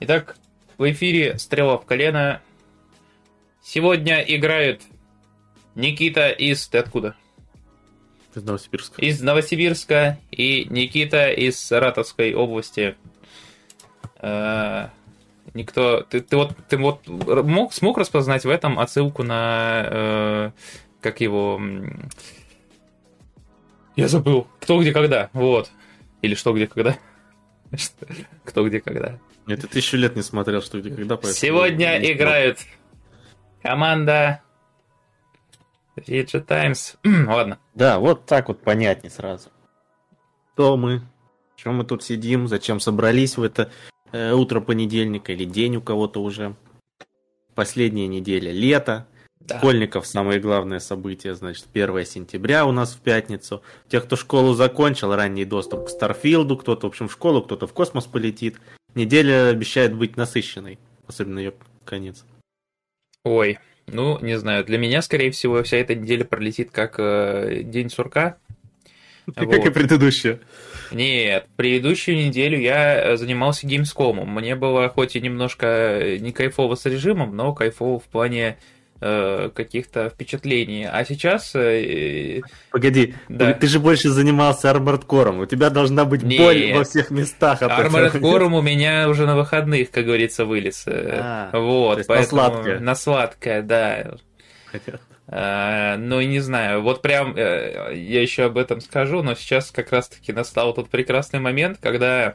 Итак, в эфире «Стрела в колено». Сегодня играют Никита из... Ты откуда? Из Новосибирска. Из Новосибирска и Никита из Саратовской области. Э, никто... Ты, ты вот, ты вот мог, смог распознать в этом отсылку на... э, как его... Я забыл. Кто, где, когда. Вот. Или что, где, когда. Кто, где, когда. Нет, ты тысячу лет не смотрел, что где когда. поэтому Сегодня не- играют команда Fidget Times. Ладно. Да, вот так вот понятнее сразу. Кто мы? Чем мы тут сидим? Зачем собрались в это э, утро понедельника или день у кого-то уже? Последняя неделя лета. Да. Школьников самое главное событие, значит, 1 сентября у нас в пятницу. Тех, кто школу закончил, ранний доступ к Старфилду, кто-то, в общем, в школу, кто-то в космос полетит. Неделя обещает быть насыщенной, особенно ее конец. Ой, ну, не знаю. Для меня, скорее всего, вся эта неделя пролетит как э, день сурка. Как и Вот. предыдущая. Нет, предыдущую неделю я э, занимался геймскомом. Мне было хоть и немножко э, не кайфово с режимом, но кайфово в плане каких-то впечатлений. А сейчас... э, Погоди, Да. ты же больше занимался армордкором. У тебя должна быть Нет. боль во всех местах. Core у меня уже на выходных, как говорится, вылез. А, вот, то есть на поэтому сладкое. На сладкое, да. Понятно. Ну, не знаю, вот прям э, я еще об этом скажу, но сейчас как раз-таки настал тот прекрасный момент, когда...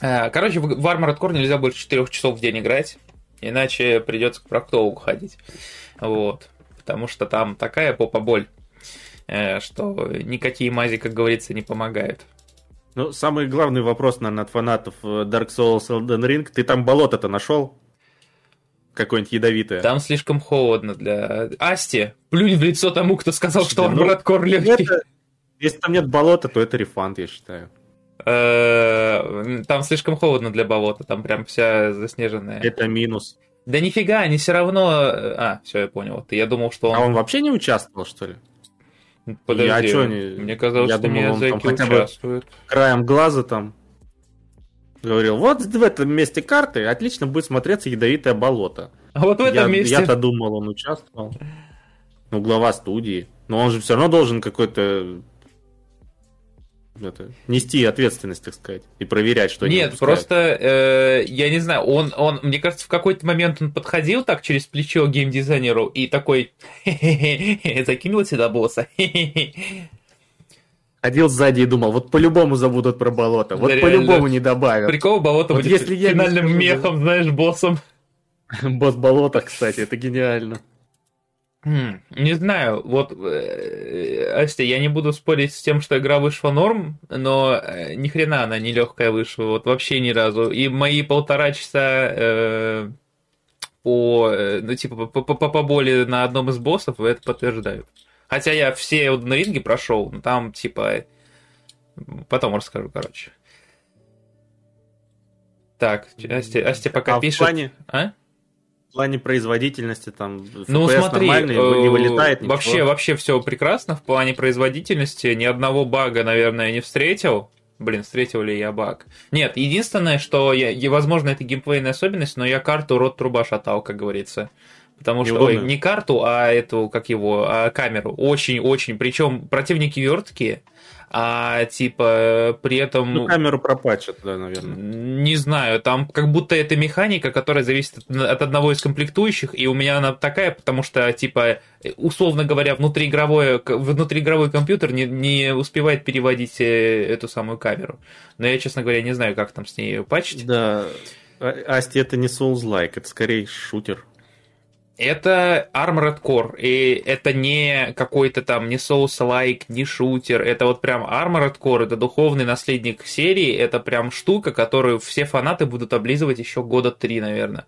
э, Короче, в в Armored Core нельзя больше 4 часов в день играть, иначе придется к проктологу ходить. Вот. Потому что там такая попа-боль, э, что никакие мази, как говорится, не помогают. Ну, самый главный вопрос, наверное, от фанатов э, Dark Souls Elden Ring. Ты там болото-то нашел? Какое-нибудь ядовитое? Там слишком холодно для... Асти, плюнь в лицо тому, кто сказал, что ну, Armored Core Ну, легкий. это- Если там нет болота, то это рефанд, я считаю. Э, Там слишком холодно для болота, там прям вся заснеженная. Это минус. Да нифига, они все равно... А, все, я понял. Я думал, что А он... он вообще не участвовал, что ли? Подожди, а чё они- мне казалось, я что думал, он там хотя бы- участвует. Краем глаза там говорил, вот в этом месте карты отлично будет смотреться ядовитое болото. А вот в этом Я- месте... Я-то думал, он участвовал. Ну, глава студии. Но он же все равно должен какой-то это, нести ответственность, так сказать, и проверять, что они Нет, выпускают. просто, э, я не знаю, он, он, мне кажется, в какой-то момент он подходил так через плечо геймдизайнеру и такой, «Хе-хе-хе, закинул сюда босса. хе-хе-хе». Ходил сзади и думал, вот по-любому забудут про болото, вот Да по-любому не добавят. Прикол, болото Вот будет если я финальным скажу, мехом, знаешь, боссом. Босс болота, кстати, это гениально. Хм, Не знаю, вот, э, Асти, я не буду спорить с тем, что игра вышла норм, но э, ни хрена она не легкая вышла, вот вообще ни разу. И мои полтора часа э, по, э, ну, типа, по, по, по поболе на одном из боссов это подтверждают. Хотя я все вот на ринге прошел, но там, типа, потом расскажу, короче. Так, Асти, Асти пока а пишет. в плане, А? В плане производительности там Ну, FPS смотри, нормальный, не э, вылетает ничего. вообще, вообще все прекрасно в плане производительности. Ни одного бага, наверное, не встретил. Блин, встретил ли я баг? Нет, единственное, что я, возможно, это геймплейная особенность, но я карту рот труба шатал, как говорится. Потому что, ой, Неудобно. не карту, а эту, как его, а камеру. Очень-очень. Причем противники верткие, а типа при этом... Ну, камеру пропачат, да, наверное. Не знаю, там как будто это механика, которая зависит от, одного из комплектующих, и у меня она такая, потому что, типа, условно говоря, внутриигровой, внутриигровой компьютер не, не успевает переводить э, эту самую камеру. Но я, честно говоря, не знаю, как там с ней патчить. Да, А- Асти, это не Souls-like, это скорее шутер. Это Armored Core, и это не какой-то там не Souls-like, не шутер, это вот прям Armored Core, это духовный наследник серии, это прям штука, которую все фанаты будут облизывать еще года три, наверное.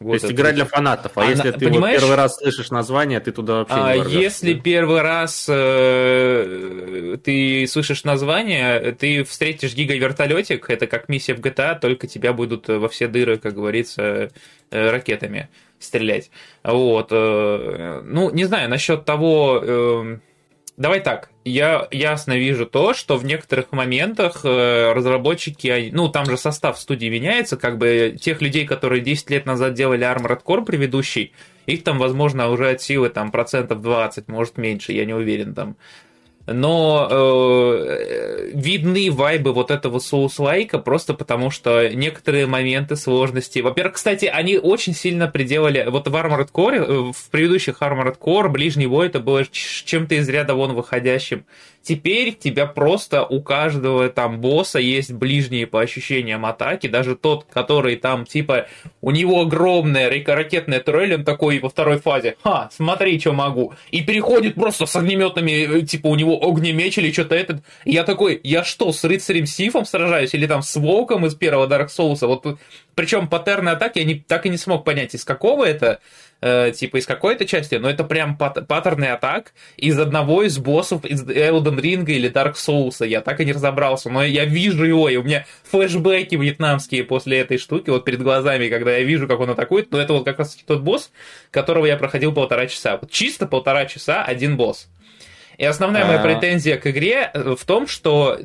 Э, То есть игра для фанатов, а Она- если ты вот понимаешь? первый раз слышишь название, ты туда вообще А не ворвешься. если первый раз э, ты слышишь название, ты встретишь гига-вертолетик, это как миссия в GTA, только тебя будут во все дыры, как говорится, э, ракетами стрелять. Вот. э, Ну, не знаю, насчет того, э, давай так, я ясно вижу то, что в некоторых моментах э, разработчики, ну, там же состав студии меняется, как бы тех людей, которые 10 лет назад делали Armored Core предыдущий, их там, возможно, уже от силы там процентов 20, может меньше, я не уверен там но э, видны вайбы вот этого соус-лайка просто потому, что некоторые моменты сложности... Во-первых, кстати, они очень сильно приделали... Вот в Armored Core, э, в предыдущих Armored Core ближний бой это было чем-то из ряда вон выходящим. Теперь тебя просто у каждого там босса есть ближние по ощущениям атаки, даже тот, который там типа у него огромная ракетная турель, он такой во второй фазе, ха, смотри, что могу, и переходит просто с огнеметами, э, типа у него огнемеч или что-то этот, и я такой, я что, с рыцарем Сифом сражаюсь или там с Волком из первого Dark Souls, вот причем паттерны атаки я не, так и не смог понять, из какого это, э, типа из какой-то части, но это прям пат паттерны атак из одного из боссов из Elden Ring или Dark Souls. Я так и не разобрался, но я вижу его, и у меня флешбеки вьетнамские после этой штуки вот перед глазами, когда я вижу, как он атакует. Но это вот как раз тот босс, которого я проходил полтора часа. Вот чисто полтора часа один босс. И основная моя претензия к игре э, в том, что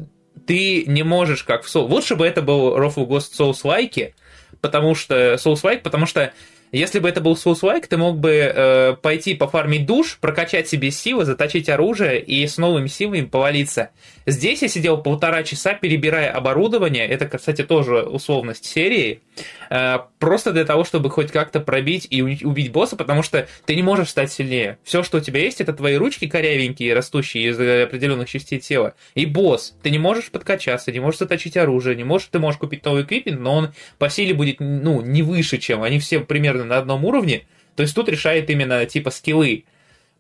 ты не можешь как в Soul... Лучше бы это был Rofu Ghost Souls-like, потому что Souls-like, потому что если бы это был Souls-like, ты мог бы э, пойти пофармить душ, прокачать себе силы, заточить оружие и с новыми силами повалиться. Здесь я сидел полтора часа, перебирая оборудование, это, кстати, тоже условность серии, э, просто для того, чтобы хоть как-то пробить и убить босса, потому что ты не можешь стать сильнее. Все, что у тебя есть, это твои ручки корявенькие, растущие из определенных частей тела, и босс. Ты не можешь подкачаться, не можешь заточить оружие, не можешь, ты можешь купить новый эквипмент, но он по силе будет, ну, не выше, чем они все примерно на одном уровне, то есть тут решает именно типа скиллы.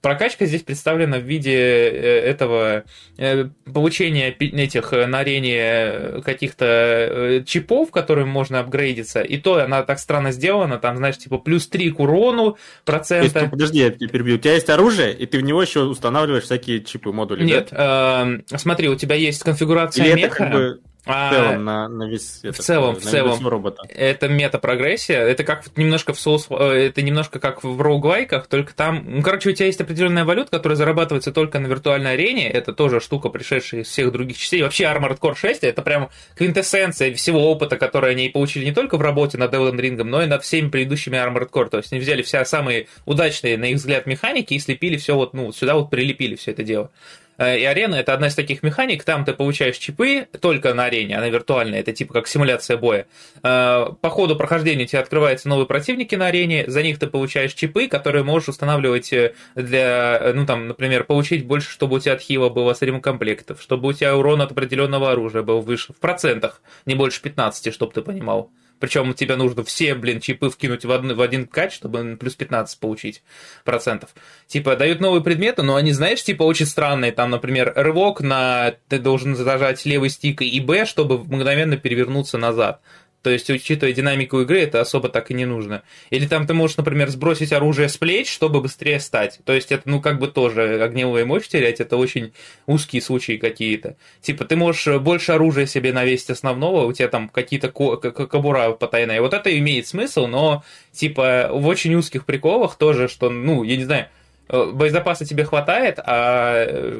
Прокачка здесь представлена в виде э, этого э, получения этих э, на арене каких-то чипов, которыми можно апгрейдиться. И то она так странно сделана, там, знаешь, типа плюс 3 к урону процента. То есть, подожди, я тебя перебью. У тебя есть оружие, и ты в него еще устанавливаешь всякие чипы, модули, Нет, да? э, смотри, у тебя есть конфигурация Или меха. Это как бы в целом, на, на весь в целом, в целом, робота. это мета-прогрессия, это как немножко в соус, э, это немножко как в роуглайках, только там, ну, короче, у тебя есть определенная валюта, которая зарабатывается только на виртуальной арене, это тоже штука, пришедшая из всех других частей. Вообще Armored Core 6 это прям квинтэссенция всего опыта, который они получили не только в работе над Elden Ring, но и над всеми предыдущими Armored Core, то есть они взяли все самые удачные, на их взгляд, механики и слепили все вот, ну, сюда вот прилепили все это дело. Э, и арена это одна из таких механик, там ты получаешь чипы только на арене, она виртуальная, это типа как симуляция боя. Э, по ходу прохождения тебе открываются новые противники на арене, за них ты получаешь чипы, которые можешь устанавливать э, для, ну там, например, получить больше, чтобы у тебя от хила было с ремкомплектов, чтобы у тебя урон от определенного оружия был выше, в процентах, не больше 15, чтобы ты понимал. Причем тебе нужно все, блин, чипы вкинуть в, один, в один кач, чтобы плюс 15 получить процентов. Типа, дают новые предметы, но они, знаешь, типа, очень странные. Там, например, рывок на... Ты должен зажать левый стик и Б, чтобы мгновенно перевернуться назад. То есть, учитывая динамику игры, это особо так и не нужно. Или там ты можешь, например, сбросить оружие с плеч, чтобы быстрее стать. То есть, это, ну, как бы тоже огневая мощь терять, это очень узкие случаи какие-то. Типа, ты можешь больше оружия себе навесить основного, у тебя там какие-то кобура потайная. Вот это имеет смысл, но, типа, в очень узких приколах тоже, что, ну, я не знаю, боезапаса тебе хватает, а э,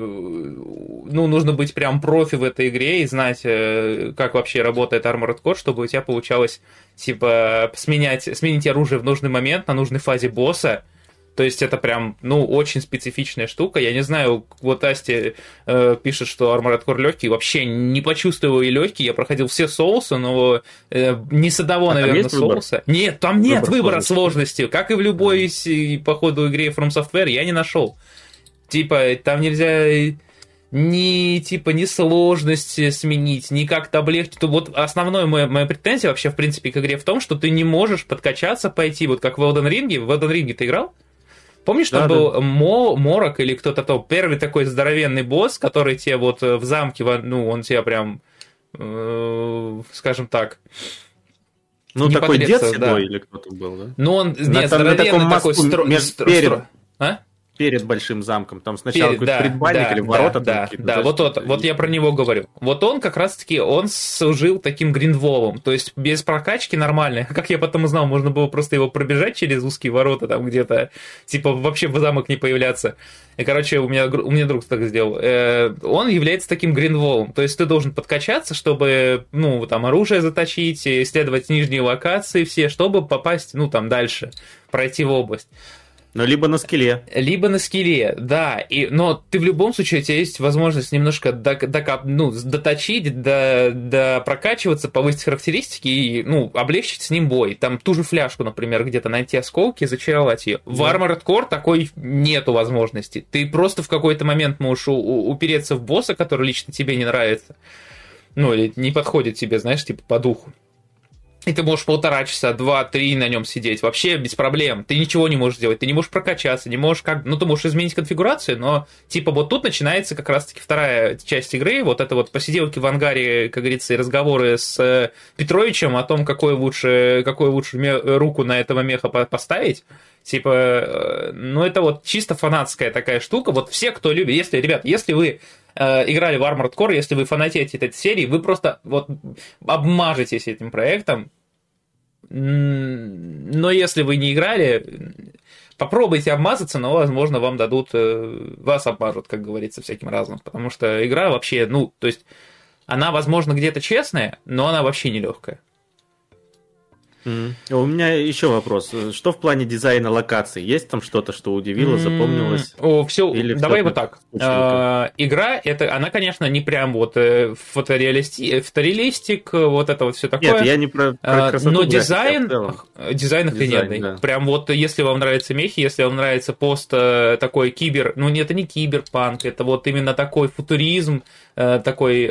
ну, нужно быть прям профи в этой игре и знать, э, как вообще работает Armored Core, чтобы у тебя получалось, типа, сменять, сменить оружие в нужный момент на нужной фазе босса, то есть это прям, ну, очень специфичная штука. Я не знаю, вот Асти э, пишет, что Armored Core легкий. Вообще не почувствовал и легкий. Я проходил все соусы, но э, не с одного, а наверное, соуса. Выбор? Нет, там нет выбор выбора сложности. сложности. Как и в любой, mm. по ходу игре From Software, я не нашел. Типа, там нельзя ни типа ни сложности сменить, ни как-то облегчить. То вот основная моя, моя претензия вообще, в принципе, к игре в том, что ты не можешь подкачаться, пойти, вот как в Elden Ring. В Elden Ring ты играл? Помнишь, да, там да. был Мо, Морок или кто-то то, первый такой здоровенный босс, который тебе вот э, в замке, ну, он тебя прям, э, скажем так, ну, не такой дед седой да. или кто-то был, да? Ну, он, нет, на, здоровенный на такой стро... Между, стро... А? Перед большим замком. Там сначала Перед- какой-то да, предбанник да, или ворота да, там да, да, вот, вот, вот я про него говорю. Вот он как раз-таки, он служил таким гриндволом, то есть без прокачки нормальной. Как я потом узнал, можно было просто его пробежать через узкие ворота там где-то, типа вообще в замок не появляться. И, короче, у меня, у меня друг так сделал. Э, Он является таким гриндволом, то есть ты должен подкачаться, чтобы, ну, там, оружие заточить, исследовать нижние локации все, чтобы попасть, ну, там, дальше, пройти в область. Ну, либо на скеле. Либо на скеле, да. И, но ты в любом случае, у тебя есть возможность немножко док- докап- ну, доточить, до, до прокачиваться, повысить характеристики и ну, облегчить с ним бой. Там ту же фляжку, например, где-то найти осколки и зачаровать ее. В. Armored Core такой нету возможности. Ты просто в какой-то момент можешь у- у- упереться в босса, который лично тебе не нравится. Ну, или не подходит тебе, знаешь, типа по духу. И ты можешь полтора часа, два, три на нем сидеть. Вообще без проблем. Ты ничего не можешь сделать. Ты не можешь прокачаться, не можешь как... Ну, ты можешь изменить конфигурацию, но типа вот тут начинается как раз-таки вторая часть игры. Вот это вот посиделки в ангаре, как говорится, и разговоры с э, Петровичем о том, какой лучше, какую лучше руку на этого меха по- поставить. Типа, э, ну это вот чисто фанатская такая штука. Вот все, кто любит, если, ребят, если вы э, играли в Armored Core, если вы фанатеете этой серии, вы просто вот обмажетесь этим проектом. Но если вы не играли, попробуйте обмазаться, но, возможно, вам дадут, э, вас обмажут, как говорится, всяким разным. Потому что игра вообще, ну, то есть, она, возможно, где-то честная, но она вообще не легкая. Мгм. У меня еще вопрос. Что в плане дизайна локаций? Есть там что-то, что удивило, запомнилось? О, все, Или давай вот так. А, игра, это, она, конечно, не прям вот э, фотореалисти, фотореалистик, вот это вот все такое. Нет, я не про, про А, красоту Но а дизайн, дизайн охрененный. да. Прям вот, если вам нравятся мехи, если вам нравится пост э, такой кибер, ну нет, это не киберпанк, это вот именно такой футуризм, э, такой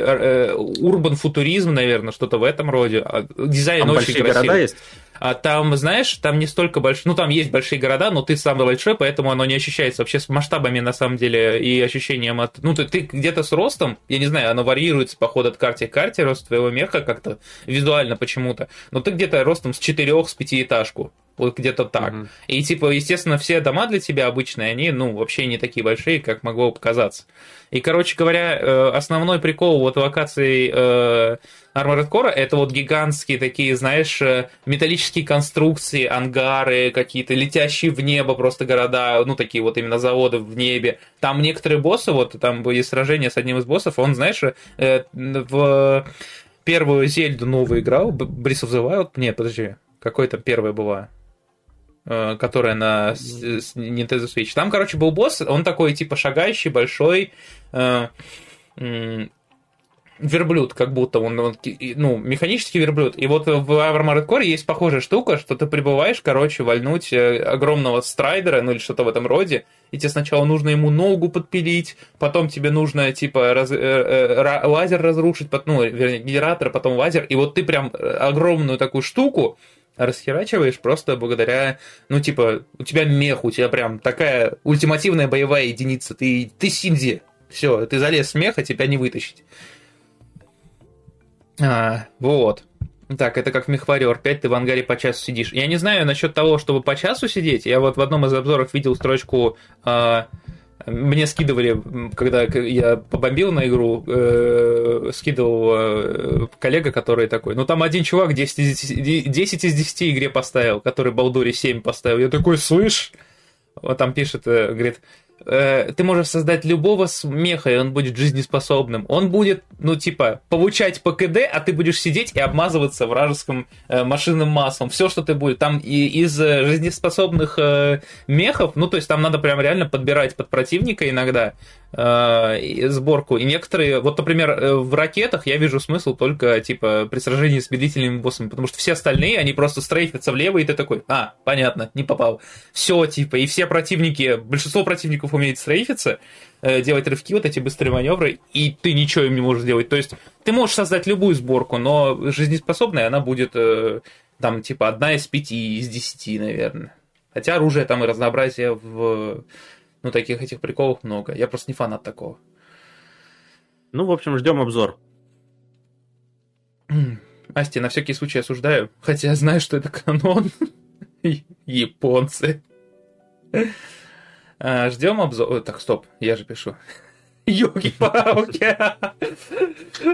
урбан футуризм, наверное, что-то в этом роде. А, Дизайн Там очень большие красивый. города есть? А там, знаешь, там не столько большие, ну там есть большие города, но ты сам большой, поэтому оно не ощущается вообще с масштабами на самом деле и ощущением от, ну ты, ты где-то с ростом, я не знаю, оно варьируется по ходу от карте к карте, рост твоего меха как-то визуально почему-то, но ты где-то ростом с 4 с пятиэтажку. Вот где-то так. Мгм. И, типа, естественно, все дома для тебя обычные, они, ну, вообще не такие большие, как могло бы показаться. И, короче говоря, э, основной прикол вот локаций э, Armored Core это вот гигантские такие, знаешь, э, металлические конструкции, ангары какие-то, летящие в небо просто города, ну, такие вот именно заводы в небе. Там некоторые боссы, вот там были сражения с одним из боссов, он, знаешь, в первую Зельду новую играл, Breath of the Wild, не, подожди, какой там первая была? Э, которая на Nintendo Switch. Там, короче, был босс, он такой, типа, шагающий, большой, э, верблюд, как будто он, он ну, механический верблюд. И вот в Armored Core есть похожая штука, что ты прибываешь, короче, вальнуть э, огромного страйдера, ну или что-то в этом роде, и тебе сначала нужно ему ногу подпилить, потом тебе нужно, типа, раз- э, э, лазер разрушить, ну, вернее, генератор, потом лазер, и вот ты прям огромную такую штуку расхерачиваешь просто благодаря, ну, типа, у тебя мех, у тебя прям такая ультимативная боевая единица, ты, ты Синди, все, ты залез в мех, а тебя не вытащить. А, вот. Так, это как в Мехварер 5, ты в ангаре по часу сидишь. Я не знаю насчет того, чтобы по часу сидеть. Я вот в одном из обзоров видел строчку а, мне скидывали, когда я побомбил на игру, э, скидывал э, коллега, который такой, ну там один чувак 10 из 10, 10 из 10 игре поставил, который Балдури 7 поставил. Я такой, слышь? Вот там пишет, э, говорит, э, ты можешь создать любого смеха, и он будет жизнеспособным. Он будет, ну, типа, получать по КД, а ты будешь сидеть и обмазываться вражеским э, машинным маслом. Все, что ты будешь. Там и из э, жизнеспособных э, мехов, ну, то есть там надо прям реально подбирать под противника иногда сборку. И некоторые, вот, например, э, в ракетах я вижу смысл только, типа, при сражении с медлительными боссами, потому что все остальные, они просто стрейфятся влево, и ты такой, а, понятно, не попал. Все, типа, и все противники, большинство противников умеет стрейфиться, э, делать рывки, вот эти быстрые маневры, и ты ничего им не можешь делать. То есть ты можешь создать любую сборку, но жизнеспособная она будет, э, там, типа, одна из пяти, из десяти, наверное. Хотя оружие там и разнообразие в ну, таких этих приколов много. Я просто не фанат такого. Ну, в общем, ждем обзор. Асти, на всякий случай осуждаю, хотя я знаю, что это канон. Японцы. А, Ждем обзор. Так, стоп, я же пишу. Ёлки-палки.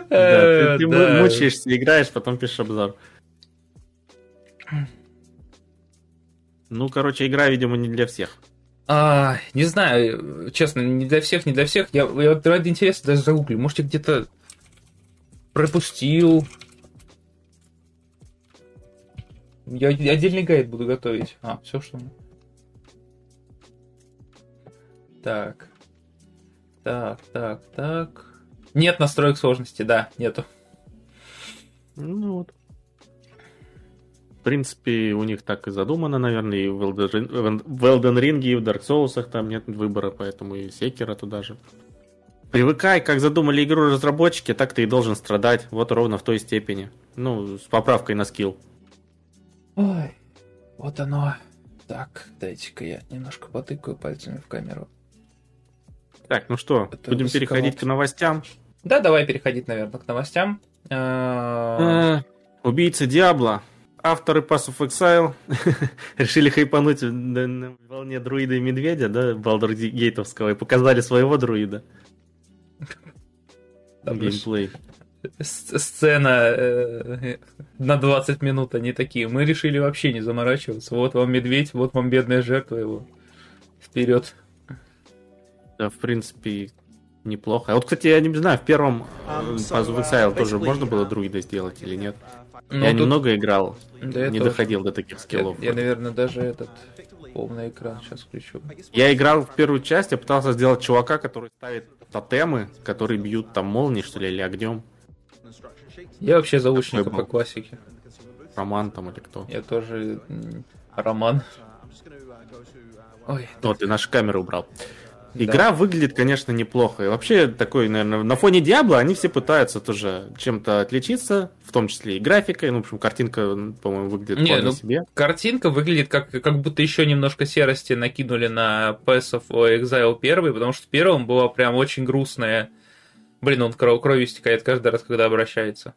Э, ты, да. мучаешься, играешь, потом пишешь обзор. Ну, короче, игра, видимо, не для всех. А, не знаю, честно, не для всех, не для всех. Я, я вот ради интереса даже загуглю. Может, я где-то пропустил. Я отдельный гайд буду готовить. А, все что? Так. Так, так, так. Нет настроек сложности, да, нету. Ну вот. В принципе, у них так и задумано, наверное, и в Elden Ring- в Elden Ring, и в Dark Souls там нет выбора, поэтому и Секера туда же. Привыкай, как задумали игру разработчики, так ты и должен страдать, вот ровно в той степени. Ну, с поправкой на скилл. Ой, вот оно. Так, дайте-ка я немножко потыкаю пальцами в камеру. Так, ну что, Это будем высоковато. переходить к новостям. Да, давай переходить, наверное, к новостям. А, Э, Убийца Диабло. Авторы Pass of Exile решили хайпануть на, на волне друида и медведя, да, Балдур Гейтовского, и показали своего друида. там Геймплей. Сцена э, на 20 минут, они такие. Мы решили вообще не заморачиваться. Вот вам медведь, вот вам бедная жертва его. Вперед. Да, в принципе, неплохо. А вот, кстати, я не знаю, в первом э, Pass of Exile тоже можно было друида сделать или нет? Ну, я тут- немного играл, Да, я не тоже. доходил до таких Я, скиллов. я, наверное, даже этот полный экран сейчас включу. Я играл в первую часть, я пытался сделать чувака, который ставит тотемы, которые бьют там молнией, что ли, или огнем. Я вообще заучника по классике. Роман там или кто. Я тоже роман. Ой, Вот, ты наши камеры убрал. Игра выглядит, конечно, неплохо. И вообще, такой, наверное, на фоне Диабло они все пытаются тоже чем-то отличиться, в том числе и графикой. Ну, в общем, картинка, по-моему, выглядит Не, ну, себе. картинка выглядит как, как будто еще немножко серости накинули на Pass of Exile 1, потому что в первом была прям очень грустная. Блин, он кровь, кровью истекает каждый раз, когда обращается.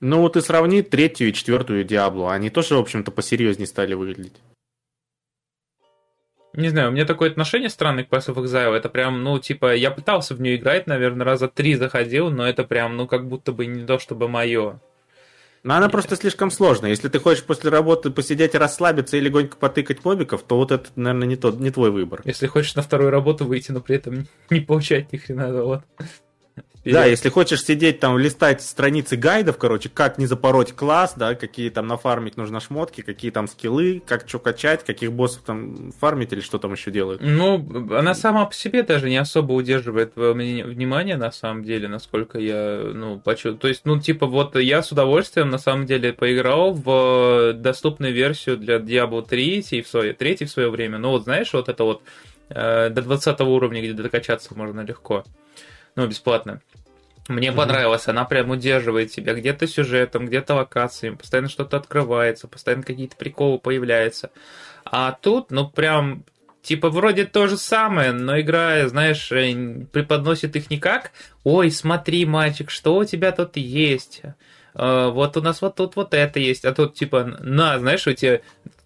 Ну, вот и сравни третью и четвертую Диабло. Они тоже, в общем-то, посерьезнее стали выглядеть. Не знаю, у меня такое отношение странное к Pass of Exile. Это прям, ну, типа, я пытался в нее играть, наверное, раза три заходил, но это прям, ну, как будто бы не то, чтобы мое. Но она просто слишком сложная. Если ты хочешь после работы посидеть и расслабиться и легонько потыкать мобиков, то вот это, наверное, не, тот, не твой выбор. Если хочешь на вторую работу выйти, но при этом не получать ни хрена, то вот. Да, если хочешь сидеть там, листать страницы гайдов, короче, как не запороть класс, да, какие там нафармить нужно шмотки, какие там скиллы, как что качать, каких боссов там фармить или что там еще делают. Ну, она сама по себе даже не особо удерживает твое вни- внимание, на самом деле, насколько я, ну, почу... То есть, ну, типа, вот я с удовольствием, на самом деле, поиграл в доступную версию для Diablo 3 в свое, 3 в свое время. Ну, вот знаешь, вот это вот э, до 20 уровня, где докачаться можно легко. Ну, бесплатно. Мне Мгм. понравилось, она прям удерживает тебя где-то сюжетом, где-то локациями, постоянно что-то открывается, постоянно какие-то приколы появляются. А тут, ну, прям, типа, вроде то же самое, но игра, знаешь, э, преподносит их не как «Ой, смотри, мальчик, что у тебя тут есть?» Э, Вот у нас вот тут вот это есть, а тут типа, на, знаешь, у тебя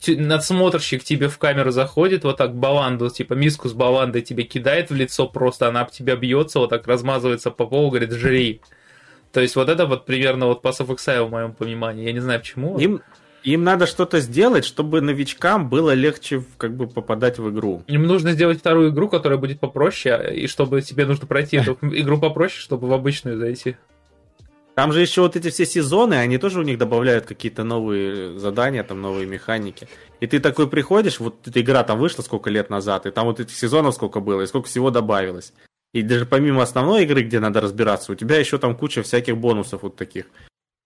надсмотрщик тебе в камеру заходит, вот так баланду, типа миску с баландой тебе кидает в лицо просто, она об тебя бьется, вот так размазывается по полу, говорит, жри. То есть вот это вот примерно вот Pass of Exile в моем понимании. Я не знаю почему. Им, им надо что-то сделать, чтобы новичкам было легче как бы попадать в игру. Им нужно сделать вторую игру, которая будет попроще, и чтобы тебе нужно пройти эту игру попроще, чтобы в обычную зайти. Там же еще вот эти все сезоны, они тоже у них добавляют какие-то новые задания, там новые механики. И ты такой приходишь, вот эта игра там вышла сколько лет назад, и там вот этих сезонов сколько было, и сколько всего добавилось. И даже помимо основной игры, где надо разбираться, у тебя еще там куча всяких бонусов вот таких,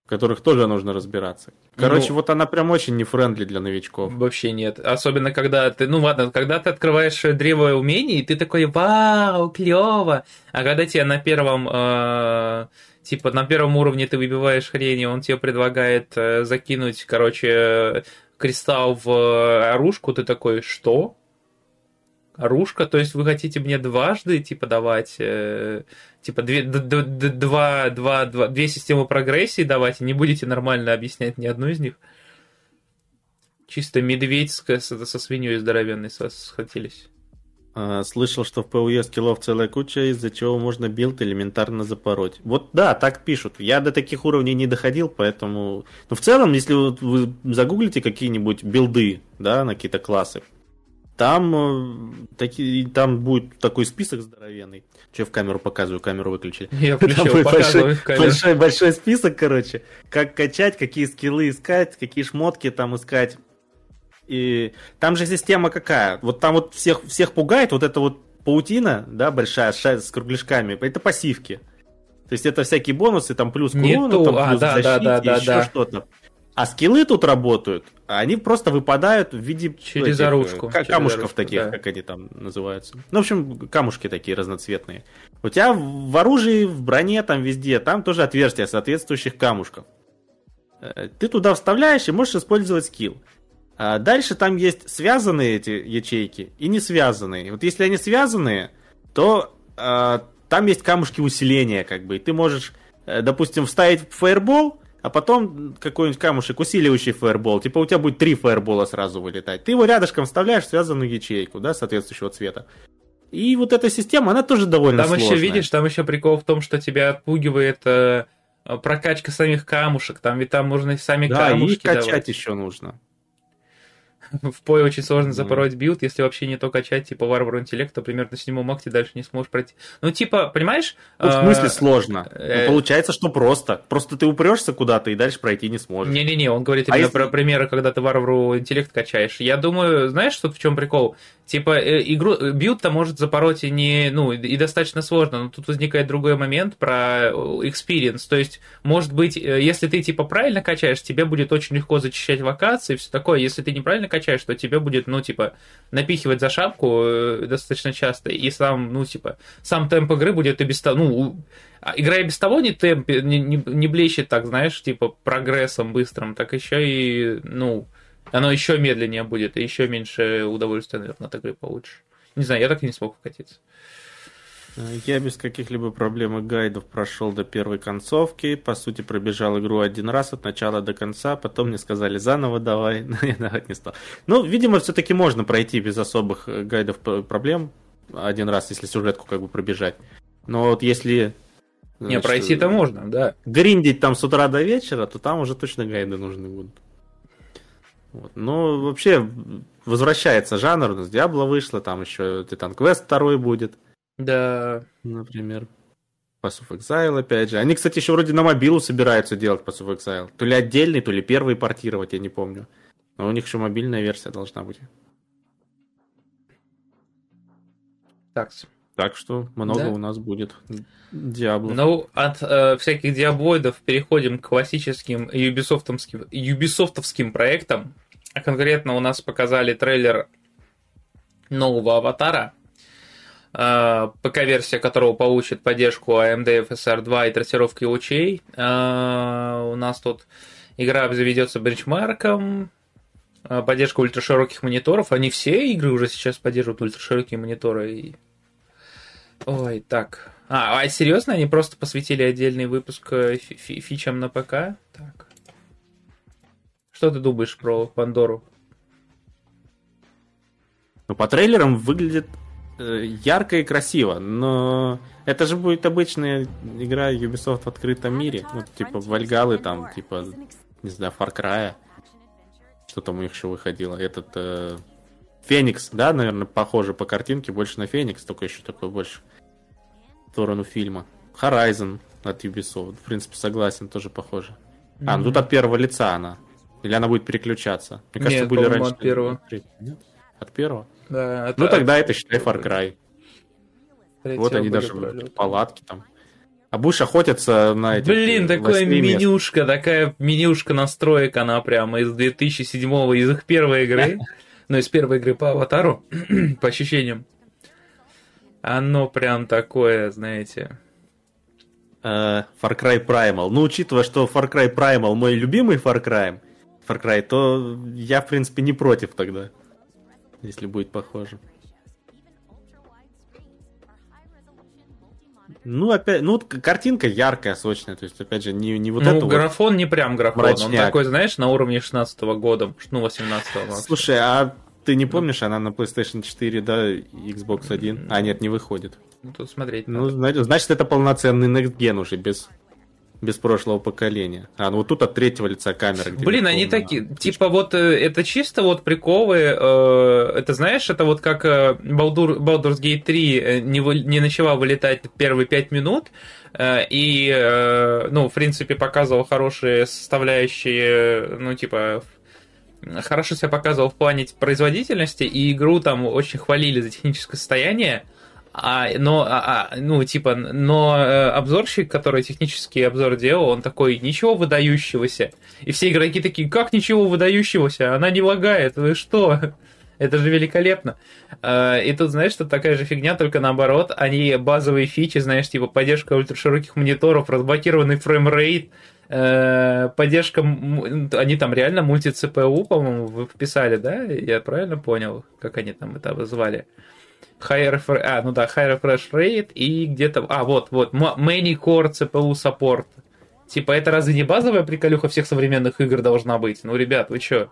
в которых тоже нужно разбираться. Короче, Ну- вот она прям очень не френдли для новичков. Вообще нет. Особенно когда ты, ну ладно, когда ты открываешь древо умений, ты такой, вау, клево. А когда тебе на первом, э, типа на первом уровне ты выбиваешь хрень, и он тебе предлагает э, закинуть, короче, кристалл в э, оружку, ты такой, что? Оружка? То есть вы хотите мне дважды, типа, давать, э, типа, две, д- д- д- два, два, два, две системы прогрессии давать, и не будете нормально объяснять ни одну из них? Чисто медведь со, со свиньей здоровенной схватились. А, слышал, что в PoE скиллов целая куча, из-за чего можно build элементарно запороть. Вот да, так пишут. Я до таких уровней не доходил, поэтому... Но в целом, если вы загуглите какие-нибудь билды, да, на какие-то классы, там, э, таки, там будет такой список здоровенный. Я в камеру показываю, камеру выключили. Я включил, большой, большой, большой список, короче. Как качать, какие скиллы искать, какие шмотки там искать. И там же система какая? Вот там вот всех, всех пугает вот эта вот паутина, да, большая, с кругляшками. Это пассивки. То есть это всякие бонусы, там плюс курона, там а, плюс да, защите, да, да, еще да. что-то. А скиллы тут работают, а они просто выпадают в виде через этих, оружку, камушков через оружку, таких, да. как они там называются. Ну, в общем, камушки такие разноцветные. У тебя в оружии, в броне, там везде, там тоже отверстия соответствующих камушков. Э, ты туда вставляешь и можешь использовать скилл. А дальше там есть связанные эти ячейки и не связанные. Вот если они связанные, то а, там есть камушки усиления, как бы. И ты можешь, э, допустим, вставить fireball, а потом какой-нибудь камушек, усиливающий фаербол. Типа у тебя будет три fireball а сразу вылетать. Ты его рядышком вставляешь в связанную ячейку, да, соответствующего цвета. И вот эта система, она тоже довольно там сложная. Там еще, видишь, там еще прикол в том, что тебя отпугивает э, прокачка самих камушек. Там ведь там можно сами да, камушки и качать давать. еще нужно. В PoE очень сложно запороть build, если вообще не то качать, типа, варвару интеллекта, примерно на седьмом акте дальше не сможешь пройти. Ну, типа, понимаешь? Ну, в смысле сложно? Ну, э, получается, что просто. Просто ты упрешься куда-то и дальше пройти не сможешь. Не-не-не, он говорит а именно про примеры, когда ты варвару интеллект качаешь. Я думаю, знаешь, что в чем прикол? Типа, э, игру, э, билд-то может запороть и не, ну, и достаточно сложно, но тут возникает другой момент про experience. То есть, может быть, если ты, типа, правильно качаешь, тебе будет очень легко зачищать вакации и все такое. Если ты неправильно качаешь, качаешь, что тебе будет, ну, типа, напихивать за шапку э, достаточно часто, и сам, ну, типа, сам темп игры будет и без того, ну, а игра и без того не темп, не, не, не блещет так, знаешь, типа, прогрессом быстрым, так еще и, ну, оно еще медленнее будет, и еще меньше удовольствия, наверное, от игры получишь. Не знаю, я так и не смог вкатиться. Я без каких-либо проблем и гайдов прошел до первой концовки. По сути, пробежал игру один раз от начала до конца. Потом мне сказали заново давай, но я давать не стал. Ну, видимо, все-таки можно пройти без особых э, гайдов проблем один раз, если сюжетку как бы пробежать. Но вот если... Не, пройти-то можно, да. Гриндить там с утра до вечера, то там уже точно гайды нужны будут. Вот. Но вообще возвращается жанр. У нас Диабло вышло, там еще Титан Квест второй будет. Да. Например. Pass of Exile, опять же. Они, кстати, еще вроде на мобилу собираются делать Pass of Exile. То ли отдельный, то ли первый портировать, я не помню. Но у них еще мобильная версия должна быть. Так. Так что много да. у нас будет Диабло. Ну, от э, всяких диаблоидов переходим к классическим юбисофтовским, юбисофтовским проектам. А конкретно у нас показали трейлер нового аватара – ПК-версия которого получит поддержку AMD FSR 2 и трассировки лучей. Э, у нас тут игра заведется бенчмарком, э, поддержка ультрашироких мониторов. Они все игры уже сейчас поддерживают ультраширокие мониторы. Ой, так. А, а серьезно, они просто посвятили отдельный выпуск фи фичам на ПК? Так. Что ты думаешь про Пандору? Ну, по трейлерам выглядит Э, ярко и красиво, но это же будет обычная игра Ubisoft в открытом мире. Ну, типа Вальгалы там, типа, не знаю, Far Cry. Что там у них еще выходило? Этот э, Феникс, да, наверное, похоже по картинке, больше на Феникс, только еще такой больше в сторону фильма. Horizon от Ubisoft, в принципе, согласен, тоже похоже. Mm-hmm. А, ну тут от первого лица она. Или она будет переключаться? Мне кажется, Нет, были раньше. От первого. Нет? От первого? Да, это, ну тогда это считай Far Cry. Вот они даже в палатки там. А будешь охотиться на эти... Блин, такая менюшка, мест. такая менюшка настроек, она прямо из 2007 из их первой игры. Ну, из первой игры по Аватару, по ощущениям. Оно прям такое, знаете... Uh, Far Cry Primal. Ну, учитывая, что Far Cry Primal мой любимый Far Cry, Far Cry, то я, в принципе, не против тогда если будет похоже. Ну, опять, ну, картинка яркая, сочная, то есть, опять же, не, не вот ну, это графон вот не прям графон, мрачняк. он такой, знаешь, на уровне 16 -го года, ну, 18 -го. Слушай, а Ты не помнишь, она на PlayStation 4, да, Xbox One? А, нет, не выходит. Ну, тут смотреть Ну, надо. значит, это полноценный Next Gen уже, без, без прошлого поколения. А, ну вот тут от третьего лица камера. Блин, они такие, типа вот э, это чисто вот приколы, э, это знаешь, это вот как э, Baldur- Baldur's Gate 3 э, не, вы- не начала вылетать первые пять минут, э, и, э, ну, в принципе, показывал хорошие составляющие, ну, типа, хорошо себя показывал в плане производительности, и игру там очень хвалили за техническое состояние, а, но, а, а, ну, типа, но э, обзорщик, который технический обзор делал, он такой, ничего выдающегося. И все игроки такие, как ничего выдающегося? Она не лагает, вы что? Это же великолепно. Э, И тут, знаешь, что такая же фигня, только наоборот, они базовые фичи, знаешь, типа поддержка ультрашироких мониторов, разблокированный framerate, э, поддержка, они там реально multi-CPU, по-моему, вписали, да? Я правильно понял, как они там это обозвали? High refresh, а, ну да, High Refresh Rate и где-то, а, вот, вот, Many Core CPU Support. Типа, это разве не базовая приколюха всех современных игр должна быть? Ну, ребят, вы чё?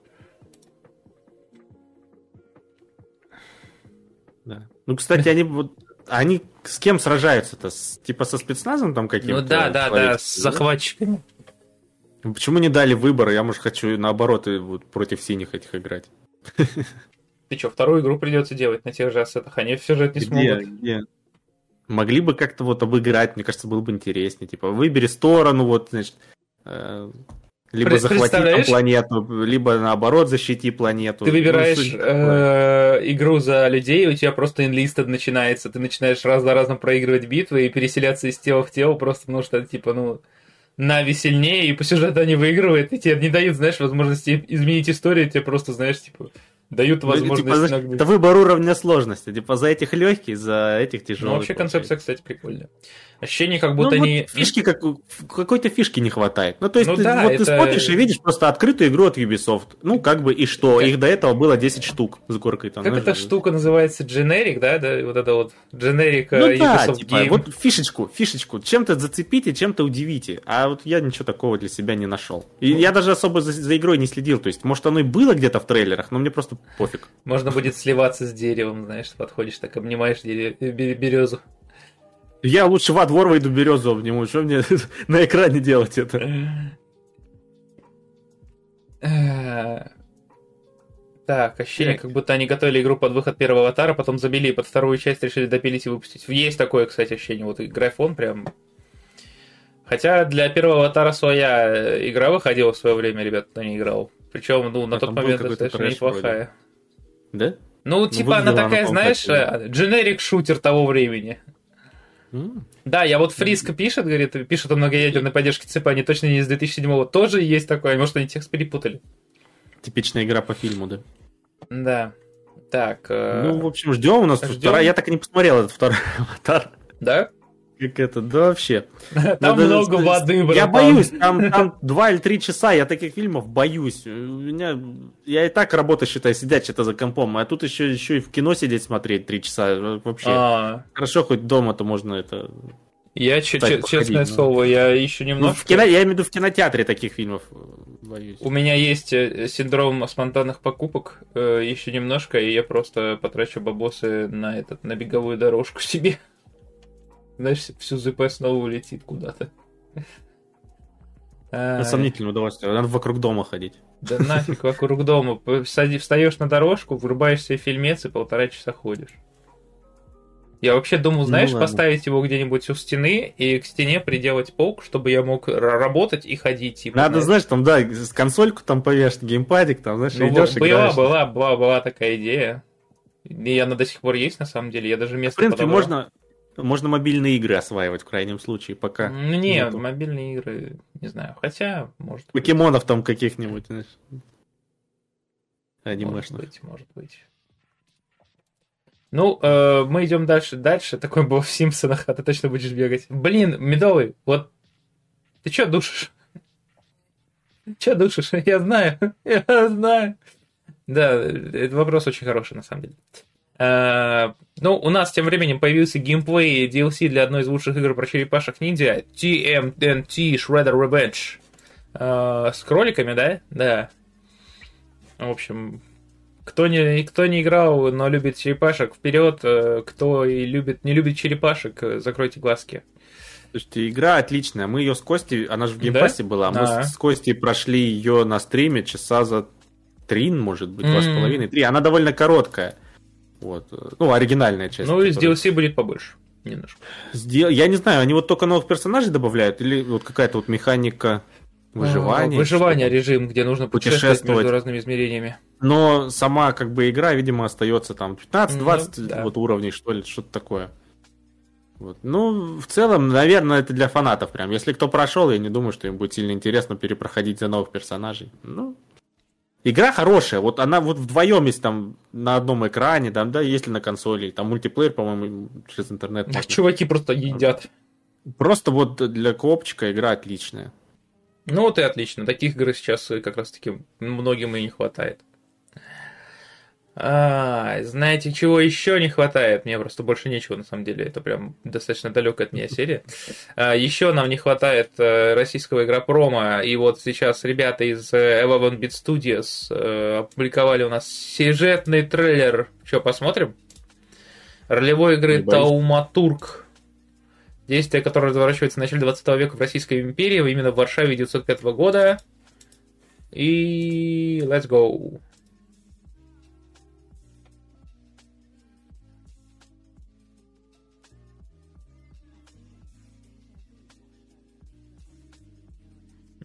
Да. Ну, кстати, они вот они с кем сражаются-то? С- типа со спецназом там каким-то? Ну да, да, да, с захватчиками. Почему не дали выбора? Я, может, хочу наоборот вот против синих этих играть. Ты чё, вторую игру придется делать на тех же ассетах? Они в сюжет не Где? смогут. Где? Могли бы как-то вот обыграть, мне кажется, было бы интереснее. Типа, выбери сторону, вот, значит, э, либо захвати планету, либо наоборот защити планету. Ты Ну, выбираешь э, игру за людей, у тебя просто инлистед начинается. Ты начинаешь раз за разом проигрывать битвы и переселяться из тела в тело, просто потому что, типа, ну, Нави сильнее, и по сюжету они выигрывают, и тебе не дают, знаешь, возможности изменить историю, тебе просто, знаешь, типа, дают Ну, или, возможность типа, знаешь, это выбор уровня сложности. Типа, за этих легкий, за этих Ну, тяжелых. вообще концепция, кстати, прикольная. Ощущение, как Ну, будто вот они... фишки, как, какой-то фишки не хватает. Ну, то есть, Ну ты, да, вот это- ты смотришь и видишь просто открытую игру от Ubisoft. Ну, как бы и что? Как- Их до этого было 10 штук с горкой там. Как знаешь, эта штука называется? Generic, да? да? Вот это вот Generic Ну э, да, Ubisoft типа, Game. вот фишечку, фишечку. Чем-то зацепите, чем-то удивите. А вот я ничего такого для себя не нашел. И я даже особо за, за игрой не следил. То есть, может, оно и было где-то в трейлерах, но мне просто пофиг. Можно будет сливаться с деревом, знаешь, подходишь, так обнимаешь дере- бе- березу. Я лучше во двор выйду березу обниму. Что мне на экране делать это? Так, ощущение, как будто они готовили игру под выход первого аватара, потом забили и под вторую часть решили допилить и выпустить. Есть такое, кстати, ощущение. Вот и графон прям... Хотя для первого аватара своя игра выходила в свое время, ребят, кто не играл. Причем, ну, на А тот момент достаточно трэш вроде. неплохая. Да? Ну, типа, она такая, знаешь, э, дженерик шутер того времени. Да, я вот Фриско пишет, говорит, пишет о многоядерной поддержке ЦП, они точно не из 2007-го. Тоже есть такое, может, они текст перепутали. Типичная игра по фильму, да? Да. Так, э, Ну, в общем, ждем. У нас ждем. вторая. Я так и не посмотрел этот второй аватар. да? Как это, да вообще. Там Надо- много воды, Я братан. боюсь, там, там два или три часа, я таких фильмов боюсь. У меня, я и так работа, считай, сидять что-то за компом, а тут еще, еще и в кино сидеть смотреть три часа. Вообще, А, хорошо, хоть дома-то можно это... я, че- походить, честное ну. слово, я еще Ну, немножко... в кино, я имею в виду в кинотеатре таких фильмов э, боюсь. У меня есть э, синдром спонтанных покупок э, еще немножко, и я просто потрачу бабосы на этот на беговую дорожку себе. Знаешь, всю ЗП снова улетит куда-то. Это Ай. сомнительное удовольствие, надо вокруг дома ходить. Да нафиг вокруг дома. Встаешь на дорожку, врубаешь себе фильмец и полтора часа ходишь. Я вообще думал, знаешь, Ну поставить его где-нибудь у стены и к стене приделать полк, чтобы я мог работать и ходить. Типа, Надо, знаешь. там, да, консольку там повешать, геймпадик, там, знаешь, Ну, идешь, была, играешь. была, была, была такая идея. И она до сих пор есть, на самом деле. Я даже В место принципе, подобрал. можно, можно мобильные игры осваивать в крайнем случае, пока. Не, нету. мобильные игры, не знаю. Хотя, может быть. Покемонов там каких-нибудь, знаешь. Может Анимешных. быть, может быть. Ну, э, мы идем дальше. Дальше такой был в Симпсонах, а ты точно будешь бегать. Блин, медовый, вот ты чё душишь? Чё душишь? Я знаю, я знаю. Да, этот вопрос очень хороший, на самом деле. Э, ну, у нас тем временем появился геймплей DLC для одной из лучших игр про черепашек ниндзя TMNT Shredder Revenge. Э, с кроликами, да? Да. В общем, Кто не, кто не играл, но любит черепашек, вперед. Э, кто и любит, не любит черепашек, закройте глазки. Слушайте, игра отличная. Мы ее с Костей, она же в геймпассе да? была. Мы а -а. с Костей прошли ее на стриме часа за три, может быть, два с половиной, три. Она довольно короткая. Вот. Ну, оригинальная часть. Ну, из DLC будет побольше. Немножко. Сдел... Я не знаю, они вот только новых персонажей добавляют или вот какая-то вот механика выживания? Выживание режим, где нужно путешествовать, путешествовать между разными измерениями. Но сама как бы игра, видимо, остается там 15-20 ну, да. вот уровней, что ли, что-то такое. Вот. Ну, в целом, наверное, это для фанатов прям. Если кто прошел, я не думаю, что им будет сильно интересно перепроходить за новых персонажей. Ну, Игра хорошая, вот она вот вдвоем есть там на одном экране, там, да, если на консоли, там мультиплеер, по-моему, через интернет. Можно. Чуваки просто едят. Просто вот для копчика игра отличная. Ну вот и отлично. Таких игр сейчас как раз таки многим и не хватает. А, знаете, чего еще не хватает? Мне просто больше нечего, на самом деле. Это прям достаточно далекая от меня серия. А, еще нам не хватает э, российского игропрома. И вот сейчас ребята из э, Eleven Bit Studios э, опубликовали у нас сюжетный трейлер. Что, посмотрим? Ролевой игры Тауматург. Действие, которое разворачивается в начале 20 века в Российской империи, именно в Варшаве 905 года. И let's go.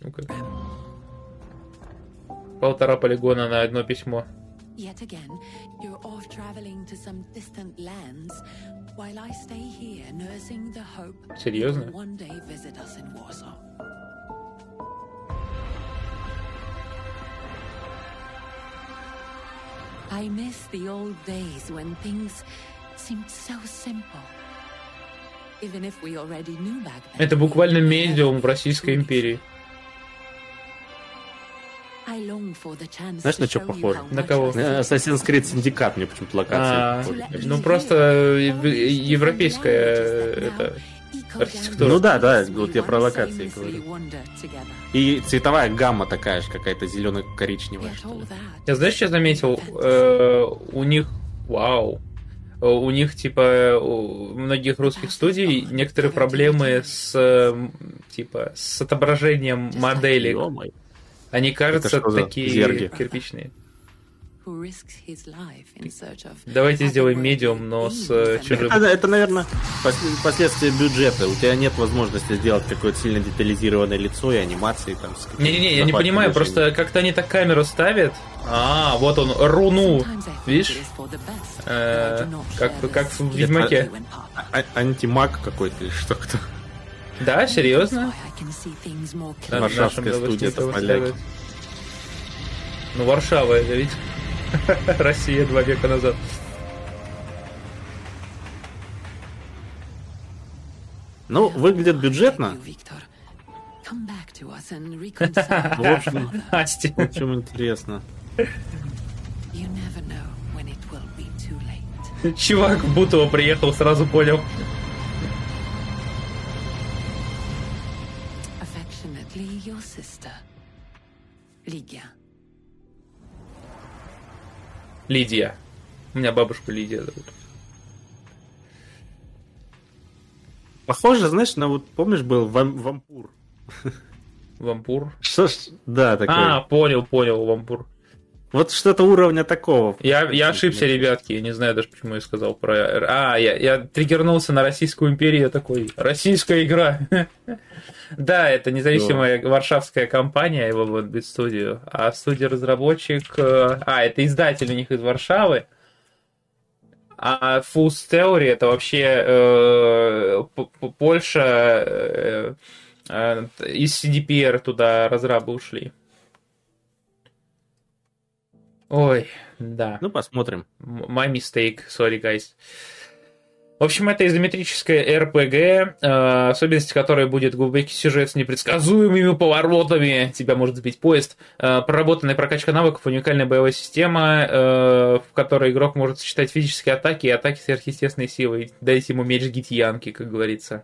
Ну-ка. Полтора полигона на одно письмо. Yet again, you're off traveling to some distant lands, while I stay here nursing the hope Серьезно? one day visit us in Warsaw. I miss the old days when things seemed so simple. Even if we already knew back then. Это буквально медиум в Российской империи. Знаешь, на что похоже? На кого? Assassin's Creed Syndicate мне почему-то локация. А, ну просто европейская это, архитектура. Ну да, да, вот я про локации говорю. И цветовая гамма такая же, какая-то зелено-коричневая. Я знаешь, что заметил? Э, у них, вау, у них, типа, у многих русских студий некоторые проблемы с, типа, с отображением моделей. Они кажутся такие зерги? кирпичные. Давайте сделаем медиум, но с э, чужим. Это, это, наверное, последствия бюджета. У тебя нет возможности сделать какое-то сильно детализированное лицо и анимации там. Не-не-не, я не понимаю, просто как-то они так камеру ставят. А, вот он, руну. Видишь? Э, как, как в Ведьмаке. А, антимаг какой-то или что-то. Да, серьезно? Варшавская студия это поляки. Ну, Варшава, это ведь Россия два века назад. Ну, выглядит бюджетно. В общем, в общем интересно. Чувак в Бутово приехал, сразу понял. Лидия. У меня бабушку Лидия зовут. Похоже, знаешь, на вот, помнишь, был вам, вампур. Вампур? Что ж, да, такой. А, понял, понял, вампур. Вот что-то уровня такого. Я, я ошибся, ребятки, я не знаю даже, почему я сказал про... А, я, я триггернулся на Российскую империю, я такой, российская игра. Да, это независимая варшавская компания, его вот без студию, а студия-разработчик... Э, а, это издатель у них из Варшавы. А Fools Theory это вообще э, Польша э, э, из CDPR туда разрабы ушли. Ой, да. Ну, посмотрим. My mistake, sorry, guys. В общем, это изометрическая RPG, э, особенность которой будет глубокий сюжет с непредсказуемыми поворотами, тебя может сбить поезд, э, проработанная прокачка навыков, уникальная боевая система, э, в которой игрок может сочетать физические атаки и атаки сверхъестественной силой. Дайте ему меч Гитьянки, как говорится.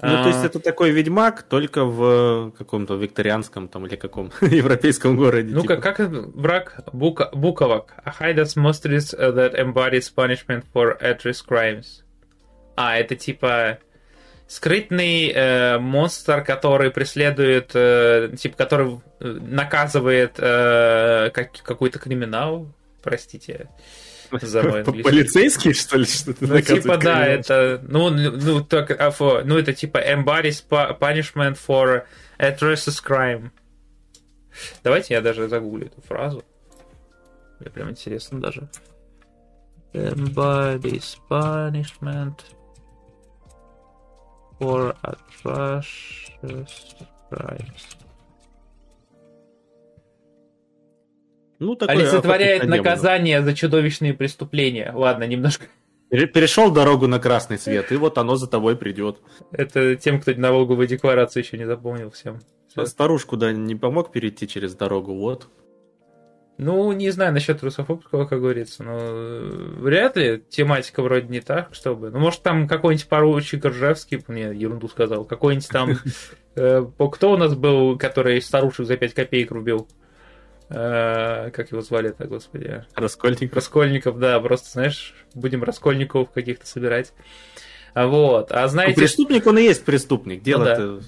Ну, то есть А, это такой ведьмак, только в каком-то викторианском там или каком европейском городе. Ну, типа. как, как враг бука, буковок. A hideous monsters that embodies punishment for at-risk crimes. А, это типа скрытный э, монстр, который преследует, э, типа, который э, наказывает э, как, какой-то криминал, простите за мой. Полицейский, что ли, что-то Ну, типа, да, это, ну, ну, так, а, ну, это типа embodies pu- punishment for atrocious crime. Давайте я даже загуглю эту фразу. Мне прям интересно даже. Embodies punishment for atrocious crimes. Ну, такой Олицетворяет наказание за чудовищные преступления. Ладно, немножко. Пере- Перешел дорогу на красный свет, и вот оно за тобой придет. Это тем, кто налоговую декларацию еще не запомнил всем. Всё. Старушку, да, не помог перейти через дорогу, вот. Ну, не знаю насчет русофобского, как говорится, но э, вряд ли тематика вроде не так, чтобы. Ну, может, там какой-нибудь поручик Ржевский, мне ерунду сказал, какой-нибудь там... э, Кто у нас был, который старушек за 5 копеек рубил? Э, Как его звали-то, господи? Раскольников. Раскольников, да, просто, знаешь, будем раскольников каких-то собирать. А Вот. А Ну, знаете, преступник, он и есть преступник. Дело-то... А,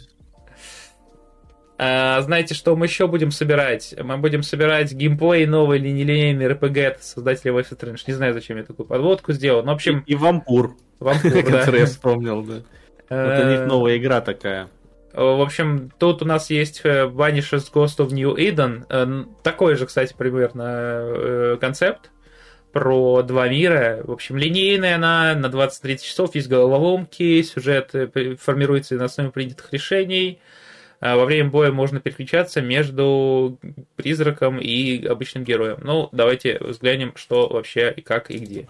знаете, что мы еще будем собирать? Мы будем собирать геймплей новый линейный RPG от создателя Life is Strange. Не знаю, зачем я такую подводку сделал. Но, в общем, И вампур, вам который я вспомнил, да. Вот у них новая игра такая. В общем, тут у нас есть э, Vanishes Ghost of New Eden. Э, Такой же, кстати, примерно э, концепт про два мира. В общем, линейная она на 20-30 часов, есть головоломки, сюжет э, формируется на основе принятых решений. А Во время боя можно переключаться между призраком и обычным героем. Ну, давайте взглянем, что вообще и как и где.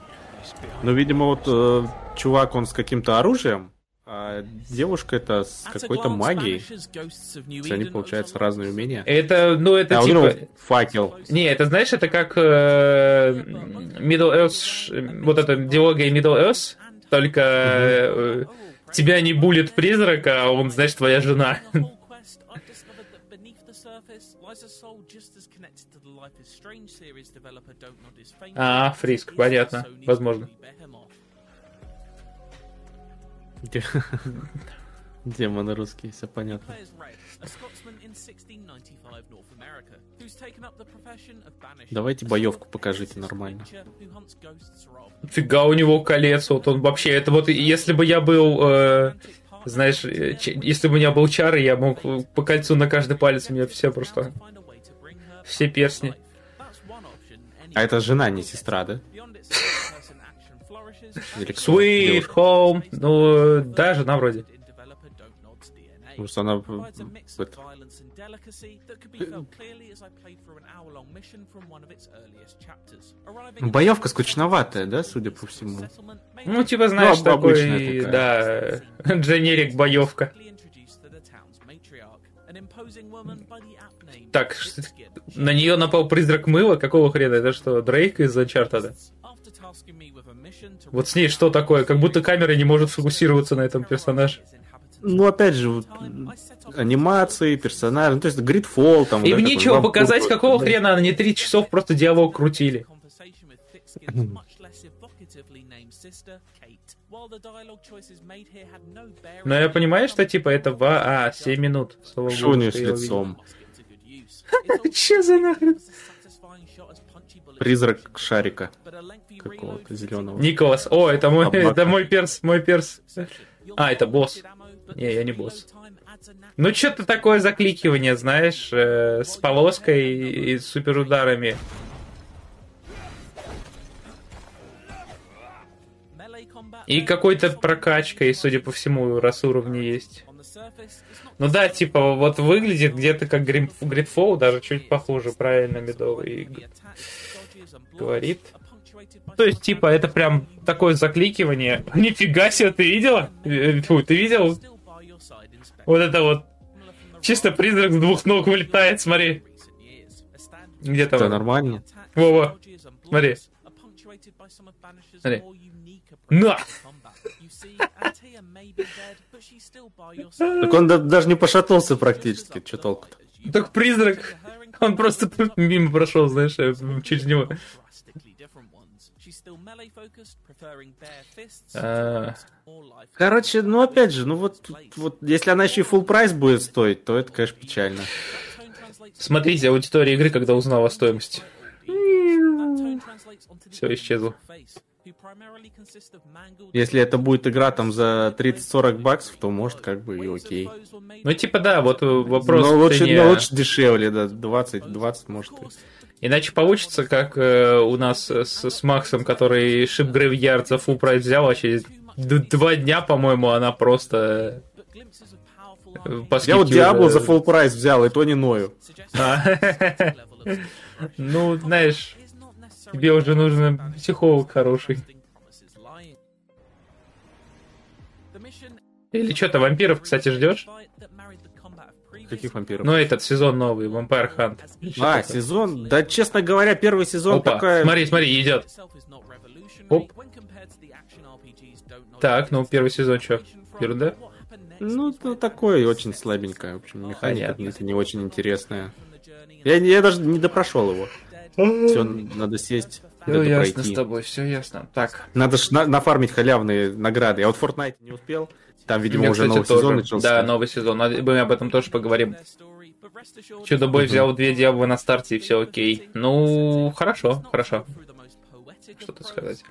Ну, видимо, вот э, чувак, он с каким-то оружием, а девушка это с какой-то магией. То есть они, получается, разные умения. Это, ну, это А типа... него факел. Не, это знаешь, это как э, Middle Earth, вот эта диалогия Middle Earth, только э, тебя не булит призрак, а он, знаешь, твоя жена. А, Фриск, понятно, возможно. Де- Демоны русские, все понятно. Давайте боевку покажите нормально. Фига у него колец, вот он вообще, это вот, если бы я был, э, знаешь, э, если бы у меня был чар, я мог по кольцу на каждый палец, у меня все просто, все перстни. А это жена, не сестра, да? Sweet home, ну, да, жена вроде. Потому что она... Ну, Боевка скучноватая, да, судя по всему? Ну, типа, знаешь, Ну, такой, такая. да, дженерик боевка. Так, на нее напал призрак мыла, какого хрена? Это что, Дрейк из Uncharted? Вот с ней что такое? Как будто камера не может сфокусироваться на этом персонаже. Ну, опять же, вот, анимации, персонажи, ну, то есть Гридфол там... Им такой нечего вампир показать, просто, какого да. хрена они три часов просто диалог крутили. Но я понимаю, что типа это в... А, 7 минут. Нее с лицом? Че за нахрен? Призрак шарика какого-то зеленого. Николас. О, это мой, Собака. это мой перс, мой перс. А, это босс. Не, я не босс. Ну, что-то такое закликивание, знаешь, э, с полоской и суперударами. И какой-то прокачкой, судя по всему, раз уровни есть. Ну да, типа, вот выглядит где-то как Гридфол, даже чуть похуже, правильно, медовый говорит. То есть, типа, это прям такое закликивание. Нифига себе, ты видела? Э, Фу, ты видел? Вот это вот. Чисто призрак с двух ног вылетает, смотри. Где там? Это нормально. Вова, смотри. Смотри. На! Так он да- даже не пошатнулся практически, что толку-то? Так призрак. Он просто мимо прошел, знаешь, э, через него. А. Короче, ну опять же, ну вот, вот если она еще и full прайс будет стоить, то это, конечно, печально. Смотрите аудитория игры, когда узнала о стоимости. Все исчезло. Если это будет игра там за 30-40 баксов, то может как бы и окей. Ну, типа, да, вот э, вопрос но лучше, цене. но лучше дешевле, да, 20, 20 может. и- Иначе получится, как э, у нас с, с Максом, который Ship Graveyard за full прайс взял, а через два дня, по-моему, она просто... э, Я вот Диабло уже- за full прайс взял, и то не ною. Ну, знаешь, тебе уже нужен психолог хороший. Или что, ты вампиров, кстати, ждешь? Каких вампиров? Ну, этот сезон новый, Vampire Hunt. А, такое? сезон? Да, честно говоря, первый сезон Опа, такая... смотри, смотри, идет. Оп. Так, ну, первый сезон что? Ерунда? Ну, ну, такое очень слабенькое. В общем, механика Понятно. это не очень интересная. Я, я даже не допрошел его. Все, надо сесть, Все ясно пройти. с тобой, все ясно. Так, Надо ж на- нафармить халявные награды. Я вот Fortnite не успел. Там, видимо, Мне, уже кстати, новый тоже. сезон начался. Да, новый сезон. Надо- Мы об этом тоже поговорим. Чудо-бой взял две диаблы на старте, и все окей. Ну, хорошо, хорошо. Что тут сказать?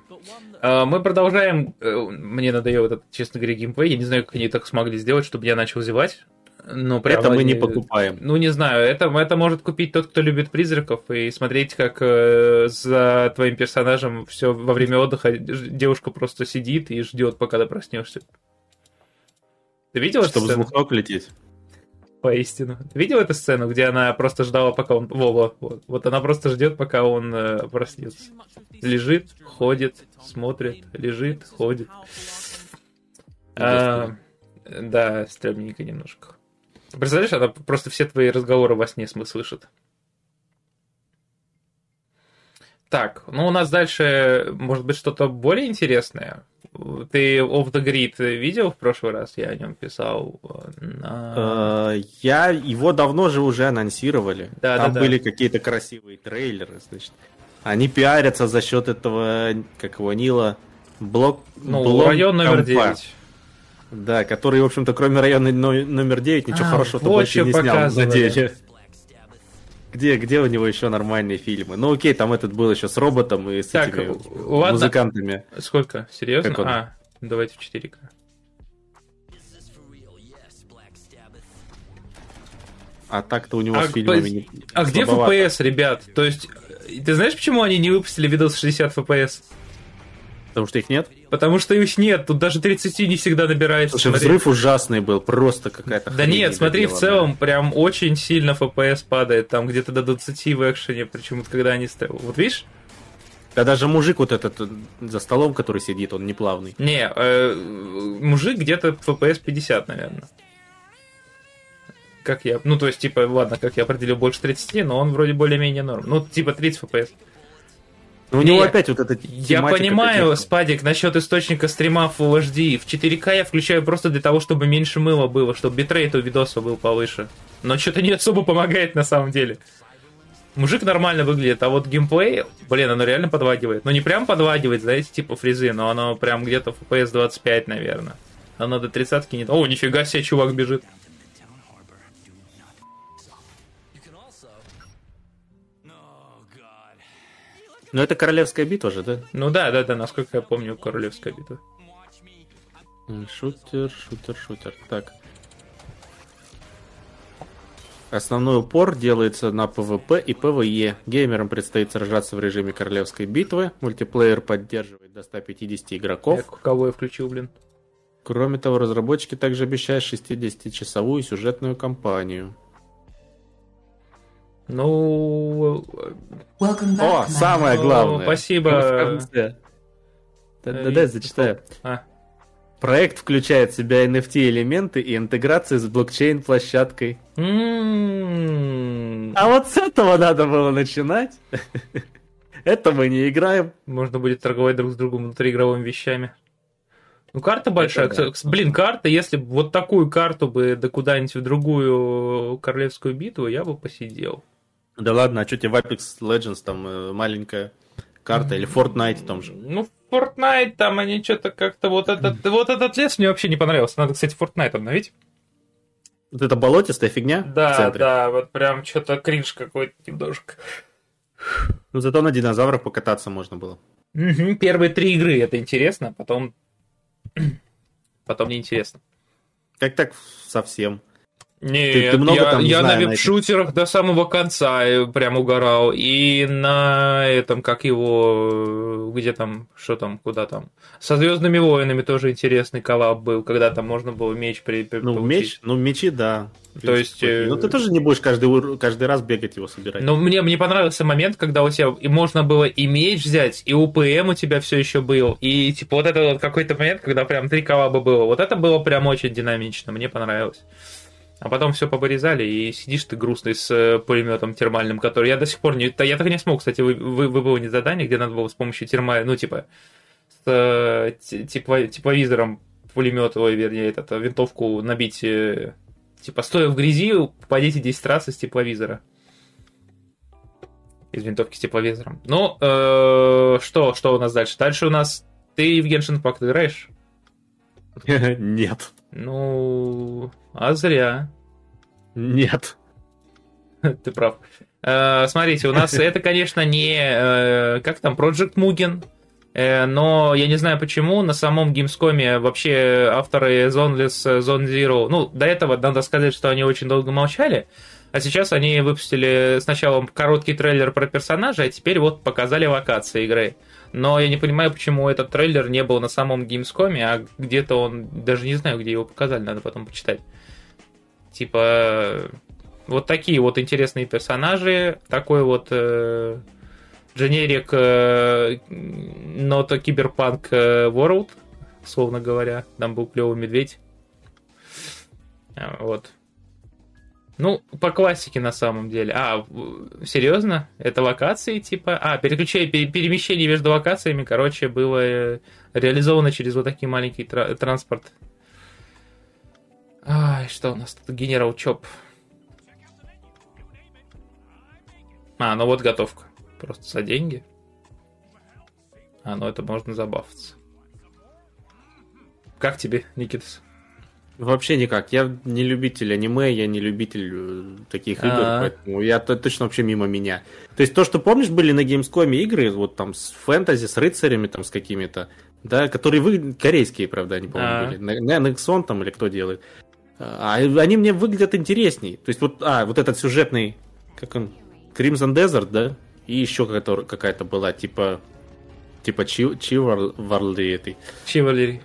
А, Мы продолжаем. э, Мне надоел этот, честно говоря, геймплей. Я не знаю, как они так смогли сделать, чтобы я начал зевать. Ну, прям Это мы не покупаем. Ну, не знаю, это, это может купить тот, кто любит призраков, и смотреть, как э, за твоим персонажем все во время отдыха девушка просто сидит и ждет, пока ты проснешься. Ты видел эту Чтобы сцену? звук ног лететь. Поистину. Ты видел эту сцену, где она просто ждала, пока он... Во, во, вот. Вот она просто ждет, пока он э, проснется. Лежит, ходит, смотрит, лежит, ходит. А, да, стрёмненько немножко. Представляешь, она просто все твои разговоры во сне слышит. Так, ну у нас дальше, может быть, что-то более интересное. Ты Off the Grid видел в прошлый раз? Я о нем писал. э, на- Э, Я его давно же уже анонсировали. Да, Там да, да. были какие-то красивые трейлеры, значит. Они пиарятся за счет этого, как его, Нила, блок... Ну, Блом район номер компа. 9. Да, который, в общем-то, кроме района но- номер 9, ничего А, хорошего вот больше не снял на деле. Где, где у него еще нормальные фильмы? Ну окей, там этот был еще с роботом и с Так, этими ладно. музыкантами. Сколько? Серьезно? Как он? А, давайте в 4К. А так-то у него А с фильмами не- А где слабовато. FPS, ребят? То есть, ты знаешь, почему они не выпустили видос 60 FPS? Потому что их нет? Потому что их нет, тут даже 30 не всегда набирается. Слушай, смотри. взрыв ужасный был, просто какая-то Да нет, смотри, в целом прям очень сильно FPS падает, там где-то до 20 в экшене, почему-то когда они. Вот видишь? Да даже мужик вот этот за столом, который сидит, он не плавный. Не, э, мужик где-то FPS 50, наверное. Как я, ну то есть, типа, ладно, как я определил, больше 30, но он вроде более-менее норм. Ну, типа 30 FPS. Но у него Не, опять вот эта Я понимаю, каких-то. Спадик, насчет источника стрима Full HD. В 4К я включаю просто для того, чтобы меньше мыла было, чтобы битрейт у видоса был повыше. Но что-то не особо помогает на самом деле. Мужик нормально выглядит, а вот геймплей, блин, оно реально подвагивает. Ну не прям подвагивает, знаете, типа фризы, но оно прям где-то в FPS 25, наверное. Оно до 30 не... О, нифига себе, чувак бежит. Ну это королевская битва же, да? Ну да, да, да, насколько я помню, королевская битва. М, Шутер, шутер, шутер. Так. Основной упор делается на PvP и PvE. Геймерам предстоит сражаться в режиме королевской битвы. Мультиплеер поддерживает до 150 игроков. Я кого я включил, блин? Кроме того, разработчики также обещают 60-часовую сюжетную кампанию. Ну... О, man. самое О, главное. спасибо. В конце. Да-да-да, зачитаю. А, Проект включает в себя NFT-элементы и интеграцию с блокчейн-площадкой. М-м-м. А вот с этого надо было начинать. Это мы не играем. Можно будет торговать друг с другом внутриигровыми вещами. Ну, карта большая. Это да. Блин, карта, если бы вот такую карту бы да куда-нибудь в другую королевскую битву, я бы посидел. Да ладно, а что тебе в Apex Legends там э, маленькая карта или Fortnite в том же? Ну, Fortnite там они что-то как-то вот этот, вот этот лес мне вообще не понравился. Надо, кстати, Fortnite обновить. Вот это болотистая фигня Да, да, вот прям что-то кринж какой-то немножко. Ну зато на динозаврах покататься можно было. Первые три игры это интересно, потом... Потом неинтересно. Как так совсем? Нет, Ты- ты много я, там, я знаю, на веб-шутерах до самого конца э, прям угорал. И на этом, как его, э, где там, что там, куда там. Со Звездными войнами тоже интересный коллаб был, когда там можно было меч при... при- Ну, получить. меч, ну, мечи, да. То есть, э, Ну, ты тоже не будешь каждый, каждый раз бегать его собирать. Но мне, мне понравился момент, когда у тебя и можно было и меч взять, и УПМ у тебя все еще был, и типа вот это вот какой-то момент, когда прям три коллаба было. Вот это было прям очень динамично, мне понравилось. А потом все поборезали, и сидишь ты грустный с э, пулеметом термальным, который я до сих пор не... Я так и не смог, кстати, вы, вы, выполнить задание, где надо было с помощью термали... Ну, типа, с э, те- тепло- тепловизором пулемет, ой, вернее, этот, э, винтовку набить, типа, стоя в грязи, попадите 10 раз из тепловизора из винтовки с тепловизором. Ну, что, что у нас дальше? Дальше у нас ты в Genshin Impact играешь? Нет. Ну, а зря. Нет. Ты прав. Э, смотрите, у нас это, конечно, не... э, как там, Project Mugen, э, но я не знаю почему, на самом Gamescom вообще авторы Zoneless, Zone Zero, ну, до этого надо сказать, что они очень долго молчали, а сейчас они выпустили сначала короткий трейлер про персонажа, а теперь вот показали локации игры. Но я не понимаю, почему этот трейлер не был на самом Gamescom, а где-то он, даже не знаю, где его показали, надо потом почитать. Типа, вот такие вот интересные персонажи, такой вот э, дженерик э, нота киберпанк э, World, словно говоря. Там был клевый медведь. А, Вот. Ну, по классике на самом деле. А, серьезно? Это локации типа? А, переключение, пере- перемещение между локациями, короче, было э, реализовано через вот такие маленький тра- транспорт. Ай, что у нас тут? Генерал Чоп. А, ну вот готовка. Просто за деньги. А, ну это можно забавиться. Как тебе, Никитас? Вообще никак. Я не любитель аниме, я не любитель э, таких игр, А. поэтому я то- точно вообще мимо меня. То есть то, что помнишь, были на Gamescom игры, вот там с фэнтези, с рыцарями там с какими-то, да, которые вы корейские, правда, они, по-моему, А. были. На, на Nexon там или кто делает. А они мне выглядят интересней. То есть вот, а, вот этот сюжетный, как он, Crimson Desert, да, и еще какая-то, какая-то была, типа, типа Чи- Чиварли этой. Чивалери.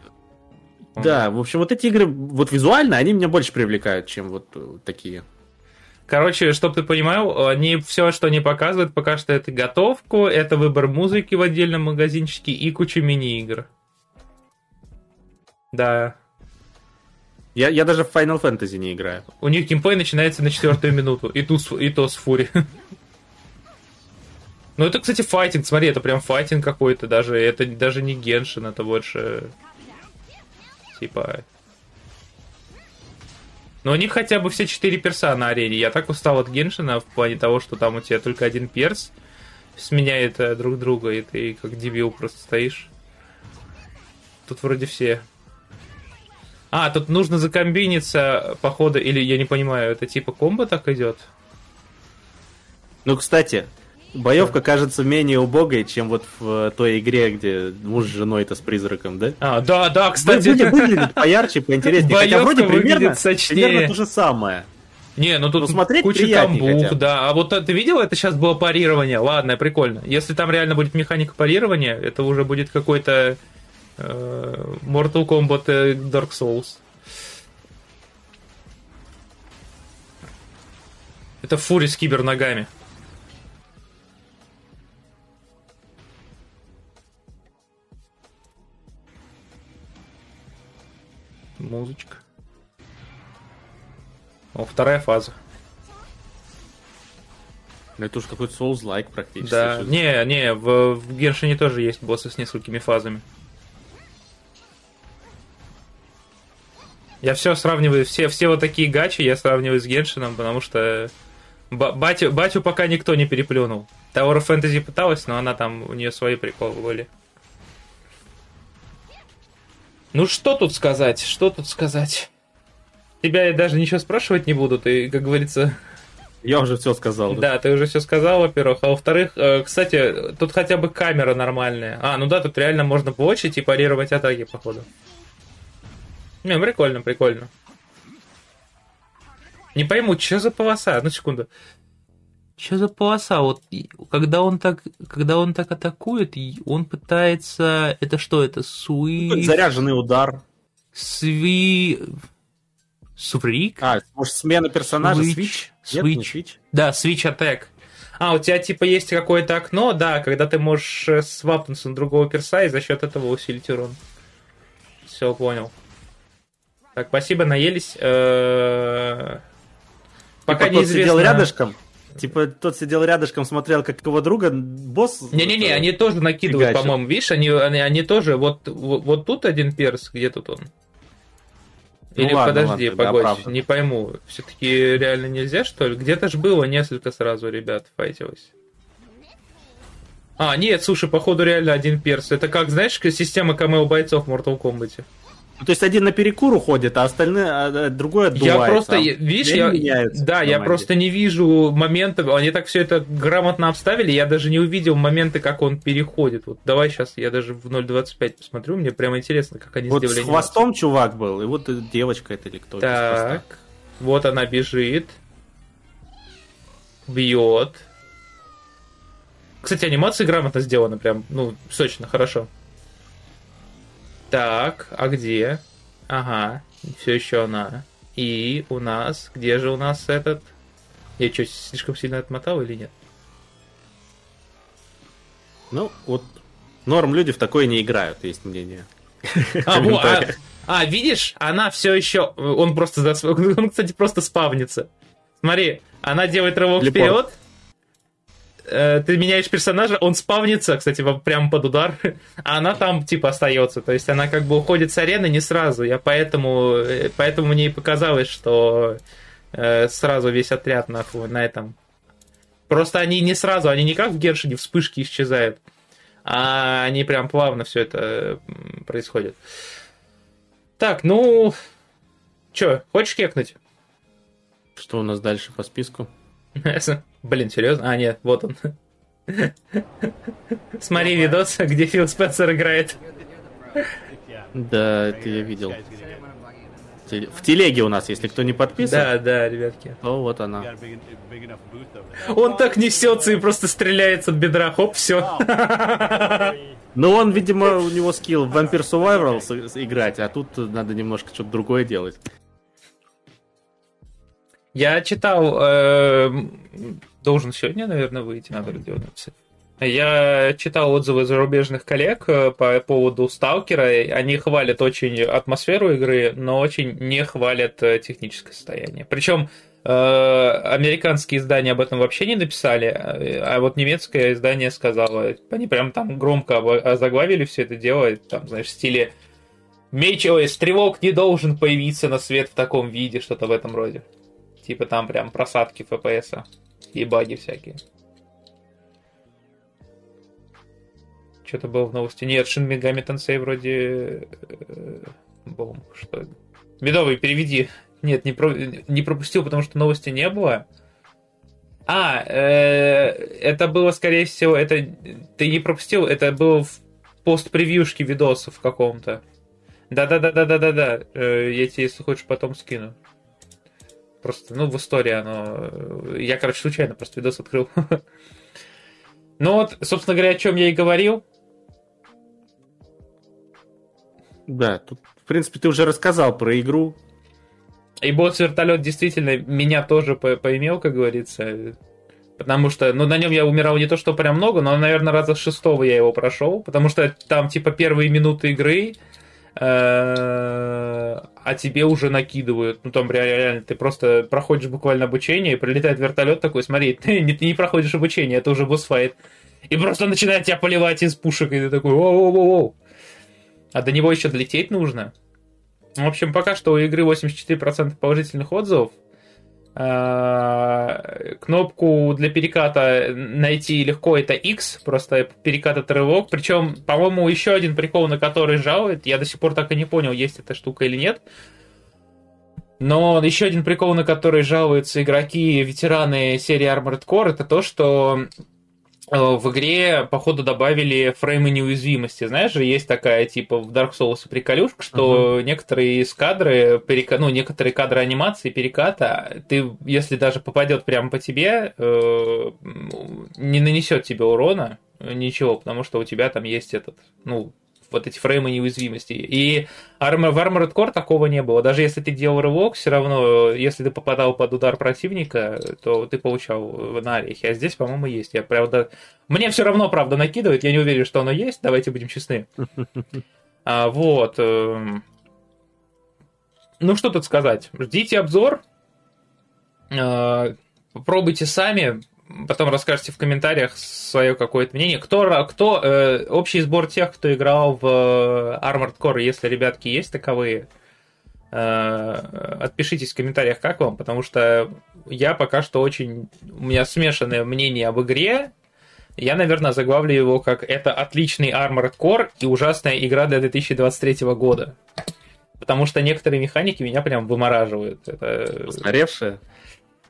Да, в общем, вот эти игры, вот визуально, они меня больше привлекают, чем вот э, такие. Короче, чтобы ты понимал, они все, что они показывают, пока что это готовку, это выбор музыки в отдельном магазинчике и куча мини-игр. Да. Я, я даже в Final Fantasy не играю. У них геймплей начинается на четвертую минуту, и, ту с- и то с фури. Ну, это, кстати, файтинг, смотри, это прям файтинг какой-то даже, это даже не Геншин, это больше, типа... Но у них хотя бы все четыре перса на арене. Я так устал от Геншина в плане того, что там у тебя только один перс сменяет э, друг друга, и ты как дебил просто стоишь. Тут вроде все. А, тут нужно закомбиниться, походу, или я не понимаю, это типа комбо так идет? Ну, кстати, боевка кажется менее убогой, чем вот в э, той игре, где муж с женой-то с призраком, да? А, да, да, Кстати, кстати. выглядит поярче, поинтереснее. Хотя Боевка вроде выглядит примерно, сочнее. примерно то же самое. Не, ну тут Ну, смотреть куча хотя бы. да. А вот э, ты видел, это сейчас было парирование. Ладно, прикольно. Если там реально будет механика парирования, это уже будет какой-то э, Mortal Kombat Dark Souls. Это фури с кибер ногами. Музычка. О, вторая фаза. Ну, это уж какой-то Souls-like практически. Да, не, не, в, в Геншине тоже есть боссы с несколькими фазами. Я все сравниваю, все, все вот такие гачи я сравниваю с Геншином, потому что ба- батю, батю пока никто не переплюнул. Tower of Fantasy пыталась, но она там, у нее свои приколы были. Ну что тут сказать, что тут сказать? Тебя я даже ничего спрашивать не буду, ты, как говорится, Я уже все сказал. да, ты уже все сказал, во-первых. А во-вторых, э, кстати, тут хотя бы камера нормальная. А, ну да, тут реально можно блочить и парировать атаки, походу. Не, прикольно, прикольно. Не пойму, что за полоса? Одну секунду. Что за полоса? Вот когда он так, когда он так атакует, он пытается, это что? Это суи, Заряженный удар. сви, сврик? А, может, смена персонажа? Свич? Switch? Да, Switch Attack. А, у тебя типа есть какое-то окно, да, когда ты можешь э, свапнуться на другого перса и за счет этого усилить урон. Все, понял. Так, спасибо, наелись. Э, Пока неизвестно... сидел рядышком. Типа тот сидел рядышком, смотрел, как его друга босс... Не-не-не, это, они тоже накидывают, фигачит. по-моему, видишь, они, они, они тоже, вот, вот, вот тут один перс, где тут он? Ну Или ладно, подожди, ладно, да, погодь, правда. не пойму. Все-таки реально нельзя, что ли? Где-то ж было несколько сразу ребят файтилось. А, нет, слушай, походу реально один перс. Это как, знаешь, как система камео бойцов в Mortal Kombat. Ну, то есть один на перекур уходит, а остальные, а, а, другой отдувается. Я просто, А видишь, я, меняется да, я просто не вижу моментов, они так все это грамотно обставили, я даже не увидел моменты, как он переходит. Вот давай сейчас я даже в 0.25 посмотрю, мне прямо интересно, как они Вот сделали с анимацию. хвостом чувак был, и вот девочка это или кто. Так, вот она бежит, бьет. Кстати, анимация грамотно сделана, прям, ну, сочно, хорошо. Так, а где? Ага, все еще она. И у нас, где же у нас этот? Я что, слишком сильно отмотал или нет? Ну, вот норм люди в такое не играют, есть мнение. А, во, а, а, видишь, она все еще, он просто, он, кстати, просто спавнится. Смотри, она делает рывок вперед, э, ты меняешь персонажа, он спавнится, кстати, вам прямо под удар, а она там типа остается, то есть она как бы уходит с арены не сразу, я поэтому, э, поэтому мне и показалось, что э, сразу весь отряд нахуй на этом. Просто они не сразу, они не как в Гершине вспышки исчезают, а они прям плавно все это происходит. Так, ну, чё, хочешь кекнуть? Что у нас дальше по списку? Блин, серьезно? А, нет, вот он. Смотри видос, где Фил Спенсер играет. Да, это я видел. В телеге у нас, если кто не подписан, Да, да, ребятки. то вот она. Он так несется и просто стреляется от бедра. Хоп, все. Ну, он, видимо, у него скилл в Vampire Survival играть, а тут надо немножко что-то другое делать. Я читал, э, должен сегодня, наверное, выйти, надо написать. Я читал отзывы зарубежных коллег э, по поводу Сталкера. Они хвалят очень атмосферу игры, но очень не хвалят э, техническое состояние. Причем э, американские издания об этом вообще не написали, а вот немецкое издание сказало. Они прям там громко озаглавили все это дело, там, знаешь, в стиле Меч ОС, стрелок не должен появиться на свет в таком виде, что-то в этом роде. Типа там прям просадки FPS и баги всякие. Что-то было в новости. Нет, Шин Мегами Тенсей вроде... э, Бом, что... Бедовый, переведи. Нет, не, про... не пропустил, потому что новости не было. А, э, это было, скорее всего, это... Ты не пропустил, это было в пост-превьюшке видосов каком-то. Да-да-да-да-да-да-да. Э, Я тебе, если хочешь, потом скину. Просто, ну, в истории оно... Я, короче, случайно просто видос открыл. Ну вот, собственно говоря, о чем я и говорил. Да, тут, в принципе, ты уже рассказал про игру. И босс вертолет действительно меня тоже по- поимел, как говорится. Потому что, ну, на нем я умирал не то, что прям много, но, наверное, раза с шестого я его прошел. Потому что там, типа, первые минуты игры, а тебе уже накидывают. Ну, там реально, ты просто проходишь буквально обучение, и прилетает вертолет такой, смотри, ты не, ты не проходишь обучение, это уже босс-файт. И просто начинает тебя поливать из пушек, и ты такой, воу-воу-воу. А до него еще долететь нужно. В общем, пока что у игры 84% положительных отзывов. А, кнопку для переката найти легко, это X, просто перекат это рывок. Причем, по-моему, еще один прикол, на который жалует, я до сих пор так и не понял, есть эта штука или нет. Но еще один прикол, на который жалуются игроки, ветераны серии Armored Core, это то, что Э, в игре, походу, добавили фреймы неуязвимости. Знаешь же, есть такая, типа, в Dark Souls приколюшка, что uh-huh. некоторые из кадры, перека... ну, некоторые кадры анимации переката, ты, если даже попадет прямо по тебе, э, не нанесет тебе урона, ничего, потому что у тебя там есть этот, ну, вот эти фреймы неуязвимости. И Armor, в Armored Core такого не было. Даже если ты делал рывок, все равно, если ты попадал под удар противника, то ты получал на орехи. А здесь, по-моему, есть. Я правда... Мне все равно, правда, накидывает. Я не уверен, что оно есть. Давайте будем честны. А, вот. Эм. Ну, что тут сказать. Ждите обзор. А, попробуйте сами потом расскажете в комментариях свое какое-то мнение. Кто, кто э, общий сбор тех, кто играл в э, Armored Core, если ребятки есть таковые, э, отпишитесь в комментариях, как вам, потому что я пока что очень... У меня смешанное мнение об игре. Я, наверное, заглавлю его как «Это отличный Armored Core и ужасная игра для 2023 года». Потому что некоторые механики меня прям вымораживают. Это... Посмотревшие?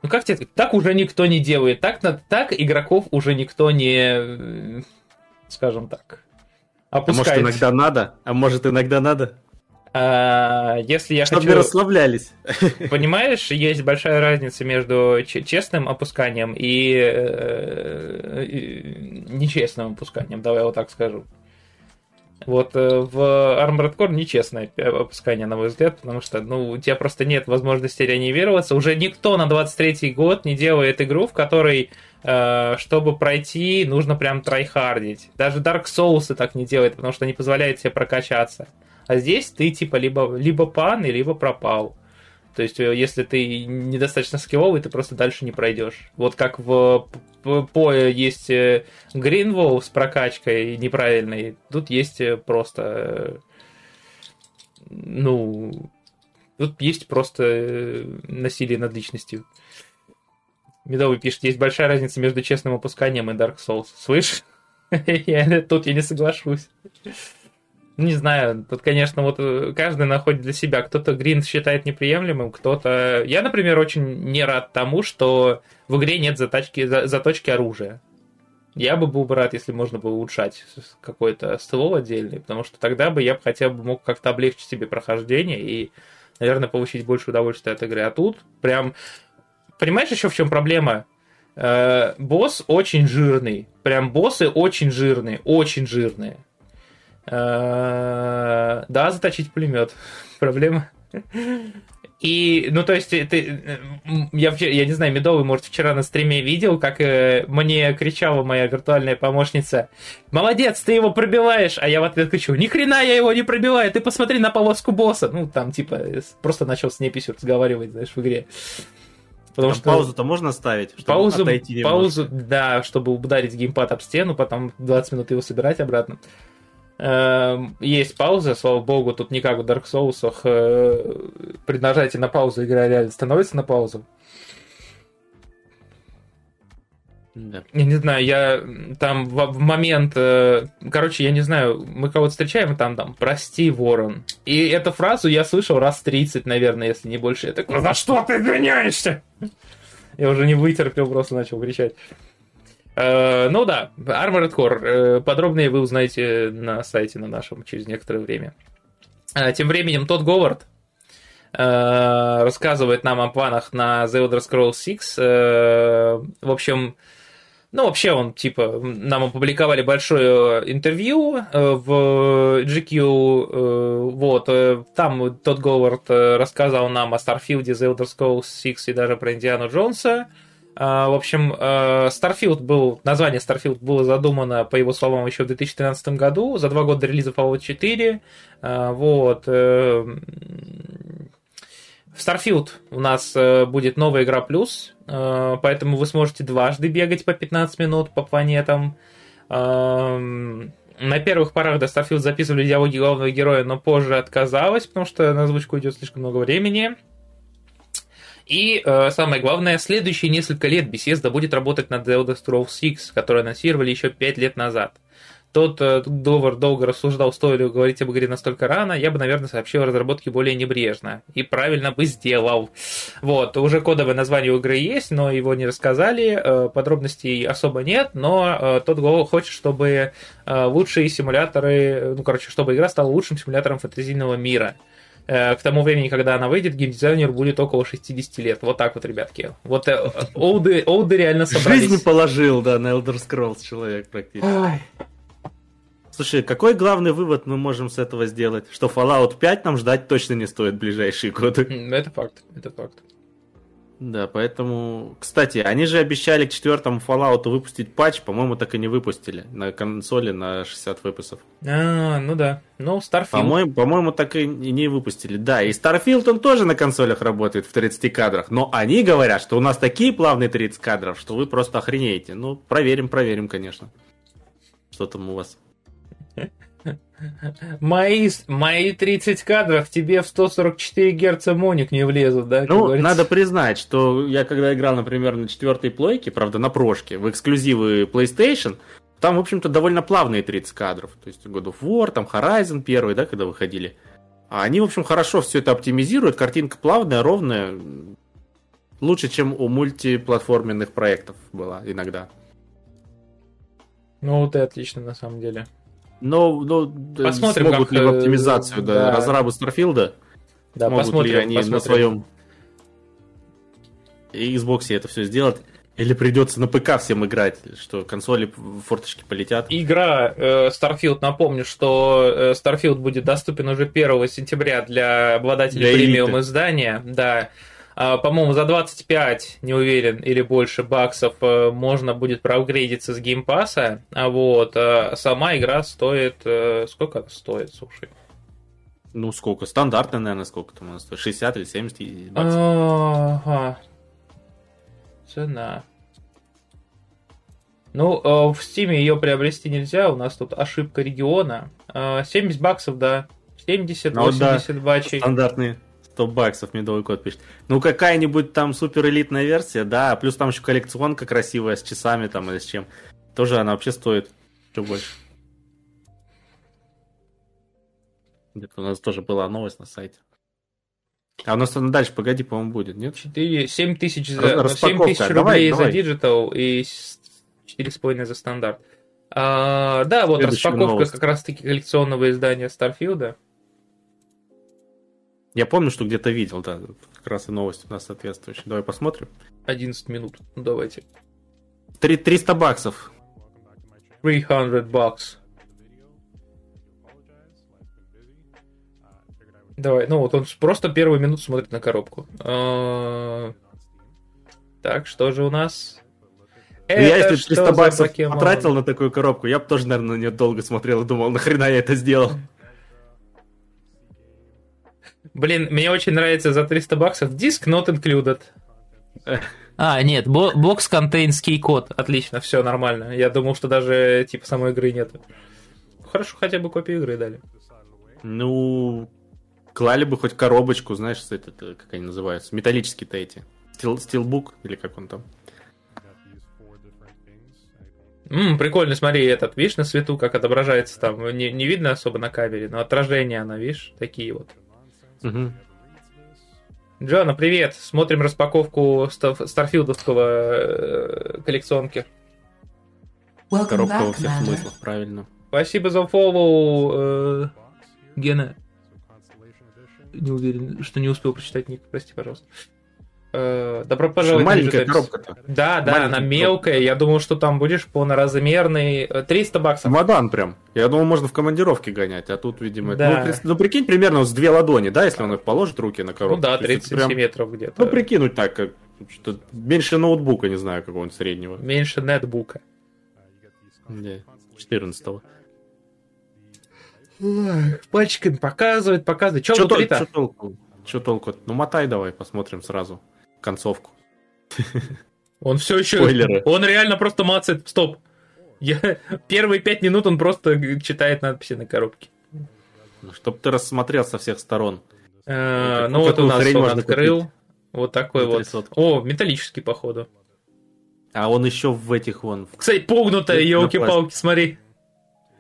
Ну как тебе, так уже никто не делает, так, так игроков уже никто не, скажем так, опускает. А может иногда надо? А может иногда надо? А, если я Чтобы хочу... расслаблялись. Понимаешь, есть большая разница между честным опусканием и, э, и нечестным опусканием, давай я вот так скажу. Вот э, в Armored Core нечестное опускание, на мой взгляд, потому что, ну, у тебя просто нет возможности реанимироваться. Уже никто на 23-й год не делает игру, в которой, э, чтобы пройти, нужно прям трайхардить. Даже Dark Souls так не делает, потому что не позволяет тебе прокачаться. А здесь ты, типа, либо, либо пан, либо пропал. То есть, э, если ты недостаточно скилловый, ты просто дальше не пройдешь. Вот как в по есть Гринволл э, с прокачкой неправильной, тут есть э, просто ну тут есть просто насилие над личностью. Медовый пишет, есть большая разница между честным опусканием и Dark Souls. Слышь? Тут я не соглашусь. Не знаю, тут, конечно, вот э, каждый находит для себя. Кто-то Грин считает неприемлемым, кто-то... Я, например, очень не рад тому, что в игре нет заточки, заточки оружия. Я бы был бы рад, если можно было улучшать какой-то ствол отдельный, потому что тогда бы я хотя бы мог как-то облегчить себе прохождение и, наверное, получить больше удовольствия от игры. А тут прям... Понимаешь еще в чем проблема? Э, босс очень жирный. Прям боссы очень жирные, очень жирные. Э, да, заточить пулемет. Проблема. И, ну, то есть, ты, я, я не знаю, Медовый, может, вчера на стриме видел, как э, мне кричала моя виртуальная помощница, молодец, ты его пробиваешь, а я в ответ кричу, ни хрена я его не пробиваю, ты посмотри на полоску босса. Ну, там, типа, просто начал с неписью разговаривать, знаешь, в игре. Потому что паузу-то можно ставить, чтобы паузу, отойти немножко. Паузу, да, чтобы ударить геймпад об стену, потом 20 минут его собирать обратно. Эм, есть пауза, слава богу, тут не как в Dark Souls, э, при нажатии на паузу игра реально становится на паузу. Да. Я не знаю, я там в, в момент, э, короче, я не знаю, мы кого-то встречаем, там, там, прости, ворон. И эту фразу я слышал раз 30, наверное, если не больше. Я такой, за что ты извиняешься? Я уже не вытерпел, просто начал кричать. Э, ну да, Armored Core. Э, подробнее вы узнаете на сайте на нашем через некоторое время. Э, тем временем тот Говард рассказывает нам о планах на The Elder Scrolls 6. В общем, ну, вообще он, типа, нам опубликовали большое интервью в GQ, вот, там тот Говард рассказал нам о Starfield, The Elder Scrolls 6 и даже про Индиану Джонса, в общем, э, Starfield был, название Starfield было задумано, по его словам, еще в 2013 году, за два года до релиза Fallout 4. А, вот. Э, в Starfield у нас э, будет новая игра плюс, поэтому вы сможете дважды бегать по 15 минут по планетам. На первых порах до Starfield записывали диалоги главного героя, но позже отказалась, потому что на озвучку идет слишком много времени. И э, самое главное, следующие несколько лет Bethesda будет работать над Elder Scrolls 6, который анонсировали еще 5 лет назад. Тот э, Довар долго рассуждал, стоит ли говорить об игре настолько рано, я бы, наверное, сообщил о разработке более небрежно. И правильно бы сделал. Вот, уже кодовое название у игры есть, но его не рассказали, э, подробностей особо нет, но э, тот хочет, чтобы э, лучшие симуляторы, ну, короче, чтобы игра стала лучшим симулятором фэнтезийного мира. Э, к тому времени, когда она выйдет, геймдизайнеру будет около 60 лет. Вот так вот, ребятки. Вот э, олды, олды реально собрались. Жизнь положил, да, на Elder Scrolls человек практически. Ой. Слушай, какой главный вывод мы можем с этого сделать? Что Fallout 5 нам ждать точно не стоит в ближайшие годы. Это факт, это факт. Да, поэтому... Кстати, они же обещали к четвертому Fallout выпустить патч, по-моему, так и не выпустили на консоли на 60 выпусков. А, ну да. Ну, Starfield. По-моему, по-моему, так и не выпустили. Да, и Starfield, он тоже на консолях работает в 30 кадрах, но они говорят, что у нас такие плавные 30 кадров, что вы просто охренеете. Ну, проверим, проверим, конечно. Что там у вас? Мои, мои 30 кадров тебе в 144 герца моник не влезут, да? Ну, говорится? надо признать, что я когда играл, например, на четвертой плойке, правда, на прошке, в эксклюзивы PlayStation, там, в общем-то, довольно плавные 30 кадров. То есть God of War, там Horizon первый, да, когда выходили. А они, в общем, хорошо все это оптимизируют, картинка плавная, ровная. Лучше, чем у мультиплатформенных проектов была иногда. Ну, вот и отлично, на самом деле. Но, но посмотрим, смогут как, ли в э, оптимизацию да, да, разрабы Старфилда? Да, смогут посмотрим, ли они посмотрим. на своем Xbox это все сделать? Или придется на ПК всем играть, что консоли форточки полетят? Игра э, Starfield, напомню, что э, Starfield будет доступен уже 1 сентября для обладателей для премиум издания. Да. А, по-моему, за 25, не уверен, или больше баксов э, можно будет проапгрейдиться с геймпаса, а вот а сама игра стоит... Э, сколько она стоит, слушай? Ну, сколько? Стандартно, наверное, сколько там она стоит? 60 или 70 баксов? Ага. Цена. Ну, э, в Steam ее приобрести нельзя, у нас тут ошибка региона. 70 баксов, да. 70-80 ну, да. бачей. Стандартные. 100 баксов медовый код пишет. Ну, какая-нибудь там супер элитная версия, да, плюс там еще коллекционка красивая с часами там или с чем. Тоже она вообще стоит еще больше. Где-то у нас тоже была новость на сайте. А у нас там дальше, погоди, по-моему, будет, нет? 4, 7 тысяч, за, 7 тысяч рублей давай, за Digital и 4,5 за стандарт. А, да, вот Следующая распаковка новость. как раз-таки коллекционного издания Старфилда. Я помню, что где-то видел, да. Как раз и новость у нас соответствующая. Давай посмотрим. 11 минут. Ну, давайте. 3, 300 баксов. 300 бакс. Давай, ну вот он просто первую минуту смотрит на коробку. А, так, что же у нас? Ну, Это я если 300 баксов потратил на такую коробку, я бы тоже, наверное, на нее долго смотрел и думал, нахрена я это сделал. Блин, мне очень нравится за 300 баксов диск not included. А, нет, бокс contains key код. Отлично, все нормально. Я думал, что даже типа самой игры нет. Хорошо, хотя бы копию игры дали. Ну, клали бы хоть коробочку, знаешь, это, как они называются, металлические-то эти. Стил, стилбук, или как он там. Ммм, прикольно, смотри, этот, видишь, на свету, как отображается там, не, не видно особо на камере, но отражение она, видишь, такие вот. Угу. Джона, привет! Смотрим распаковку старфилдовского э, коллекционки. Коробка во всех смыслах, правильно. Спасибо за фоллоу, э, Гена. Не уверен, что не успел прочитать ник, прости, пожалуйста. Э, добро пожаловать. Маленькая коробка-то. Да, да, Маленькая она мелкая. Коробка. Я думал, что там будешь полноразмерный. 300 э, баксов. Мадан прям. Я думал, можно в командировке гонять, а тут, видимо... Да. Ну, ну, прикинь, примерно с две ладони, да, если он их положит руки на коробку. Ну да, 30 прям... сантиметров где-то. Ну, прикинуть так, как Что меньше ноутбука, не знаю, какого-нибудь среднего. Меньше нетбука. Да, 14 Пальчиками показывает, показывает. Че Что внутри-то? толку? Что толку? Ну, мотай давай, посмотрим сразу концовку. Он все еще... Спойлеры. Он реально просто мацает. Стоп. Я... Первые пять минут он просто читает надписи на коробке. Ну, Чтоб ты рассмотрел со всех сторон. Э, Вот Ну вот у нас он открыл. Вот такой вот. 300. О, металлический, походу. А он еще в этих вон... Кстати, погнутая, елки-палки, смотри.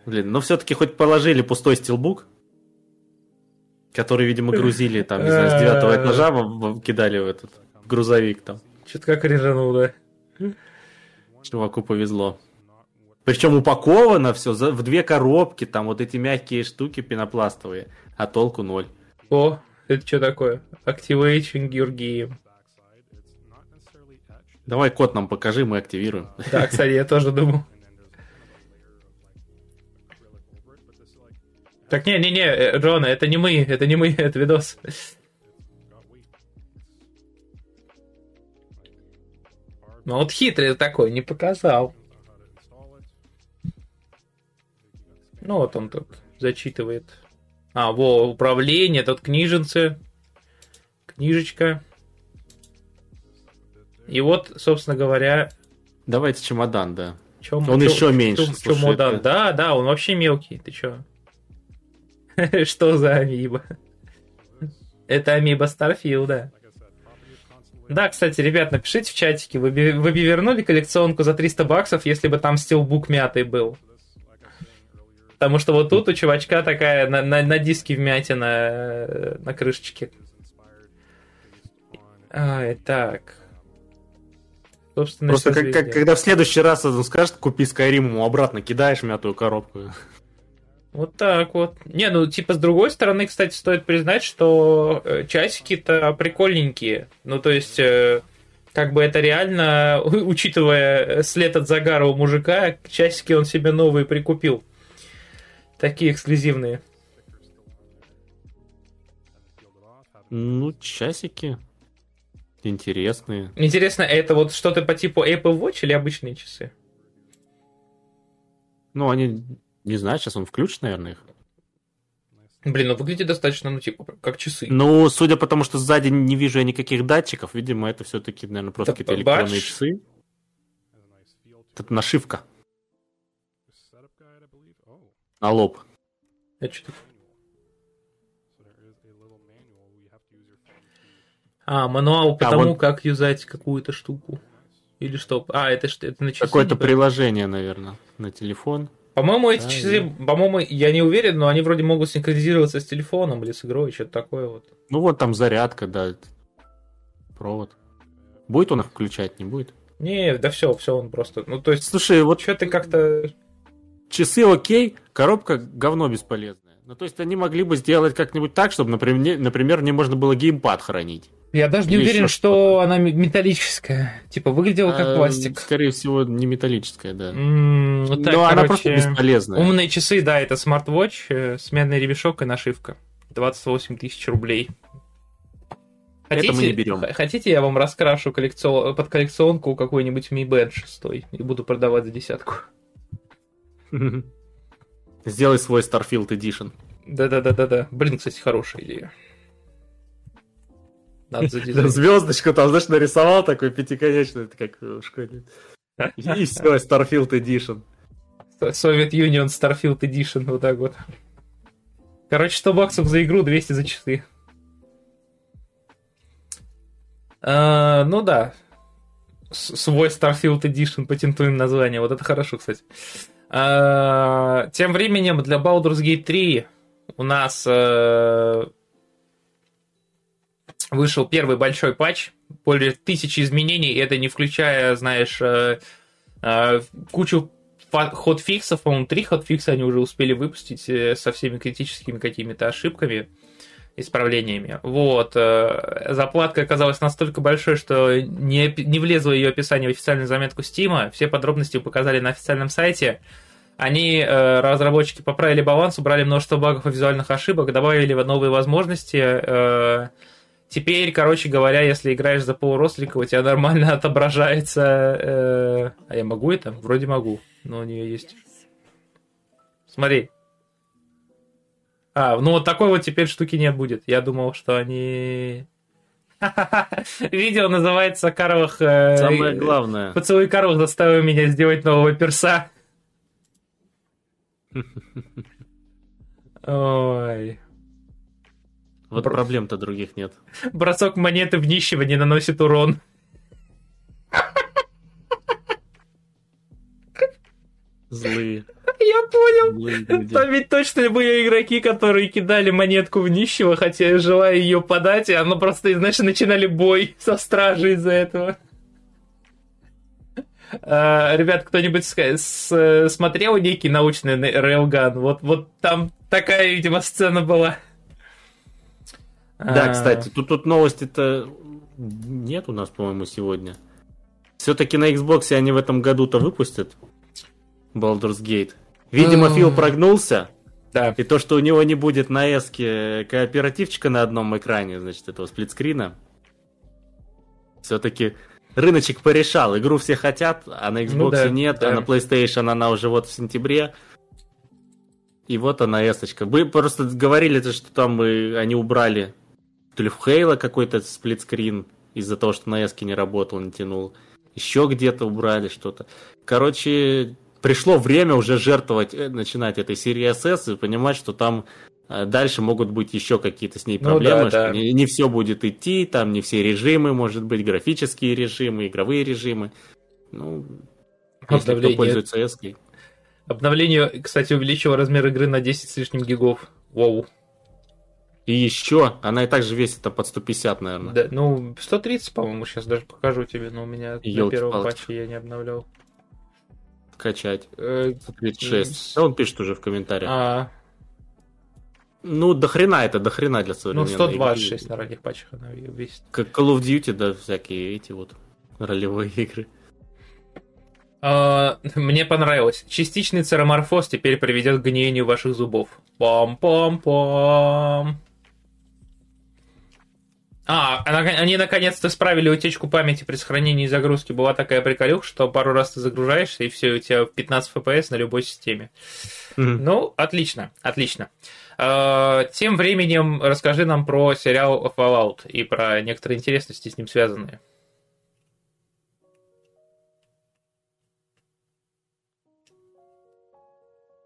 Блин, ну все-таки хоть положили пустой стилбук, который, видимо, грузили там, не знаю, с девятого этажа, кидали в этот грузовик там. Что-то как режанул, да. Чуваку повезло. Причем упаковано все в две коробки, там вот эти мягкие штуки пенопластовые, а толку ноль. О, это что такое? Your game. Давай код нам покажи, мы активируем. Да, кстати, я тоже думал. Так, не-не-не, э, Джона, это не мы, это не мы, это видос. Ну вот хитрый такой, не показал. Ну вот он тут зачитывает. А, во, управление, тут книженцы. Книжечка. И вот, собственно говоря, Давайте чемодан, да. Чё- Он чё- еще меньше, чё- слушай, чемодан. это- Да, да, он вообще мелкий. Ты чё? Что за амиба? Это амиба Старфилда. Да, кстати, ребят, напишите в чатике, вы бы, вы бы вернули коллекционку за 300 баксов, если бы там стилбук мятый был. Потому что вот тут у чувачка такая на, на, на диске вмятина э, на крышечке. Ай, так. Собственно, Просто как, как- когда в следующий раз он скажет, купи Skyrim, ему обратно кидаешь мятую коробку. Вот так вот. Не, ну, типа, с другой стороны, кстати, стоит признать, что э, часики-то прикольненькие. Ну, то есть, э, как бы это реально, учитывая след от загара у мужика, часики он себе новые прикупил. Такие эксклюзивные. Ну, часики. Интересные. Интересно, это вот что-то по типу Apple Watch или обычные часы? Ну, они... Не знаю, сейчас он включит, наверное, их. Блин, ну выглядит достаточно, ну, типа, как часы. Ну, судя по тому, что сзади не вижу я никаких датчиков, видимо, это все-таки, наверное, просто какие-то электронные бач. часы. Это нашивка на лоб. А, мануал по А, тому, вот- как юзать какую-то штуку. Или что? А, это что? Это на часы? Какое-то приложение, наверное, на телефон. По-моему, эти Да, часы, по-моему, я не уверен, но они вроде могут синхронизироваться с телефоном или с игрой, что-то такое вот. Ну, вот там зарядка, да. Провод. Будет он их включать, не будет? Не, да все, все, он просто. Ну, то есть, Слушай, вот что ты как-то. часы окей, коробка говно бесполезная. Ну, то есть они могли бы сделать как-нибудь так, чтобы, например, например, мне можно было геймпад хранить. Я даже не Или уверен, что она ме- металлическая. Типа, выглядела как А, пластик. Скорее всего, не металлическая, да. Ну так, Но она просто бесполезная. Умные часы, да, это смарт-вотч, э, сменный ремешок и нашивка. 28 тысяч рублей. Это мы не берем. Хотите, я вам раскрашу коллекцион- под коллекционку какой-нибудь Mi Band 6 и буду продавать за десятку. Сделай свой Starfield Edition. Да-да-да-да-да. Блин, кстати, хорошая идея. Надо. Звездочку там, знаешь, нарисовал такой пятиконечный, это как в школе. И все, Starfield Edition. Soviet Union Starfield Edition, вот так вот. Короче, 100 баксов за игру, 200 за часы. А, ну да. С- Свой Starfield Edition, патентуем название. Вот это хорошо, кстати. А, тем временем для Baldur's Gate 3 у нас э, вышел первый большой патч. Более тысячи изменений, и это не включая, знаешь, э, э, кучу хотфиксов, по-моему, три хотфикса они уже успели выпустить э, со всеми критическими какими-то ошибками, исправлениями. Вот. Заплатка оказалась настолько большой, что не, не влезло ее описание в официальную заметку Стима. Все подробности показали на официальном сайте. Они, разработчики, поправили баланс, убрали множество багов и визуальных ошибок, добавили новые возможности. Э, Теперь, короче говоря, если играешь за полурослика, у тебя нормально отображается... Э... А я могу это? Вроде могу, но у нее есть... Смотри. А, ну вот такой вот теперь штуки нет будет. Я думал, что они... Видео называется Карлах... э, Самое главное. Поцелуй Карлах заставил меня сделать нового перса. Ой. Вот Бр- проблем-то других нет. Бросок монеты в нищего не наносит урон. Злые. Я понял. злые люди. Там ведь точно были игроки, которые кидали монетку в нищего, хотя желая ее подать, и оно просто, знаешь, начинали бой со стражей из-за этого. А, Ребят, кто-нибудь смотрел некий научный рейлган? Вот, вот там такая, видимо, сцена была. Да, А, кстати, тут, тут новости-то нет у нас, по-моему, сегодня. Все-таки на Xbox они в этом году-то выпустят Baldur's Gate. Видимо, А. Фил прогнулся, Да. и то, что у него не будет на эске кооперативчика на одном экране, значит, этого сплитскрина, все-таки рыночек порешал. Игру все хотят, а на Xbox Ну да, нет, да. а на PlayStation она уже вот в сентябре. И вот она эсочка. Вы просто говорили, то, что там и они убрали то ли в Хейла какой-то сплитскрин из-за того, что на эске не работал, не тянул. Еще где-то убрали что-то. Короче, пришло время уже жертвовать, э, начинать этой серии SS и понимать, что там э, дальше могут быть еще какие-то с ней Ну проблемы, да, что да. не, все будет идти, там не все режимы, может быть, графические режимы, игровые режимы. Ну, если кто пользуется эской. Обновление, кстати, увеличило размер игры на 10 с лишним гигов. Воу. И еще, она и так же весит там под 150, наверное. Да, ну, 130, по-моему, сейчас даже покажу тебе, но у меня на первом Ёлки-палки. патче я не обновлял. Качать. Э, 36. Да он пишет уже в комментариях. а, Ну, до хрена это, до хрена для ну, современной 126 игры. на ранних патчах она весит. Как Call of Duty, да, всякие эти вот ролевые игры. А, мне понравилось. Частичный цероморфоз теперь приведет к гниению ваших зубов. Пам-пам-пам. А, она- они наконец-то исправили утечку памяти при сохранении и загрузке. Была такая приколюха, что пару раз ты загружаешься, и все, у тебя 15 FPS на любой системе. Мгм. Ну, отлично, отлично. Э, Тем временем расскажи нам про сериал Fallout и про некоторые интересности с ним связанные.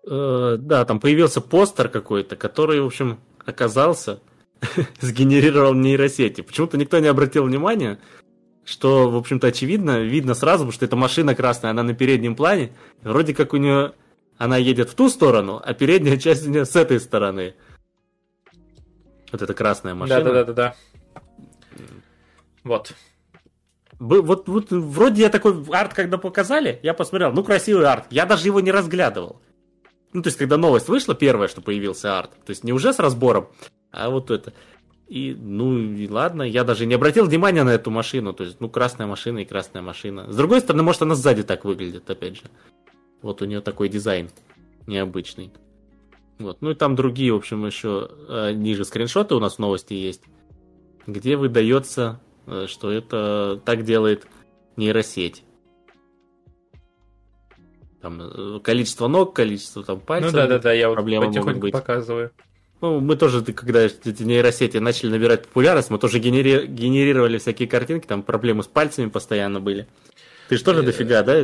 Э, Да, там появился постер какой-то, который, в общем, оказался, сгенерировал нейросети. Почему-то никто не обратил внимания, что, в общем-то, очевидно, видно сразу, потому что эта машина красная, она на переднем плане, вроде как у нее она едет в ту сторону, а передняя часть у нее с этой стороны. Вот эта красная машина. Да, да, да, да, да. Вот. Бы- Вот, вот вроде я такой арт, когда показали, я посмотрел, ну красивый арт. Я даже его не разглядывал. Ну, то есть, когда новость вышла, первое, что появился арт. То есть, не уже с разбором, а вот это. И, ну, и ладно, я даже не обратил внимания на эту машину. То есть, ну, красная машина и красная машина. С другой стороны, может, она сзади так выглядит, опять же. Вот у нее такой дизайн необычный. Вот. Ну и там другие, в общем, еще э, ниже скриншоты у нас в новости есть, где выдается, э, что это так делает нейросеть. Там э, количество ног, количество там пальцев. ну да, да, да, я вот потихоньку показываю. Ну, мы тоже, когда эти нейросети начали набирать популярность, мы тоже генери- генерировали всякие картинки, там проблемы с пальцами постоянно были. Ты же тоже Э, дофига, да?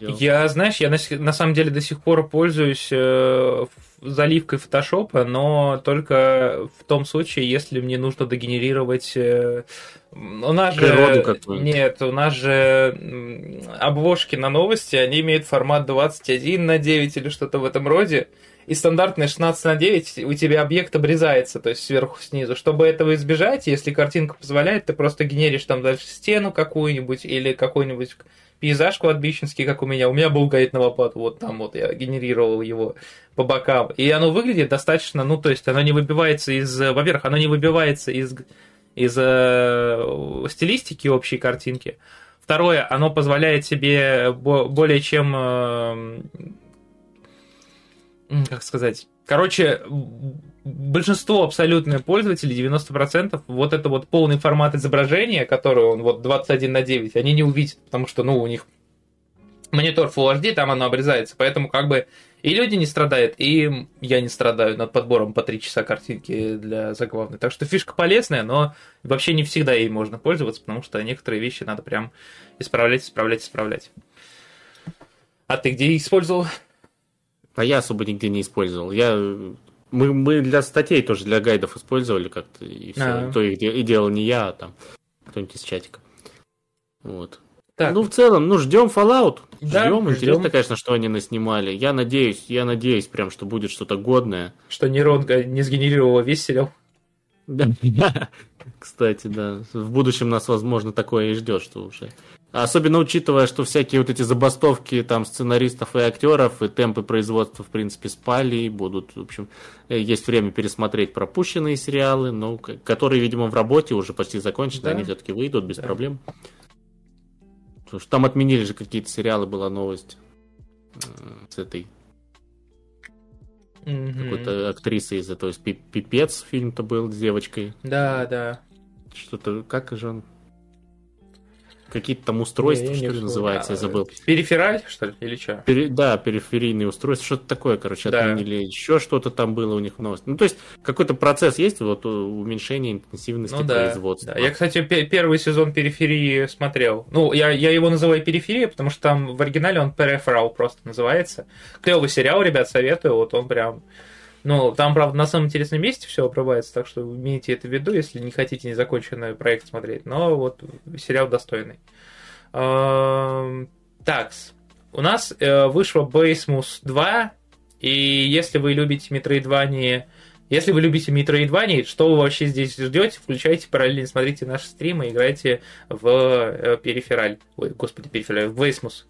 Я, знаешь, я на, на самом деле до сих пор пользуюсь э, заливкой фотошопа, но только в том случае, если мне нужно догенерировать... э, у нас Природу же... какую-нибудь. Нет, у нас же обложки на новости, они имеют формат 21 на 9 или что-то в этом роде. И стандартная 16 на 9 у тебя объект обрезается, то есть сверху снизу. Чтобы этого избежать, если картинка позволяет, ты просто генеришь там дальше стену какую-нибудь или какой-нибудь пейзаж кладбищенский, как у меня. У меня был гайд на лопату, вот там вот я генерировал его по бокам. И оно выглядит достаточно, ну, то есть оно не выбивается из... Во-первых, оно не выбивается из, из э, стилистики общей картинки. Второе, оно позволяет себе бо- более чем... как сказать, короче, большинство абсолютное пользователей, 90%, вот это вот полный формат изображения, который он вот 21 на 9, они не увидят, потому что, ну, у них монитор Full HD, там оно обрезается, поэтому как бы и люди не страдают, и я не страдаю над подбором по 3 часа картинки для заглавной. Так что фишка полезная, но вообще не всегда ей можно пользоваться, потому что некоторые вещи надо прям исправлять, исправлять, исправлять. А ты где использовал? А я особо нигде не использовал. Я мы, мы для статей тоже, для гайдов использовали как-то, и все. А-а-а. То их и делал не я, а там кто-нибудь из чатика. Вот. Так. Ну, в целом, ну, ждем Fallout. Да, ждем. Интересно, конечно, что они наснимали. Я надеюсь, я надеюсь прям, что будет что-то годное. Что нейронка не сгенерировала весь сериал. Да. Кстати, да. В будущем нас, возможно, такое и ждет, что уже. Особенно учитывая, что всякие вот эти забастовки там сценаристов и актеров и темпы производства, в принципе, спали и будут, в общем, э, есть время пересмотреть пропущенные сериалы, но которые, видимо, в работе уже почти закончены, да. они все-таки выйдут без да. проблем. Потому что там отменили же какие-то сериалы, была новость с этой mm-hmm. какой-то актрисой из этого. Пипец фильм-то был с девочкой. Да, да. Что-то, как же он? Какие-то там устройства, не, что ли, называется, я забыл. Перифераль, что ли, или что? Пере, да, периферийные устройства, что-то такое, короче, да. отменили. Еще что-то там было у них в новости. Ну, то есть, какой-то процесс есть, вот уменьшение интенсивности ну, да, производства. Да. Я, кстати, первый сезон периферии смотрел. Ну, я, я его называю периферия, потому что там в оригинале он Peripheral просто называется. Клевый сериал, ребят, советую, вот он прям... Ну, там, правда, на самом интересном месте все обрывается, так что имейте это в виду, если не хотите незаконченный проект смотреть. Но вот сериал достойный. Такс. У нас э, вышло Basemus 2, и если вы любите Metroidvania, если вы любите Metroidvania, что вы вообще здесь ждете, включайте параллельно, смотрите наши стримы, играйте в э, перифераль. Ой, господи, перифераль, в Basemus.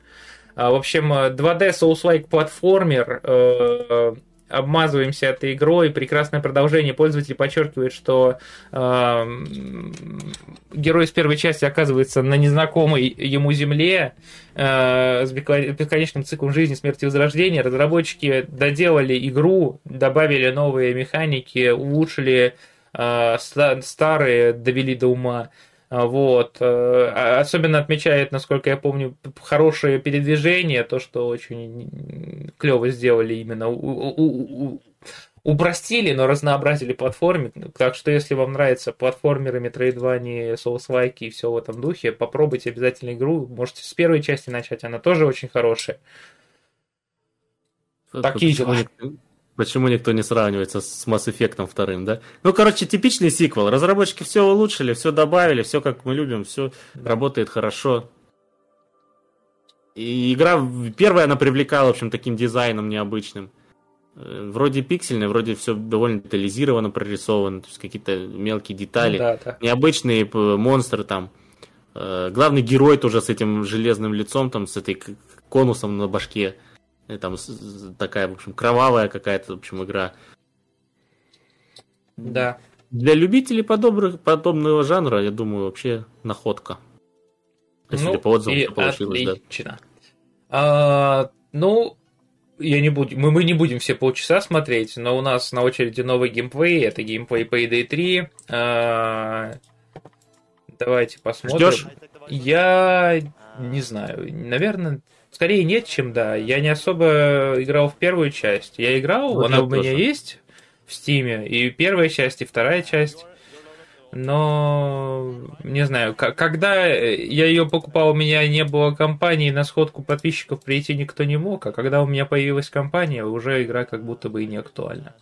А, в общем, 2D Souls-like платформер э, обмазываемся этой игрой. Прекрасное продолжение. Пользователь подчеркивает, что э, герой из первой части оказывается на незнакомой ему земле э, с бесконечным циклом жизни, смерти и возрождения. Разработчики доделали игру, добавили новые механики, улучшили э, старые, довели до ума. Вот. Э, а, особенно отмечает, насколько я помню, хорошее передвижение, то, что очень клево сделали именно. Упростили, но разнообразили платформы. Так что, если вам нравятся платформеры, метроидвани, соус-лайки и все в этом духе, попробуйте обязательно игру. Можете с первой части начать, она тоже очень хорошая. Такие дела. Почему никто не сравнивается с Mass Effect вторым, да? Ну, короче, типичный сиквел. Разработчики все улучшили, все добавили, все как мы любим, все работает хорошо. И игра первая она привлекала, в общем, таким дизайном необычным. Э, вроде пиксельный, вроде все довольно детализировано, прорисовано, то есть какие-то мелкие детали. Да, да. Необычные монстры там. Э, главный герой тоже с этим железным лицом, там, с этой конусом на башке. И там такая, в общем, кровавая какая-то, в общем, игра. Да. Для любителей подобных, подобного жанра, я думаю, вообще находка. Если ну, по отзывам получилось, отлично. да. А, ну, я не буду, мы, мы не будем все полчаса смотреть, но у нас на очереди новый геймплей, это геймплей Payday 3. А, давайте посмотрим. Ждешь? Я не знаю, наверное, Скорее нет, чем да. Я не особо играл в первую часть. Я играл, вот она у меня есть в Стиме, и первая часть, и вторая часть. Но не знаю, когда я ее покупал, у меня не было компании, на сходку подписчиков прийти никто не мог, а когда у меня появилась компания, уже игра как будто бы и не актуальна.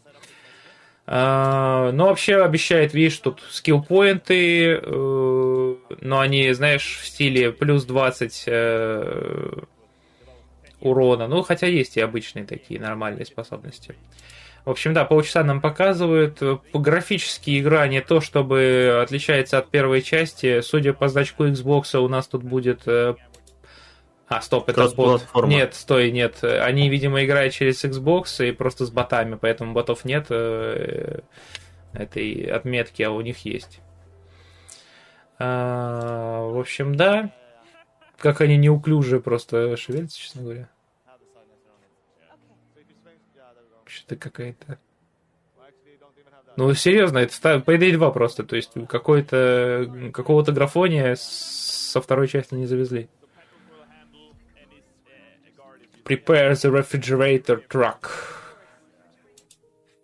А, но вообще обещает, видишь, тут скилл-поинты, э, но они, знаешь, в стиле плюс 20 урона. Ну, хотя есть и обычные такие нормальные способности. В общем, да, полчаса нам показывают. По графически игра не то, чтобы отличается от первой части. Судя по значку Xbox, у нас тут будет... Э, а, стоп, это бот. Нет, стой, нет. Они, видимо, играют через Xbox и просто с ботами, поэтому ботов нет э, этой отметки, а у них есть. А, в общем, да. Как они неуклюже просто шевелятся, честно говоря. Что-то какая-то... Ну, серьезно, это Payday 2 просто, то есть какой-то, какого-то графония со второй части не завезли. Prepare the refrigerator truck.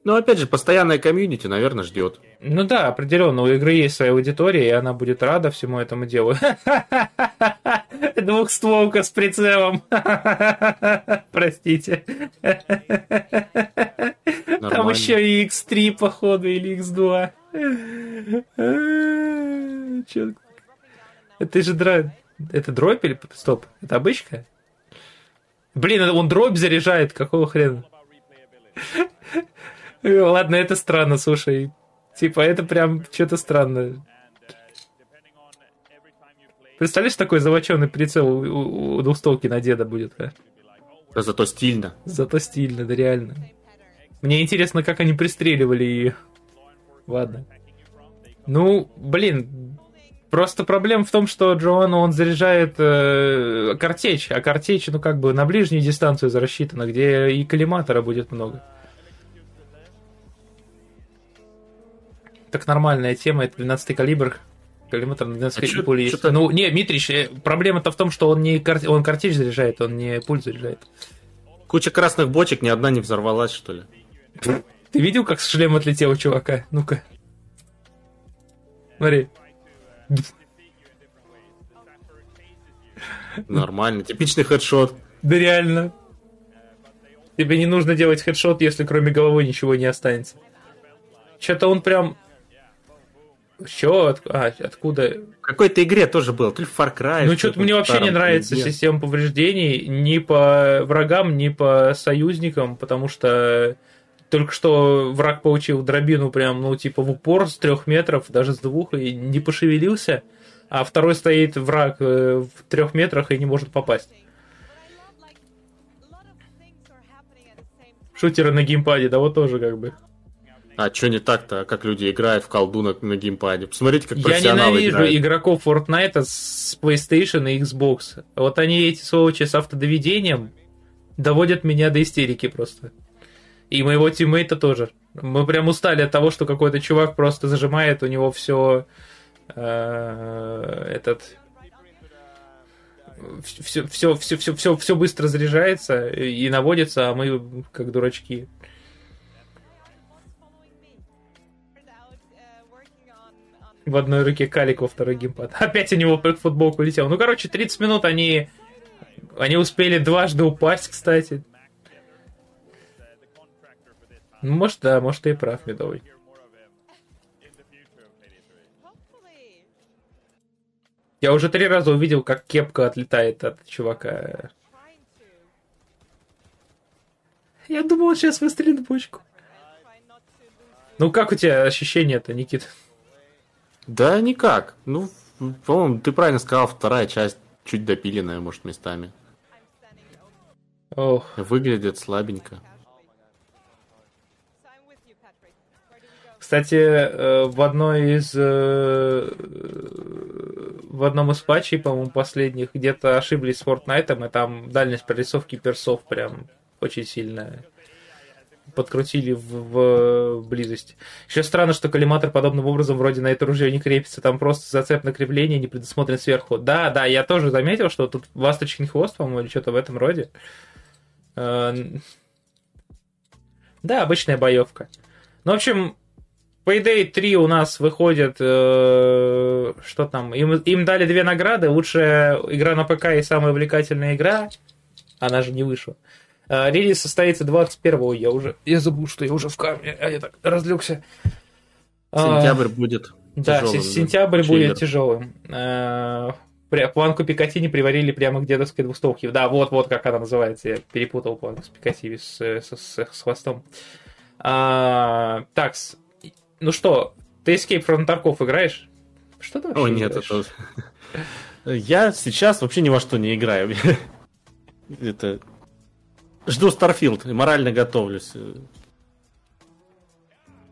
Ну, опять же, постоянная комьюнити, наверное, ждет. Ну да, определенно, у игры есть своя аудитория, и она будет рада всему этому делу. Двухстволка с прицелом. Простите. Там Нормально. еще и X3, походу, или X2. Чё? Это же дробь. Это дробь или... Стоп, это обычка? Блин, он дробь заряжает, какого хрена? Ладно, это странно, слушай. Типа, это прям что-то странное. Представляешь, такой завоченный прицел у, у- двухстолки на деда будет, а? Да Зато стильно. Зато стильно, да реально. Мне интересно, как они пристреливали ее. Ладно. Ну, блин, просто проблема в том, что Джоанна, он заряжает э, картечь, а картечь, ну, как бы на ближнюю дистанцию рассчитана, где и коллиматора будет много. Так нормальная тема, это 12 калибр. На 12 А пули есть. Ну, не, Митрич, э, проблема-то в том, что он не кар- он картечь заряжает, он не пуль заряжает. Куча красных бочек, ни одна не взорвалась, что ли? Ты видел, как шлем отлетел у чувака? Ну-ка. Смотри. Нормально. Типичный хедшот. Да реально. Тебе не нужно делать хедшот, если кроме головы ничего не останется. Что-то он прям... Чё? От- а, откуда? В какой-то игре тоже был. То ли в Far Cry. Ну, что-то мне вообще не нравится игре. система повреждений ни по врагам, ни по союзникам, потому что только что враг получил дробину прям, ну, типа в упор с трех метров, даже с двух, и не пошевелился, а второй стоит враг э, в трех метрах и не может попасть. Шутеры на геймпаде, да вот тоже как бы. А что не так-то? А Как люди играют в колду на, на геймпаде? Посмотрите, как Я профессионалы ненавижу играют. игроков Fortnite с PlayStation и Xbox. Вот они, эти сволочи с автодоведением, доводят меня до истерики просто. И моего тиммейта тоже. Мы прям устали от того, что какой-то чувак просто зажимает, у него все этот все, все, все, все, все, все быстро заряжается и наводится, а мы как дурачки. В одной руке калик, во второй геймпад. Опять у него футболку летел. Ну, короче, 30 минут они... Они успели дважды упасть, кстати. Ну, может, да, может, ты и прав, Медовый. Я уже три раза увидел, как кепка отлетает от чувака. Я думал, сейчас выстрелит бочку. Ну, как у тебя ощущения-то, Никит? Да никак. Ну, по-моему, ты правильно сказал, вторая часть чуть допиленная, может, местами. Ох, Выглядит слабенько. Кстати, э, в одной из э, в одном из патчей, по-моему, последних, где-то ошиблись с Fortnite, и там дальность прорисовки персов прям очень сильно подкрутили в, в близость. Еще странно, что коллиматор подобным образом вроде на это ружье не крепится, там просто зацеп на крепление не предусмотрен сверху. Да, да, я тоже заметил, что тут ласточкин хвост, по-моему, или что-то в этом роде. Э, Да, обычная боевка. Ну, в общем, Payday 3 у нас выходит, э, что там, им, им дали две награды, лучшая игра на ПК и самая увлекательная игра, она же не вышла. Э, релиз состоится 21-го, я уже, я забыл, что я уже в камере, а я так разлегся. Сентябрь будет Да, тяжелым, с- сентябрь Чиллер. будет тяжелым. Пря- Планку Пикатини приварили прямо к дедовской двухстолке. Да, вот-вот как она называется. Я перепутал планку с Пикатини с, с- с- с хвостом. А, так, ну что, ты Escape from Tarkov играешь? Что ты вообще О, нет, играешь? это... Я сейчас вообще ни во что не играю. Это... Жду и морально готовлюсь э,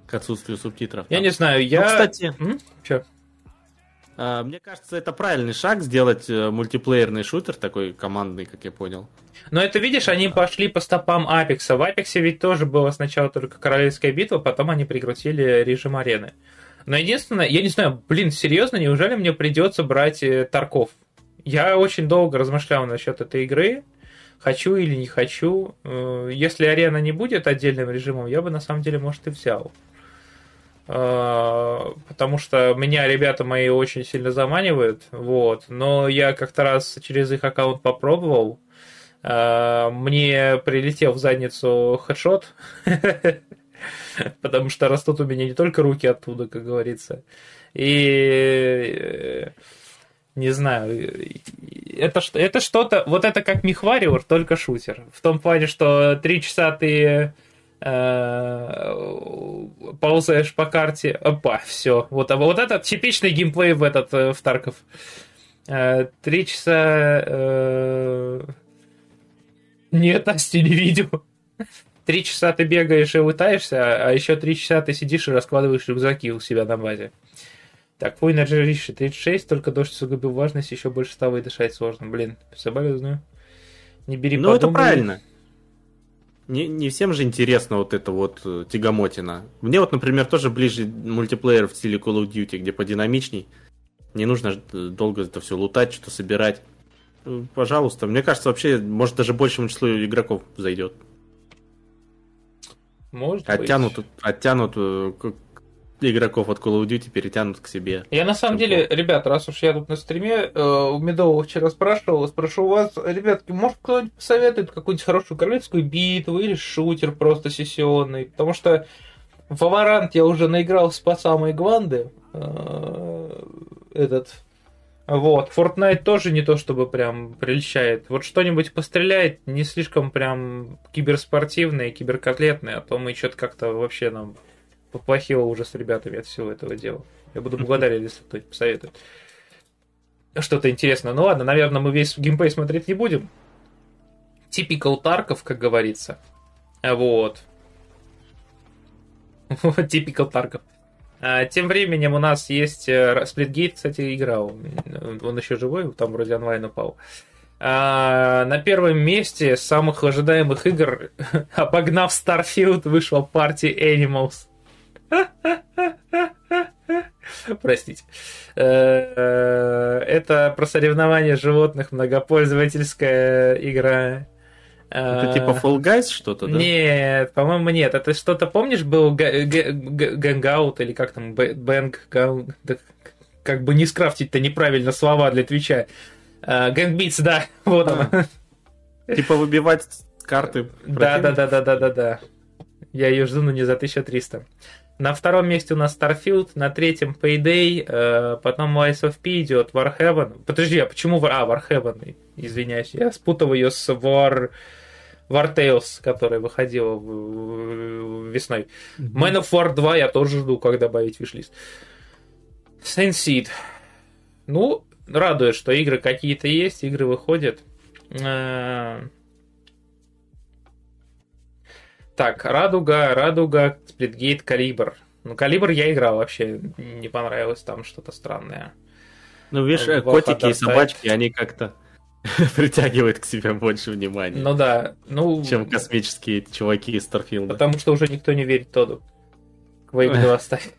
к отсутствию субтитров. Я там. не знаю, я... Ну, кстати, М? Чё? А, Мне кажется, это правильный шаг сделать э, мультиплеерный шутер такой командный, как я понял. Но это, видишь, они пошли по стопам Апекса. В Апексе ведь тоже была сначала только королевская битва, потом они прекратили режим арены. Но единственное, я не знаю, блин, серьезно, неужели мне придется брать э, Тарков? Я очень долго размышлял насчет этой игры, хочу или не хочу. Э, Если арена не будет отдельным режимом, я бы на самом деле, может, и взял. Э, Потому что меня ребята мои очень сильно заманивают, вот. Но я как-то раз через их аккаунт попробовал. Э, Мне прилетел в задницу хедшот, потому что растут у меня не только руки оттуда, как говорится. И не знаю, это, что- это что-то, вот это как Михвариор, только шутер. В том плане, что три часа ты э, ползаешь по карте, опа, все. Вот, а вот это типичный геймплей в этот, э, в Тарков. Э, Три часа... э, Нет, Настю не видел. Три часа ты бегаешь и лытаешься, а еще три часа ты сидишь и раскладываешь рюкзаки у себя на базе. Так, по Energy Rich 36, только дождь усугубил важность, еще больше стало и дышать сложно. Блин, соболезную. Не бери Ну, это правильно. Не, не всем же интересно вот это вот э, тягомотина. Мне вот, например, тоже ближе мультиплеер в стиле Call of Duty, где подинамичней. Не нужно э, долго это все лутать, что-то собирать. Э, Пожалуйста. Мне кажется, вообще, может, даже большему числу игроков зайдет. Может быть. Оттянут, оттянут э, к- игроков от Call of Duty, перетянут к себе. Я на самом деле, ребят, раз уж я тут на стриме, э, у Медового вчера спрашивал, спрошу у вас, ребятки, может кто-нибудь посоветует какую-нибудь хорошую королевскую битву или шутер просто сессионный? Потому что в Valorant я уже наигрался по самой Гванды. э, Этот. Вот. Fortnite тоже не то чтобы прям прельщает. Вот что-нибудь постреляет, не слишком прям киберспортивное, киберкотлетное, а то мы что-то как-то вообще нам поплохело уже с ребятами от всего этого дела. Я буду благодарен, если кто-нибудь посоветует. Что-то интересное. Ну ладно, наверное, мы весь геймплей смотреть не будем. Типикал Тарков, как говорится. Вот. Типикал Тарков. А, Тем временем у нас есть э, Сплитгейт, кстати, играл. Он еще живой, там вроде онлайн упал. А, на первом месте самых ожидаемых игр, обогнав Starfield, вышел Party Animals. Простите. Э, Это про соревнования животных, многопользовательская игра. Это типа Fall Guys что-то, да? Нет, по-моему, нет. Это что-то, помнишь, был Гэнгаут или как там, Бэнг, как бы не скрафтить-то неправильно слова для Твича. Gang Beasts, да, вот он. Типа выбивать карты. Да, да, да, да, да, да, да. Я ее жду, но не за 1300. На втором месте у нас Starfield, на третьем Payday, э, потом Lies of P идет, Warhaven. Подожди, а почему... War- А, Warhaven, извиняюсь, я спутал ее с War... War Tales, которая выходила весной. Man of War 2 я тоже жду, как добавить вишлист. Saint Seed. Ну, радует, что игры какие-то есть, игры выходят. Э, Так, Радуга, Радуга, Сплитгейт, Калибр. Ну, Калибр я играл вообще, не понравилось там что-то странное. Ну, видишь, э, Волха котики и собачки, они как-то притягивают к себе больше внимания, Ну да, ну, чем космические чуваки из Старфилда. потому что уже никто не верит Тоду. Quake 2 ставь.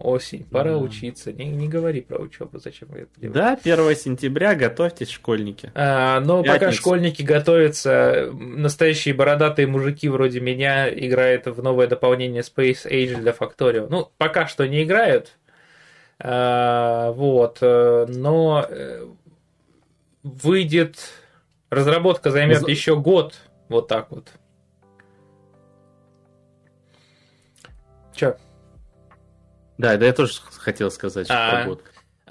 Осень, пора Да. учиться. Не, не говори про учебу, зачем вы это делаете. Да, 1 сентября, готовьтесь, школьники. А, но пока Пятница. школьники готовятся, настоящие бородатые мужики вроде меня играют в новое дополнение Space Age для Factorio. Ну, пока что не играют. А, вот, э, но э, выйдет... Разработка займет За- еще год. Вот так вот. Че? Да, да, я тоже хотел сказать, А. про год.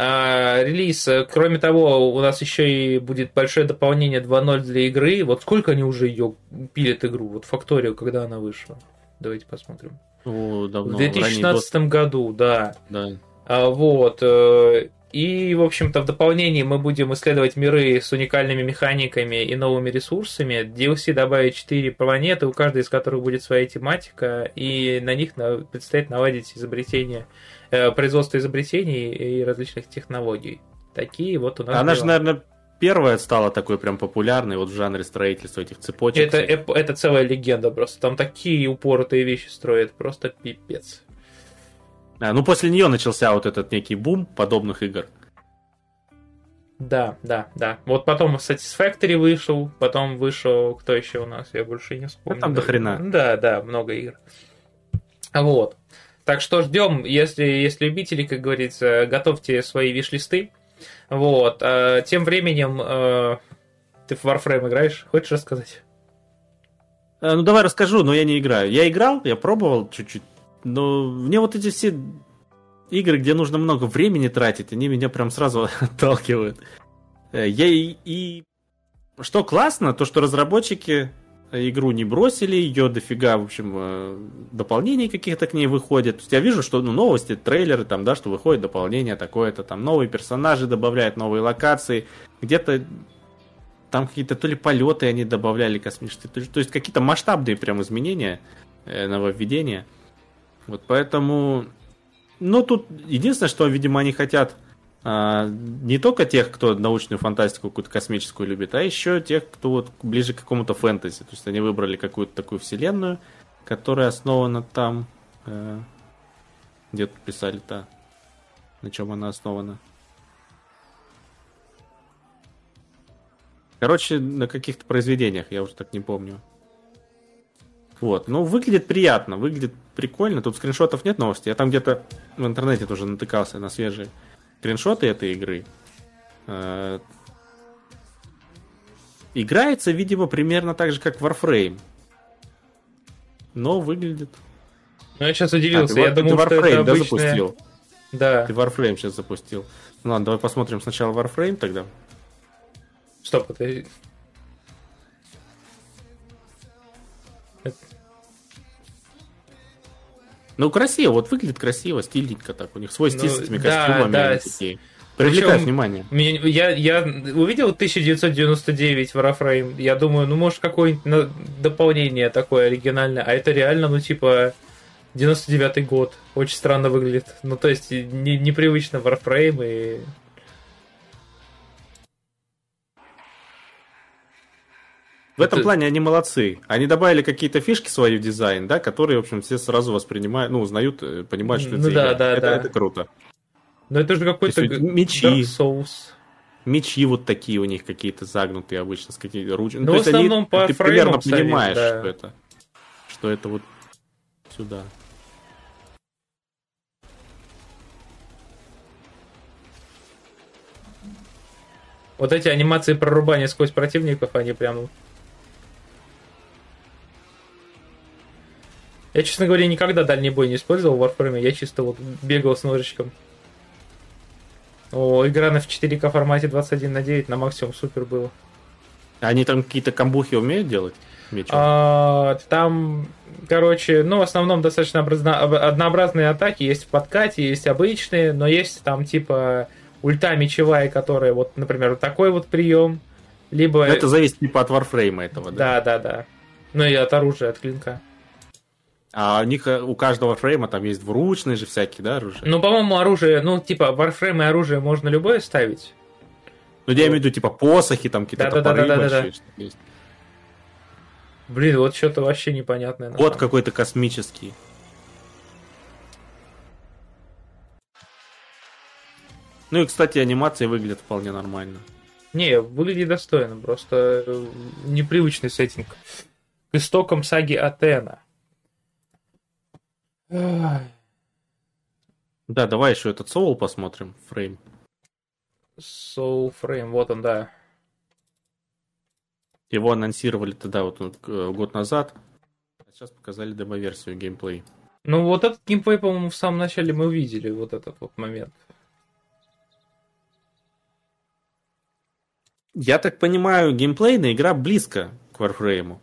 А, релиз. э, Кроме того, у нас еще и будет большое дополнение 2.0 для игры. Вот сколько они уже ее пилят игру? Вот Факторию, когда она вышла? Давайте посмотрим. О, давно. В ранний 2016 году, да. Да. А, вот. э, И, в общем-то, в дополнении мы будем исследовать миры с уникальными механиками и новыми ресурсами. DLC добавит 4 планеты, у каждой из которых будет своя тематика, и на них предстоит наладить изобретение э, производства изобретений и различных технологий. Такие вот у нас Она дела. же, наверное, первая стала такой прям популярной вот в жанре строительства этих цепочек. это, всяких. это целая легенда просто. Там такие упоротые вещи строят, просто пипец. А, ну, после нее начался вот этот некий бум подобных игр. Да, да, да. Вот потом Satisfactory вышел, потом вышел, кто еще у нас, я больше не вспомню. Ну, там до хрена. Да, да, много игр. Вот. Так что ждем, если есть любители, как говорится, готовьте свои виш-листы. Вот. А тем временем э, ты в Warframe играешь? Хочешь рассказать? А, ну, давай расскажу, но я не играю. Я играл, я пробовал чуть-чуть, но мне вот эти все игры, где нужно много времени тратить, они меня прям сразу отталкивают. Э, Я и, и- Что классно, то, что разработчики игру не бросили, ее дофига, в общем, э, дополнений каких-то к ней выходит. То есть я вижу, что ну, новости, трейлеры, там, да, что выходит дополнение такое-то, там новые персонажи добавляют, новые локации, где-то там какие-то то ли полеты они добавляли космические, то, то есть какие-то масштабные прям изменения, э, нововведения. Вот поэтому, ну тут единственное, что, видимо, они хотят а, не только тех, кто научную фантастику какую-то космическую любит, а еще тех, кто вот ближе к какому-то фэнтези. То есть они выбрали какую-то такую вселенную, которая основана там, э, где тут писали-то, на чем она основана. Короче, на каких-то произведениях, я уже так не помню. Вот, ну, выглядит приятно, выглядит прикольно. Тут скриншотов нет новости. Я там где-то в интернете тоже натыкался на свежие скриншоты этой игры. Э, Играется, видимо, примерно так же, как Warframe. Но выглядит... Ну, я сейчас А, удивился. ты, я ты думал, что Warframe, это да, обычная... запустил? Да. Ты Warframe сейчас запустил. Ну ладно, давай посмотрим сначала Warframe тогда. Стоп, это... Ну, красиво, вот выглядит красиво, стильненько так. У них свой стиль Ну, с этими да, костюмами. да, такие. Привлекает Причем- внимание. Меня- я, я увидел 1999 Warframe, я думаю, ну, может, какое-нибудь на- дополнение такое оригинальное, а это реально, ну, типа, 99 год. Очень странно выглядит. Ну, то есть, не- непривычно Warframe и... В этом Это- плане они молодцы. Они добавили какие-то фишки свои в дизайн, да, которые, в общем, все сразу воспринимают, ну, узнают, э, понимают, что это Ну за да, игра. да, это, да. это круто. Ну, это же какой-то мечи. Dark Souls. Мечи вот такие у них какие-то загнутые обычно, с какими ручками. Ну, в основном по ты примерно понимаешь, да. что это. Что это вот сюда. Вот эти анимации прорубания сквозь противников, они прям... Я, честно говоря, никогда дальний бой не использовал в Warframe, я чисто вот бегал с ножичком. О, игра на в 4К формате 21 на 9 на максимум супер было. Они там какие-то камбухи умеют делать? Мечом? А, там, короче, ну, в основном достаточно однообразные атаки. Есть в подкате, есть обычные, но есть там типа ульта мечевая, которая вот, например, вот такой вот прием. Либо... Это зависит типа от варфрейма этого, да? Да, да, да. Ну и от оружия, от клинка. А у них э, у каждого фрейма там есть двуручные же всякие, да, оружие? Ну, по-моему, оружие, ну, типа, варфрейм и оружие можно любое ставить. Ну, я имею в виду, типа, посохи, там какие-то топоры Да-да-да-да-да-да. большие, что есть. Блин, вот что-то вообще непонятное. Вот какой-то космический. Ну и, кстати, анимации выглядят вполне нормально. Не, выглядит достойно, просто э, непривычный сеттинг. К истокам саги Атена. Да, давай еще этот Soul посмотрим, фрейм. Soul Frame, вот он, да. Его анонсировали тогда вот э, год назад. А сейчас показали демо-версию геймплей. Ну, вот этот геймплей, по-моему, в самом начале мы увидели, вот этот вот момент. Я так понимаю, геймплейная игра близко к Warframe.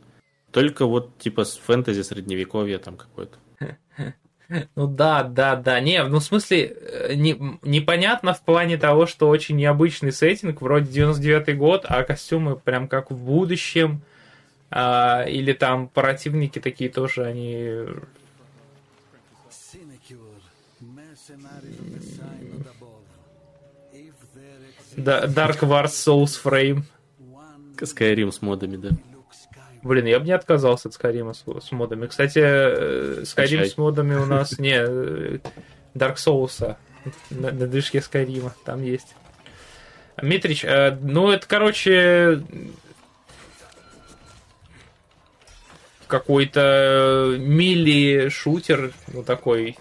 Только вот типа с фэнтези средневековья там какой-то. Ну да, да, да. Не, ну в смысле, э, не, непонятно в плане того, что очень необычный сеттинг, вроде 99-й год, а костюмы прям как в будущем. А, или там противники такие тоже, они... Да, Dark Wars Souls Frame. Skyrim с модами, да. Блин, я бы не отказался от Skyrim с, с модами. Кстати, э, Скачай. с модами у нас не э, Dark Souls на, на движке Skyrim, там есть. Митрич, э, ну это, короче, какой-то мили-шутер, ну такой,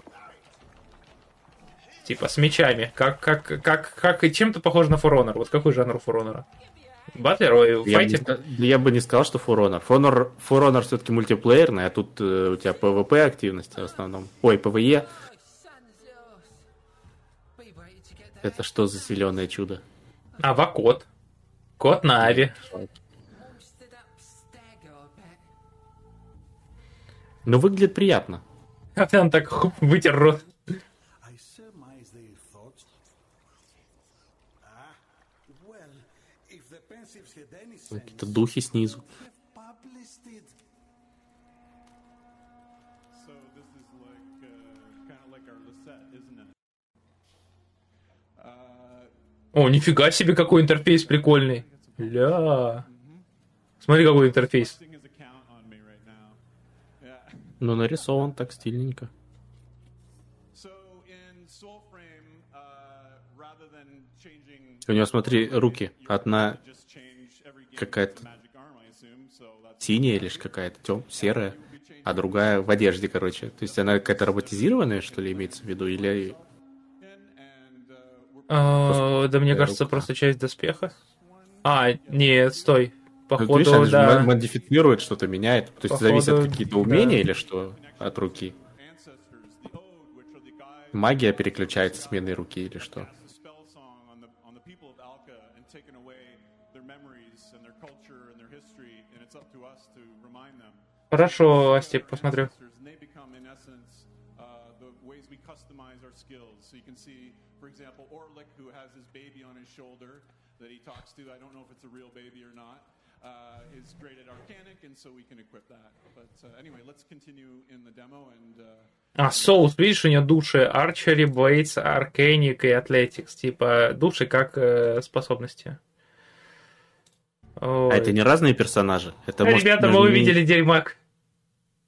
типа с мечами. Как, как, как, как и чем-то похож на For Honor. Вот какой жанр у For Honor? Батлер, ой, Я бы, не, файтинг? я бы не сказал, что For Honor. For Honor, For Honor все-таки мультиплеерный, а тут э, у тебя PvP активности в основном. Ой, PvE. Это что за зеленое чудо? А, Вакот. Кот Нави. Ну, выглядит приятно. А он так хуп, вытер рот. Isn't it? Uh, О, нифига себе, какой интерфейс прикольный. Ля. Смотри, какой интерфейс. Ну, нарисован так стильненько. У него, смотри, руки. Одна какая-то синяя лишь какая-то, тем, серая, а другая в одежде, короче. То есть она какая-то роботизированная, что ли, имеется в виду? Или А, да мне кажется, рука. просто часть доспеха. А, нет, стой. Ну, Походу, видишь, она же да. мо- модифицирует, что-то меняет. То есть зависит от какие-то да. умения или что от руки. Магия переключается сменой руки или что. Uh, uh, demo and. Uh, А, соус, видишь, у него души Арчери, Бейтс, Аркейник и Атлетикс. Типа, души как э, способности. Ой. А это не разные персонажи? Это может Ребята, между вы ними- увидели дерьмак.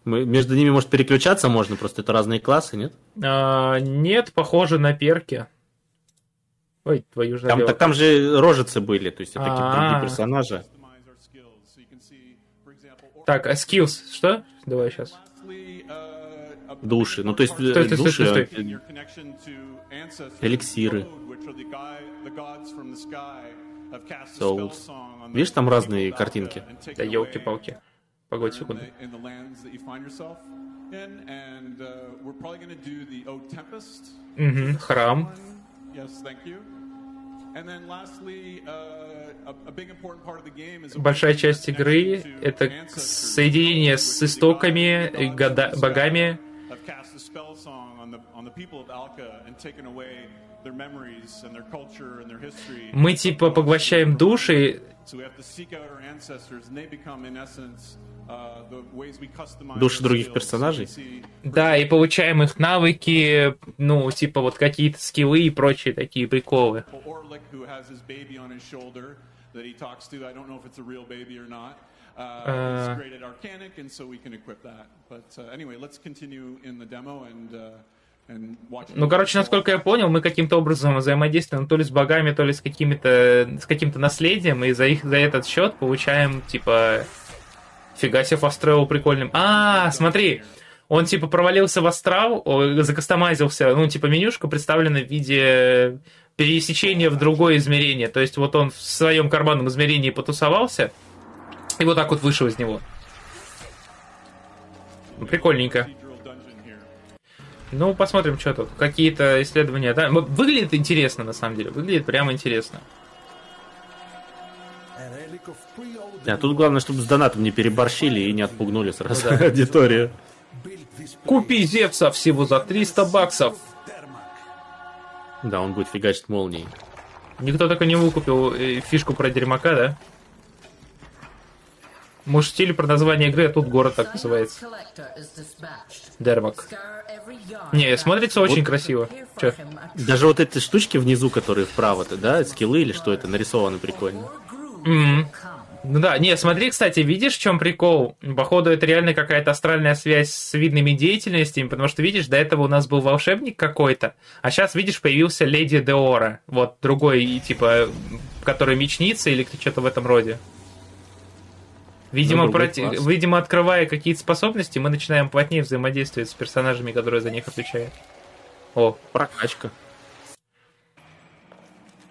мы- между ними может переключаться можно, просто это разные классы, нет? А, нет, похоже на перки. Ой, твою же Там, так там же рожицы были, то есть это какие-то А. другие персонажи. example, Orlik. Так, а skills, что? Давай сейчас. Души. Ну, то есть э, Стой, стой, стой, души... стой, э, стой. ancestors, Эликсиры. Souls. Видишь, там разные картинки. Да елки-палки. Погодь секунду. uh. Мгм, храм. Uh, Большая часть игры — это соединение с истоками, и года- богами. Мы типа поглощаем души, uh, Души других персонажей? Да, и получаем их навыки, ну, типа вот какие-то скиллы и прочие такие приколы. Uh, Ну, короче, насколько я понял, мы каким-то образом взаимодействуем то ли с богами, то ли с какими-то с каким-то наследием, и за их за этот счет получаем, типа, фига себе Travel прикольным. А, смотри, он типа провалился в астрал, закастомайзился, ну, типа, менюшка представлена в виде пересечения в другое измерение. То есть вот он в своем карманном измерении потусовался, и вот так вот вышел из него. Ну, Прикольненько. Ну, посмотрим, что тут. Какие-то исследования. Да, выглядит интересно, на самом деле. Выглядит прямо интересно. Да, тут главное, чтобы с донатом не переборщили и не отпугнули сразу Ну да. аудиторию. Купи Зевса всего за 300 баксов. Да, он будет фигачить молнией. Никто так и не выкупил э, фишку про дерьмака, да? Может, стиль про название игры, а тут город так называется. Дермак. Не, смотрится очень красиво. Чё? Даже вот эти штучки внизу, которые вправо-то, да, скиллы или что это, нарисованы прикольно. М. Ну да, не, смотри, кстати, видишь, в чем прикол? Походу, это реально какая-то астральная связь с видными деятельностями, потому что, видишь, до этого у нас был волшебник какой-то, а сейчас, видишь, появился Леди Деора, вот другой, и, типа, который мечница или что-то в этом роде. Видимо, проти- видимо, открывая какие-то способности, мы начинаем плотнее взаимодействовать с персонажами, которые за них отвечают. О, Прокачка.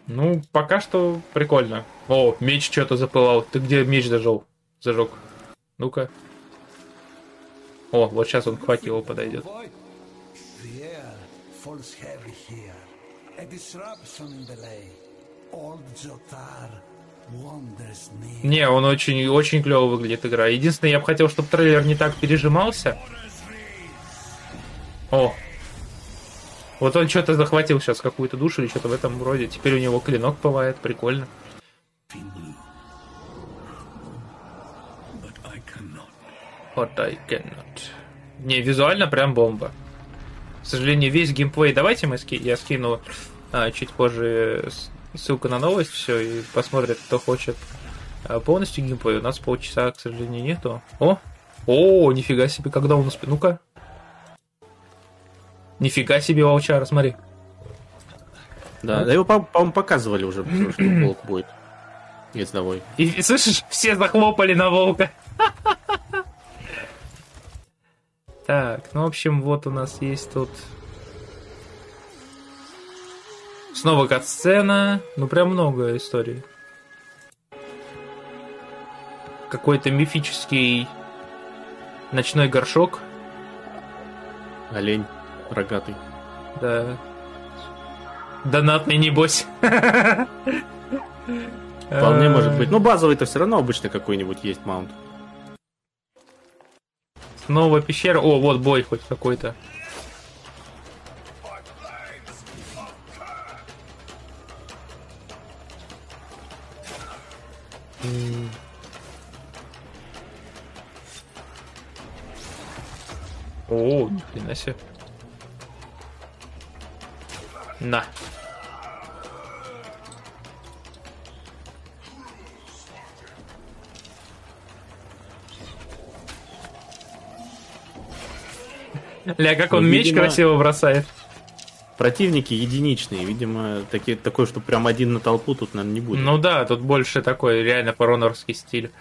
ну, пока что прикольно. О, меч что-то запылал. Ты где меч зажег? Зажег. Ну-ка. О, вот сейчас он к факелу подойдет. Falls heavy here. A disruption in the lake. Old Jotar. Не, он очень, очень клево выглядит игра. Единственное, я бы хотел, чтобы трейлер не так пережимался. О. Вот он что-то захватил сейчас какую-то душу или что-то в этом роде. Теперь у него клинок бывает, прикольно. But I cannot. Не, визуально прям бомба. К сожалению, весь геймплей... Давайте мы ски... я скину а, чуть позже с- ссылку на новость, все, и посмотрит, кто хочет а, полностью геймплей. У нас полчаса, к сожалению, нету. О! О, нифига себе, когда он успел... Ну-ка. Нифига себе, волчара, смотри. Да, да его, по- по-моему, показывали уже, что волк будет. Ездовой. И, и слышишь, все захлопали на волка. Так, ну, в общем, вот у нас есть тут... Снова кат-сцена. Ну, прям много историй. Какой-то мифический ночной горшок. Олень рогатый. Да. Донатный, небось. Вполне может быть. Ну, базовый-то все равно обычно какой-нибудь есть маунт. Снова пещера. О, вот бой хоть какой-то. О, ни хрена себе. На. Ля, как он Ну, меч видимо- красиво бросает. Противники единичные, видимо, такие, такой, что прям один на толпу тут, наверное, не будет. Ну да, тут больше такой реально поронорский стиль.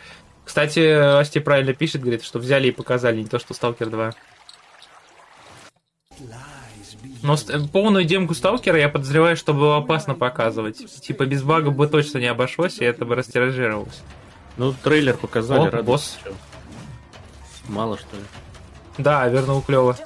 Кстати, Асти правильно пишет, говорит, что взяли и показали, не то что Сталкер 2. Lies be Но полную демку Сталкера я подозреваю, что было опасно показывать. Типа без багов бы точно не обошлось, и это бы растиражировалось. Ну, трейлер показали, О, босс. Мало, что ли? Да, вернул клево.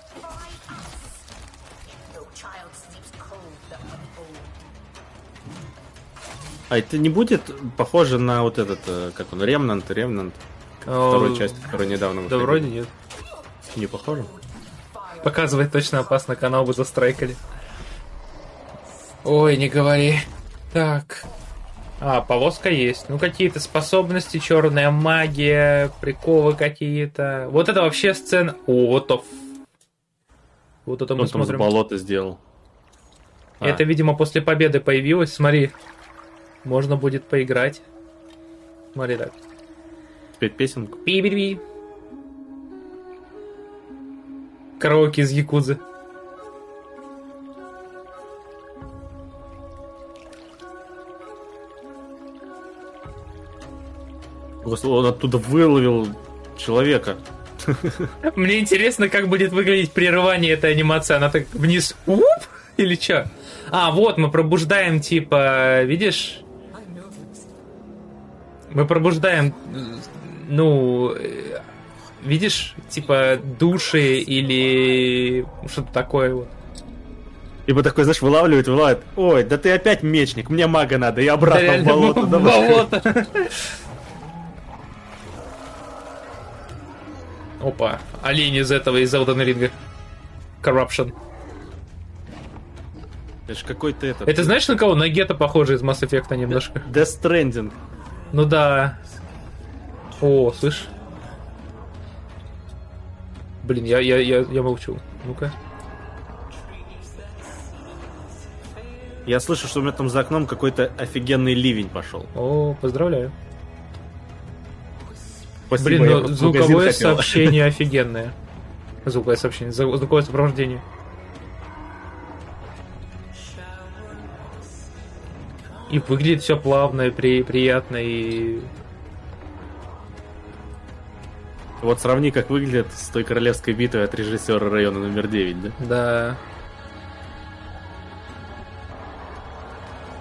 А это не будет похоже на вот этот, э, как он, Ремнант, Ремнант, второй часть, которая недавно Э, Да выходила. вроде нет. Не похоже? Показывать точно опасно, канал бы застрайкали. Ой, не говори. Так. А, повозка есть. Ну, какие-то способности, черная магия, приколы какие-то. Вот это вообще сцена... О, вот то... Вот это мы Он там с смотрим. болота сделал. А, Это, видимо, после победы появилось. Смотри. Можно будет поиграть. Смотри так. спеть песенку. Пи-би-би. Караоке из Якудзы. Он оттуда выловил человека. Мне интересно, как будет выглядеть прерывание этой анимации. Она так вниз уп, или что? А, вот, мы пробуждаем, типа, видишь? Мы пробуждаем, ну, видишь, типа, души или что-то такое вот. Ибо такой, знаешь, вылавливает, вылавливает. Ой, да ты опять мечник, мне мага надо, и обратно Да в реально, болото. в давай». болото. Опа, олень из этого, из Elden Ring. Corruption. Это ж какой-то этот... Это знаешь, на кого? На Гетто похоже из Mass Effect немножко. Death Stranding. Ну да. О, слышь. Блин, я, я, я, я молчу. Ну-ка. Я слышу, что у меня там за окном какой-то офигенный ливень пошел. О, поздравляю. Спасибо, Блин, ну, звуковое сообщение офигенное. Звуковое сообщение, звуковое сопровождение. И выглядит все плавно, и при, приятно, и... Вот сравни, как выглядит с той королевской битвой от режиссера района номер 9, да? Да.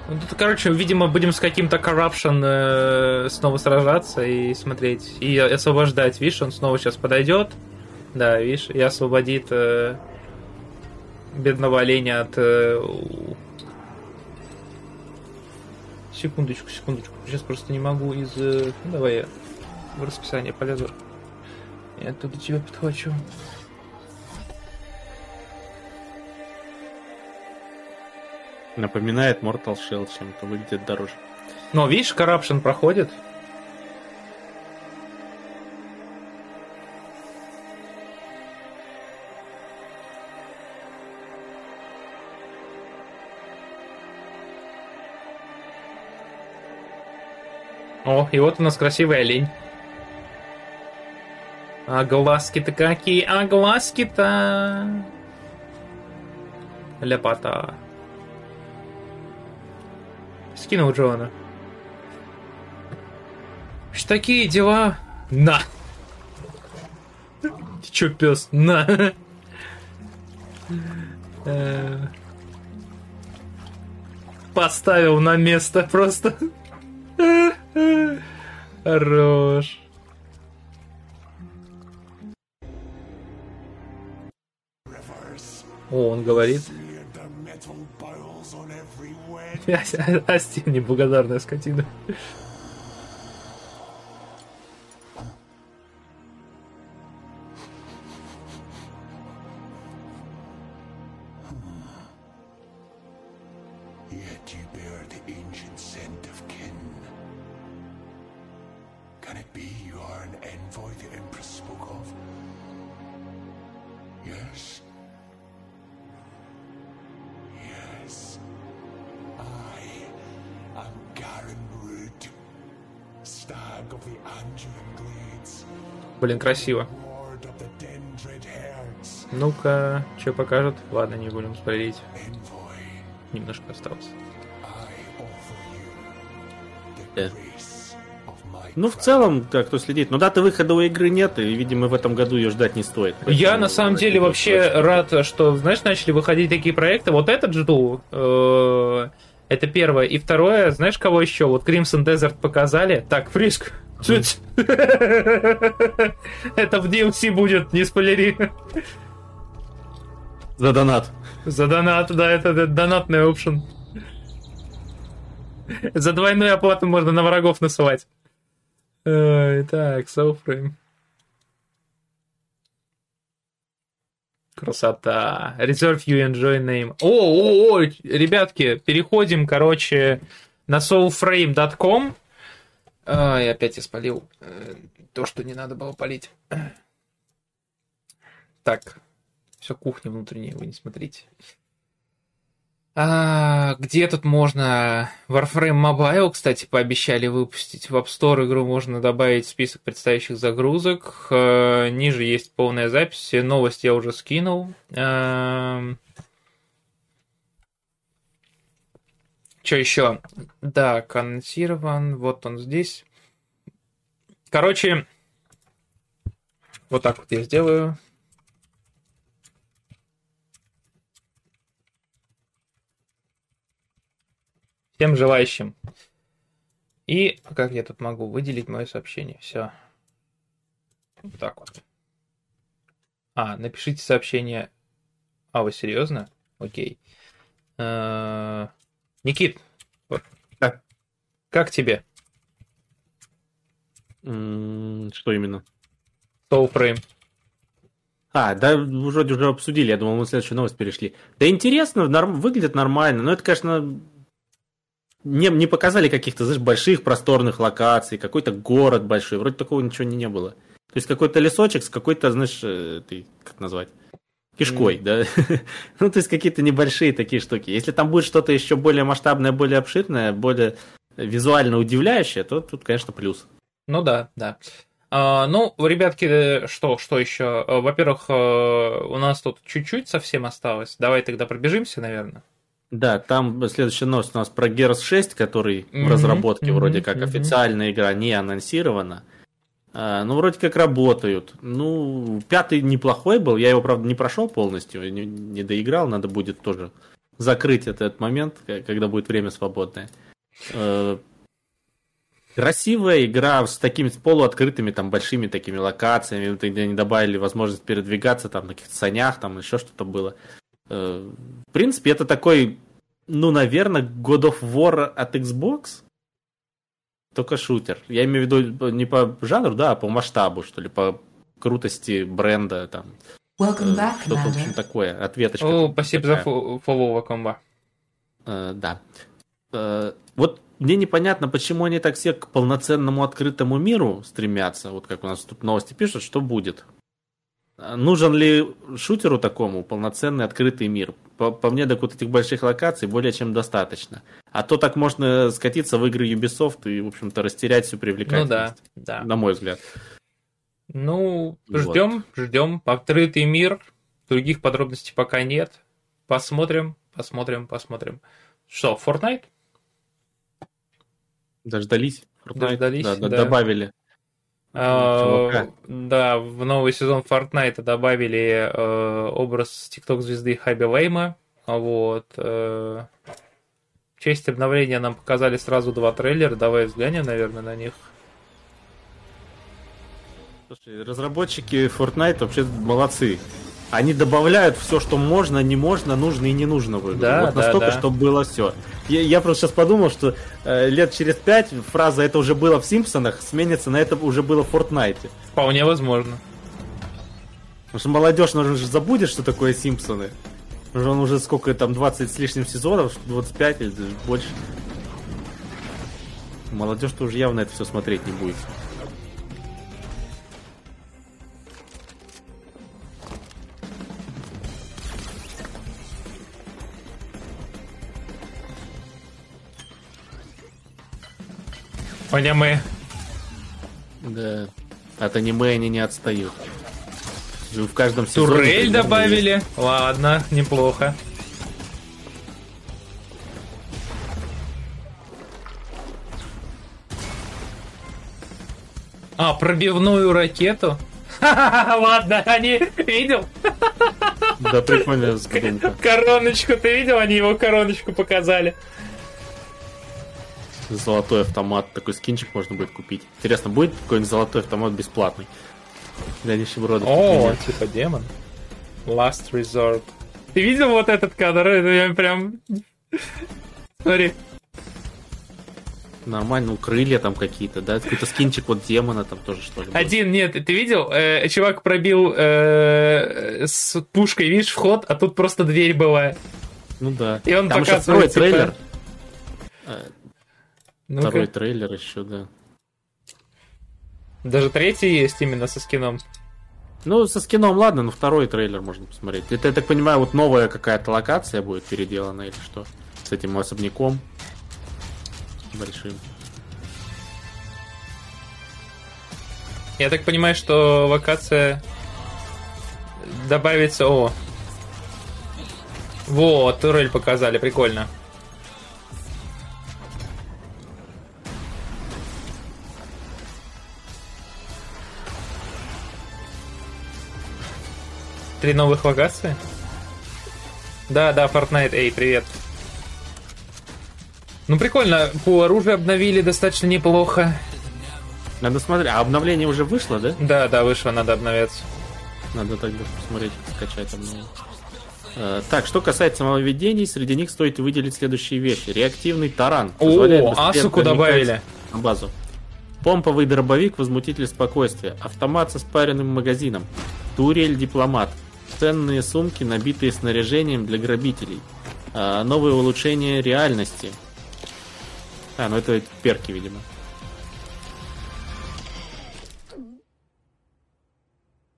Ну, тут, короче, видимо, будем с каким-то corruption э, снова сражаться и смотреть. И освобождать. Видишь, он снова сейчас подойдет. Да, видишь, и освободит э, бедного оленя от... э, Секундочку, секундочку. Сейчас просто не могу из... э, ну, давай я в расписание полезу. Я оттуда тебя подхвачу. Напоминает Mortal Shell чем-то, выглядит дороже. Но, видишь, corruption проходит. И вот у нас красивый олень. А глазки-то какие, а глазки-то... Ляпота. Скинул Джоана. Что такие дела? На! Ты чё, пес? На! Э, Поставил на место просто. Хорош. О, он говорит. cleared the metal bowels on every wedge. Асти, неблагодарная скотина. Красиво. Ну-ка, что покажут? Ладно, не будем спорить. envoy. Немножко осталось. Of my Ну, в целом, как кто следит. Но даты выхода у игры нет, и, видимо, в этом году ее ждать не стоит. Я на самом деле вообще точно. рад, что, знаешь, начали выходить такие проекты. Вот этот жду. э, Это первое. И второе, знаешь, кого еще? Вот Crimson Desert показали. Так, Фриск. Чуть. Это в DLC будет, не спойлери. За донат. За донат, да, это, это донатный опшен. За двойную оплату можно на врагов насылать. Ой, так, Soulframe. Красота. Reserve you enjoy name. О, о, о, ребятки, переходим, короче, на soulframe.com. Ай, опять я спалил э, то, что не надо было палить. Так, все кухня внутренняя, вы не смотрите. А, где тут можно... Warframe Mobile, кстати, пообещали выпустить. В App Store игру можно добавить в список предстоящих загрузок. Э, Ниже есть полная запись. Новость я уже скинул. Эм, Что еще? Да, консерван. Вот он здесь. Короче, вот так вот я сделаю. Всем желающим. И как я тут могу выделить мое сообщение? Все. Вот так вот. А, напишите сообщение. А, вы серьезно? Окей. Э, Никит. Да. как тебе? Что именно? Soulframe. А, да, вроде уже обсудили, я думал, мы в следующую новость перешли. Да интересно, норм- выглядит нормально, но это, конечно, не, не показали каких-то, знаешь, больших просторных локаций, какой-то город большой, вроде такого ничего не, не было. То есть какой-то лесочек с какой-то, знаешь, э, ты как назвать? Кишкой, да? ну, то есть какие-то небольшие такие штуки. Если там будет что-то еще более масштабное, более обширное, более визуально удивляющее, то тут, конечно, плюс. Ну да, да. А, ну, ребятки, э, что, что еще? Э, Во-первых, э, у нас тут чуть-чуть совсем осталось. Давай тогда пробежимся, наверное. Да, там следующая новость у нас про Gears 6, который в Мгм, разработке мгм, вроде как мгм. официальная игра не анонсирована. Ну, вроде как работают. Ну, пятый неплохой был, я его, правда, не прошел полностью, не, не доиграл, надо будет тоже закрыть этот момент, когда будет время свободное. Э, Красивая игра с такими полуоткрытыми там большими такими локациями, где они добавили возможность передвигаться там на каких-то санях, там еще что-то было. Э, В принципе, это такой, ну, наверное, God of War от Xbox, только шутер. Я имею в виду не по жанру, да, а по масштабу, что ли, по крутости бренда, там, э, Welcome back, что-то, в общем, такое, ответочка. О, спасибо за такая. фо- фоллоу, комба. Э, да. Э, вот мне непонятно, почему они так все к полноценному открытому миру стремятся. Вот как у нас тут новости пишут, что будет. А Нужен ли шутеру такому полноценный открытый мир? По, по мне, так вот этих больших локаций более чем достаточно. А то так можно скатиться в игры Ubisoft и, в общем-то, растерять всю Ну привлекательность. да, да. На мой взгляд. Ну, Вот. ждем, ждем. Открытый мир. Других подробностей пока нет. Посмотрим, посмотрим, посмотрим. Что, Fortnite? Дождались. Fortnite, Дождались, да, да, да. Добавили. Чувака. да, в новый сезон Fortnite добавили э, образ TikTok звезды Хаби Лейма. Вот. э, в честь обновления нам показали сразу два трейлера. Давай взглянем, наверное, на них. Слушай, разработчики Fortnite вообще молодцы. Они добавляют все, что можно, не можно, нужно и не нужно в игру. Да, вот да, настолько, да. чтобы было все. Я, я просто сейчас подумал, что э, лет через пять фраза «это уже было в Симпсонах» сменится на «это уже было в Fortnite». Вполне возможно. Потому что молодежь, наверное, же забудет, что такое Симпсоны. Что он уже сколько там, 20 с лишним сезонов, 25 или больше. Молодежь-то уже явно это все смотреть не будет. Аниме. Да. От аниме они не отстают. В каждом сезоне... Турель добавили. Ладно, неплохо. А, пробивную ракету? Ладно, они... Видел? есть. Да, прикольная задумка. Короночку ты видел? Они его короночку показали. Золотой автомат, такой скинчик можно будет купить. Интересно, будет какой-нибудь золотой автомат бесплатный? Для нищебродов. О, типа демон. Last Resort. Ты видел вот этот кадр? Это я прям... Смотри. Нормально, ну крылья там какие-то, да? Какой-то скинчик вот демона там тоже, что ли? Один, нет, ты видел? Э, чувак пробил э, с пушкой, видишь, вход, а тут просто дверь была. Ну да. И он там еще второй показывает, типа, трейлер. Ну-ка. Второй трейлер еще, да. Даже третий есть именно со скином. Ну, со скином, ладно, но второй трейлер можно посмотреть. Это, я так понимаю, вот новая какая-то локация будет переделана или что? С этим особняком большим. Я так понимаю, что локация добавится... О! Вот, турель показали, прикольно. Три новых локации? Да, да, Fortnite, эй, привет. Ну прикольно, по оружию обновили достаточно неплохо. Надо смотреть. А обновление уже вышло, да? Да, да, вышло, надо обновляться. Надо тогда посмотреть, скачать обновление. Э, Так, что касается нововведений, среди них стоит выделить следующие вещи. Реактивный таран. О, Асуку добавили. На базу. Помповый дробовик, возмутитель спокойствия. Автомат со спаренным магазином. Турель дипломат. Ценные сумки, набитые снаряжением для грабителей. А, новые улучшения реальности. А, ну это перки, видимо.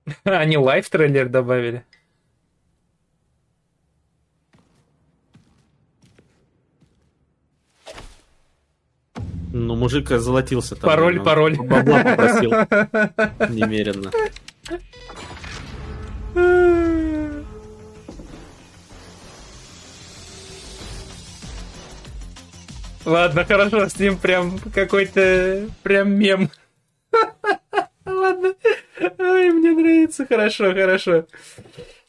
Они live-трейлер добавили. Ну, мужик золотился там. Пароль, он пароль. Бабла попросил. Немеренно. Ладно, хорошо, с ним прям какой-то прям мем. Ладно. Ай, мне нравится. Хорошо, хорошо.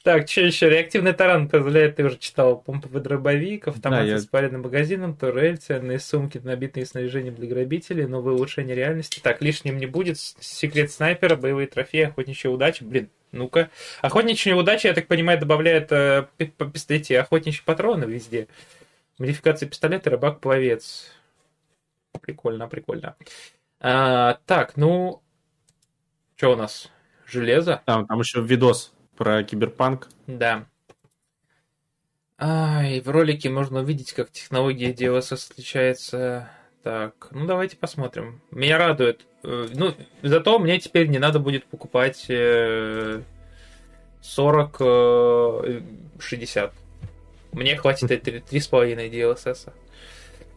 Так, что еще? Реактивный таран позволяет, ты уже читал, помповый дробовик, автомат Да, я- с спаренным магазином, турель, ценные сумки, набитые снаряжением для грабителей, новые улучшения реальности. Так, лишним не будет. Секрет снайпера, боевые трофеи, охотничья удача. Блин, ну-ка. Охотничья удача, я так понимаю, добавляет э, пистолете охотничьи патроны везде. Модификация пистолета, рыбак-пловец. Прикольно, прикольно. А, так, ну... Что у нас? Железо? Там, там еще видос про киберпанк. Да. Ай, в ролике можно увидеть, как технология DLSS отличается. Так, ну давайте посмотрим. Меня радует. Э, Ну, зато мне теперь не надо будет покупать э, 40, э, 60. Мне хватит этой 3,5 DLSS.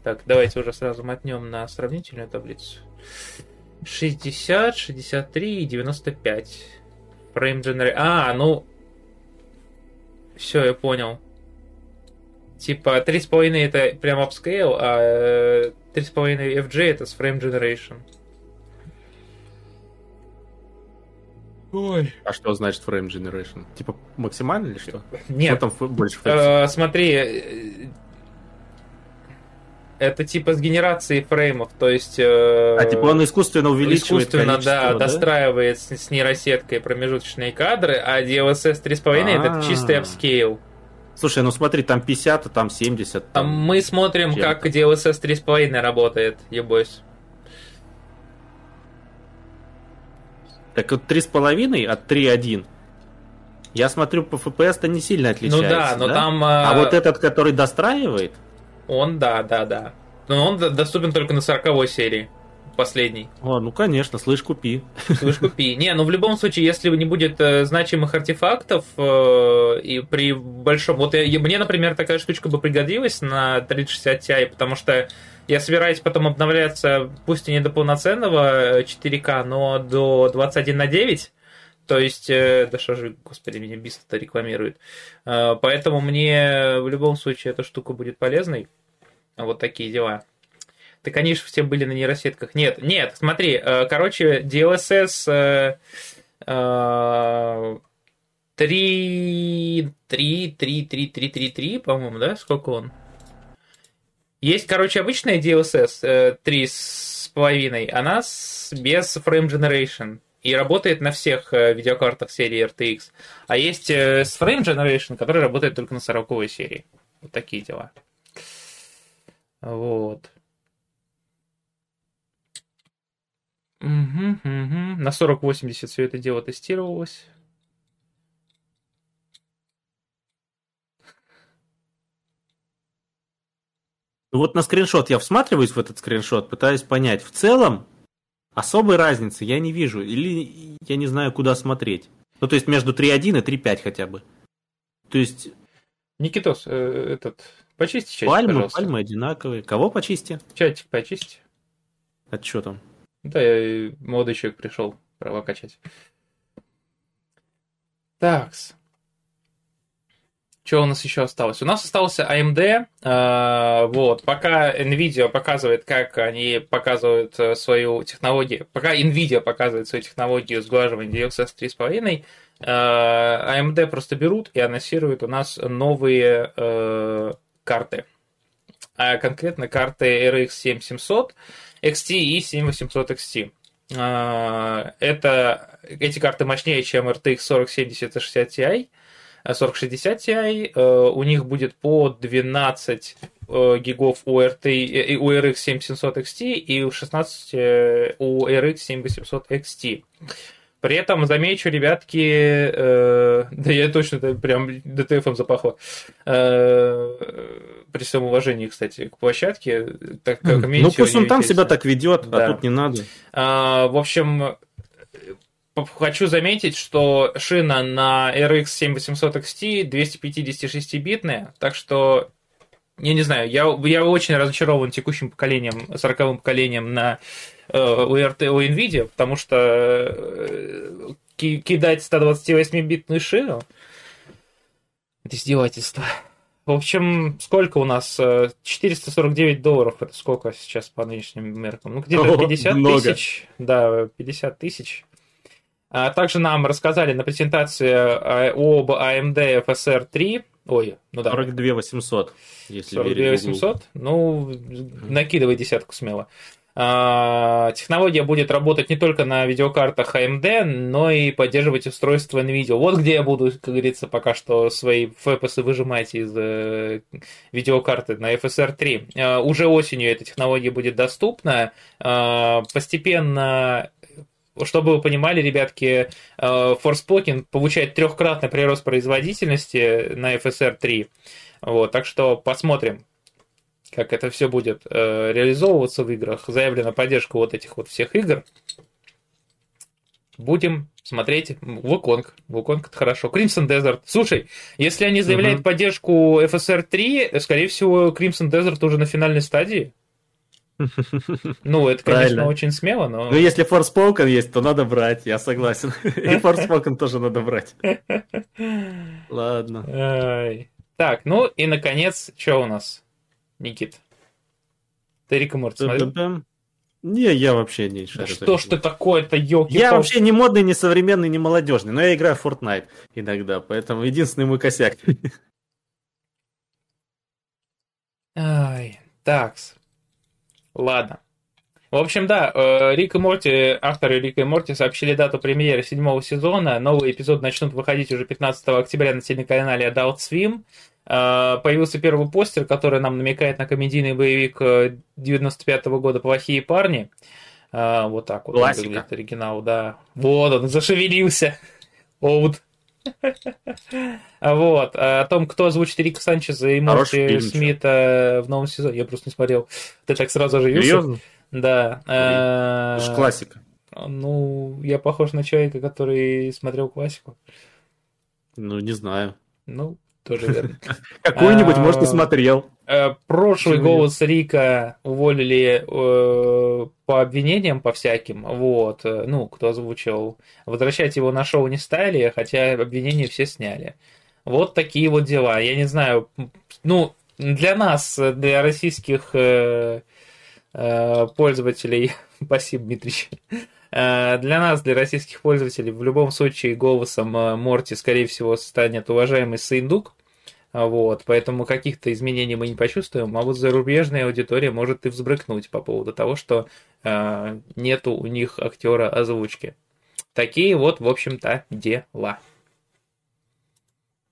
Так, давайте уже сразу мотнем на сравнительную таблицу. 60, 63 и 95. Frame Generation. А, ну... Все, я понял. Типа 3,5 это прям upscale, а э, 3,5 FG это с Frame Generation. Ой. А что значит frame generation? Типа максимально или что? Нет, Что там больше? Э, смотри, э, это типа с генерацией фреймов, то есть... э, А типа он искусственно увеличивает искусственно, да, количество, достраивает с, с нейросеткой промежуточные кадры, а DLSS 3.5 это А. чистый апскейл. Слушай, ну смотри, там 50, а там 70. А Там... мы смотрим, как DLSS 3.5 работает, е, boys. Так вот 3,5 от 3,1. Я смотрю, по FPS-то не сильно отличается. Ну да, но там... А э, вот этот, который достраивает, Он, да, да, да. Но он доступен только на 40 серии. Последний. о, ну конечно, слышь, купи. Слышь, купи. Не, ну в любом случае, если не будет э, значимых артефактов э, и при большом... Вот я- я- мне, например, такая штучка бы пригодилась на 3060 Ti, потому что я собираюсь потом обновляться, пусть и не до полноценного э, 4К, но до 21 на 9. То есть, э, да что же, господи, меня Бист-то рекламирует. Э, поэтому мне в любом случае эта штука будет полезной. Вот такие дела. Так же все были на нейросетках. Нет, нет, смотри, э, короче, DLSS э, э, 3, 3, 3, 3, 3, 3, 3, по-моему, да? Сколько он? Есть, короче, обычная DLSS э, 3,5, она с, без Frame Generation. И работает на всех э, видеокартах серии RTX. А есть с Frame Generation, который работает только на 40 серии. Вот такие дела. Вот. Мгм, мгм. На 4080 все это дело тестировалось. Ну вот на скриншот я всматриваюсь в этот скриншот, пытаюсь понять. В целом, особой разницы я не вижу. Или я не знаю, куда смотреть. Ну, то есть между 3.1 и 3.5 хотя бы. То есть Никитос, э, этот, почисти чатик, пальмы, пожалуйста. пальмы одинаковые. Кого почисти? Чатик почисти. А что там? Да, я- молодой человек пришел права качать. Такс. Что у нас еще осталось? У нас остался AMD. э, вот, пока Nvidia показывает, как они показывают э, свою технологию, пока Nvidia показывает свою технологию сглаживания DLSS 3.5, э, AMD просто берут и анонсируют у нас новые э, карты. А конкретно карты RX 7700, XT и 7800 XT. А, Это, эти карты мощнее, чем RTX 4070 и 60 Ti. а 4060 Ti. Э, У них будет по 12 э, гигов у, RT, э, у RX 7700 XT и у 16 э, у RX 7800 XT. При этом замечу, ребятки, э, да я точно да, прям ДТФом запахло. Э, при всем уважении, кстати, к площадке. Так как Ну комьюнити пусть он там себя так ведет, Да. а тут не надо. А, в общем, п- хочу заметить, что шина на RX 7800 XT 256-битная, так что я не знаю, я, я очень разочарован текущим поколением, 40 поколением на э, у, RT, у NVIDIA, потому что э, ки- кидать 128-битную шину это издевательство. В общем, сколько у нас? Э, 449 долларов. Это сколько сейчас по нынешним меркам? Ну, где-то О, 50 много. тысяч. Да, 50 тысяч. А также нам рассказали на презентации об AMD FSR 3. Ой, ну да, 42 800, если 42 верить Гуглу. 800. Ну, накидывай десятку смело. А, Технология будет работать не только на видеокартах AMD, но и поддерживать устройство NVIDIA. Вот где я буду, как говорится, пока что свои фэпосы выжимать из э, видеокарты на FSR 3. А, Уже осенью эта технология будет доступна. А, Постепенно чтобы вы понимали, ребятки, Forspoken получает трехкратный прирост производительности на FSR 3. Вот, так что посмотрим, как это все будет э, реализовываться в играх. Заявлена поддержка вот этих вот всех игр. Будем смотреть Вуконг. Вуконг это хорошо. Crimson Desert. Слушай, если они заявляют Мгм. поддержку FSR 3, скорее всего, Crimson Desert уже на финальной стадии. Ну, это, конечно, Правильно. очень смело, но... Ну, если Forspoken есть, то надо брать, я согласен. И Forspoken тоже надо брать. Ладно. Так, ну и наконец, что у нас, Никит? Ты Рик и Морти смотрел? Не, я вообще не Да шарю. что ж ты такое-то, елки Я вообще не модный, не современный, не молодежный, но я играю в Fortnite иногда, поэтому единственный мой косяк. Ай, такс. Ладно. В общем, да, э, Рик и Морти, авторы Рика и Морти сообщили дату премьеры седьмого сезона. Новые эпизоды начнут выходить уже 15 октября на телеканале Adult Swim. Э, Появился первый постер, который нам намекает на комедийный боевик э, 95 года «Плохие парни». Э, Вот так вот Классика. выглядит оригинал, да. Вот он, зашевелился. Оуд. Вот. О том, кто озвучит Рика Санчеза и Морти. Смита в новом сезоне. Я просто не смотрел. Ты так сразу оживился? Серьезно? Да. Это ж Э, классика. Ну, я похож на человека, который смотрел классику. Ну, не знаю. Ну, тоже верно. Какую-нибудь, А, может, и смотрел. Э, Прошлый голос Рика уволили э, по обвинениям, по всяким. Вот. э, Ну, кто озвучил. Возвращать его на шоу не стали, хотя обвинения все сняли. Вот такие вот дела. Я не знаю. Ну, для нас, для российских пользователей, спасибо, Дмитрич, для нас, для российских пользователей, в любом случае голосом Морти, скорее всего, станет уважаемый Сындук. Вот, поэтому каких-то изменений мы не почувствуем, а вот зарубежная аудитория может и взбрыкнуть по поводу того, что э, нету у них актера озвучки. Такие вот, в общем-то, дела.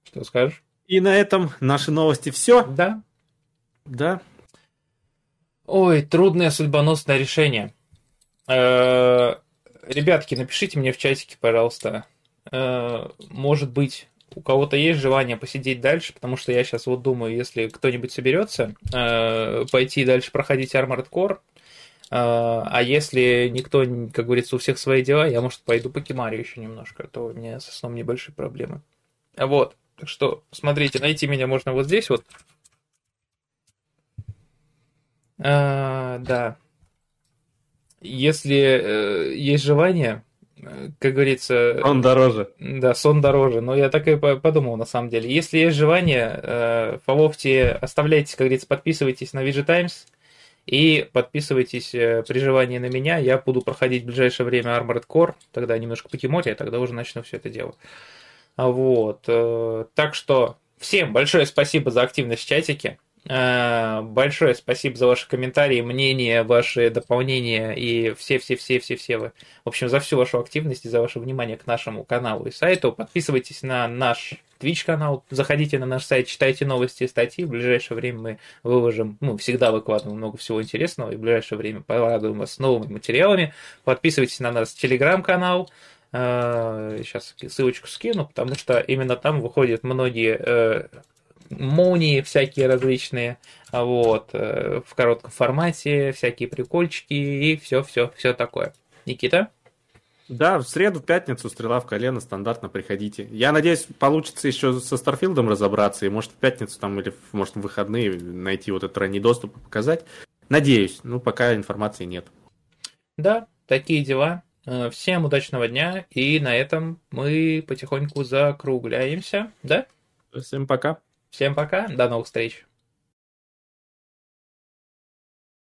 Что скажешь? И на этом наши новости все. Да. Да. Ой, трудное судьбоносное решение. Э, Ребятки, напишите мне в чатике, пожалуйста. Э, Может быть, у кого-то есть желание посидеть дальше, потому что я сейчас вот думаю, если кто-нибудь соберется, э, пойти дальше проходить Armored Core, э, а если никто, как говорится, у всех свои дела, я, может, пойду по Кимаре еще немножко, а то у меня со сном небольшие проблемы. Вот, так что, смотрите, найти меня можно вот здесь вот. А, да. Если э, есть желание, как говорится, Он дороже. да, сон дороже. Но я так и по- подумал, на самом деле. Если есть желание, э, фоловьте, оставляйте, как говорится, подписывайтесь на VG Times и подписывайтесь э, при желании на меня. Я буду проходить в ближайшее время Armored Core, тогда немножко по Киморе, а тогда уже начну все это дело. Вот. э, Так что всем большое спасибо за активность в чатике. Э, Большое спасибо за ваши комментарии, мнения, ваши дополнения и все-все-все-все-все вы. В общем, за всю вашу активность и за ваше внимание к нашему каналу и сайту. Подписывайтесь на наш Twitch канал, заходите на наш сайт, читайте новости и статьи. В ближайшее время мы выложим, ну, всегда выкладываем много всего интересного, и в ближайшее время порадуем вас новыми материалами. Подписывайтесь на наш телеграм-канал. Э, Сейчас ссылочку скину, потому что именно там выходят многие э, молнии всякие различные, а вот, э, в коротком формате, всякие прикольчики и все-все-все такое. Никита? Да, в среду, в пятницу стрела в колено, стандартно приходите. Я надеюсь, получится еще со Старфилдом разобраться, и может в пятницу там или может в выходные найти вот этот ранний доступ и показать. Надеюсь, ну пока информации нет. Да, такие дела. Э, Всем удачного дня, и на этом мы потихоньку закругляемся, да? Всем пока. Всем пока, до новых встреч.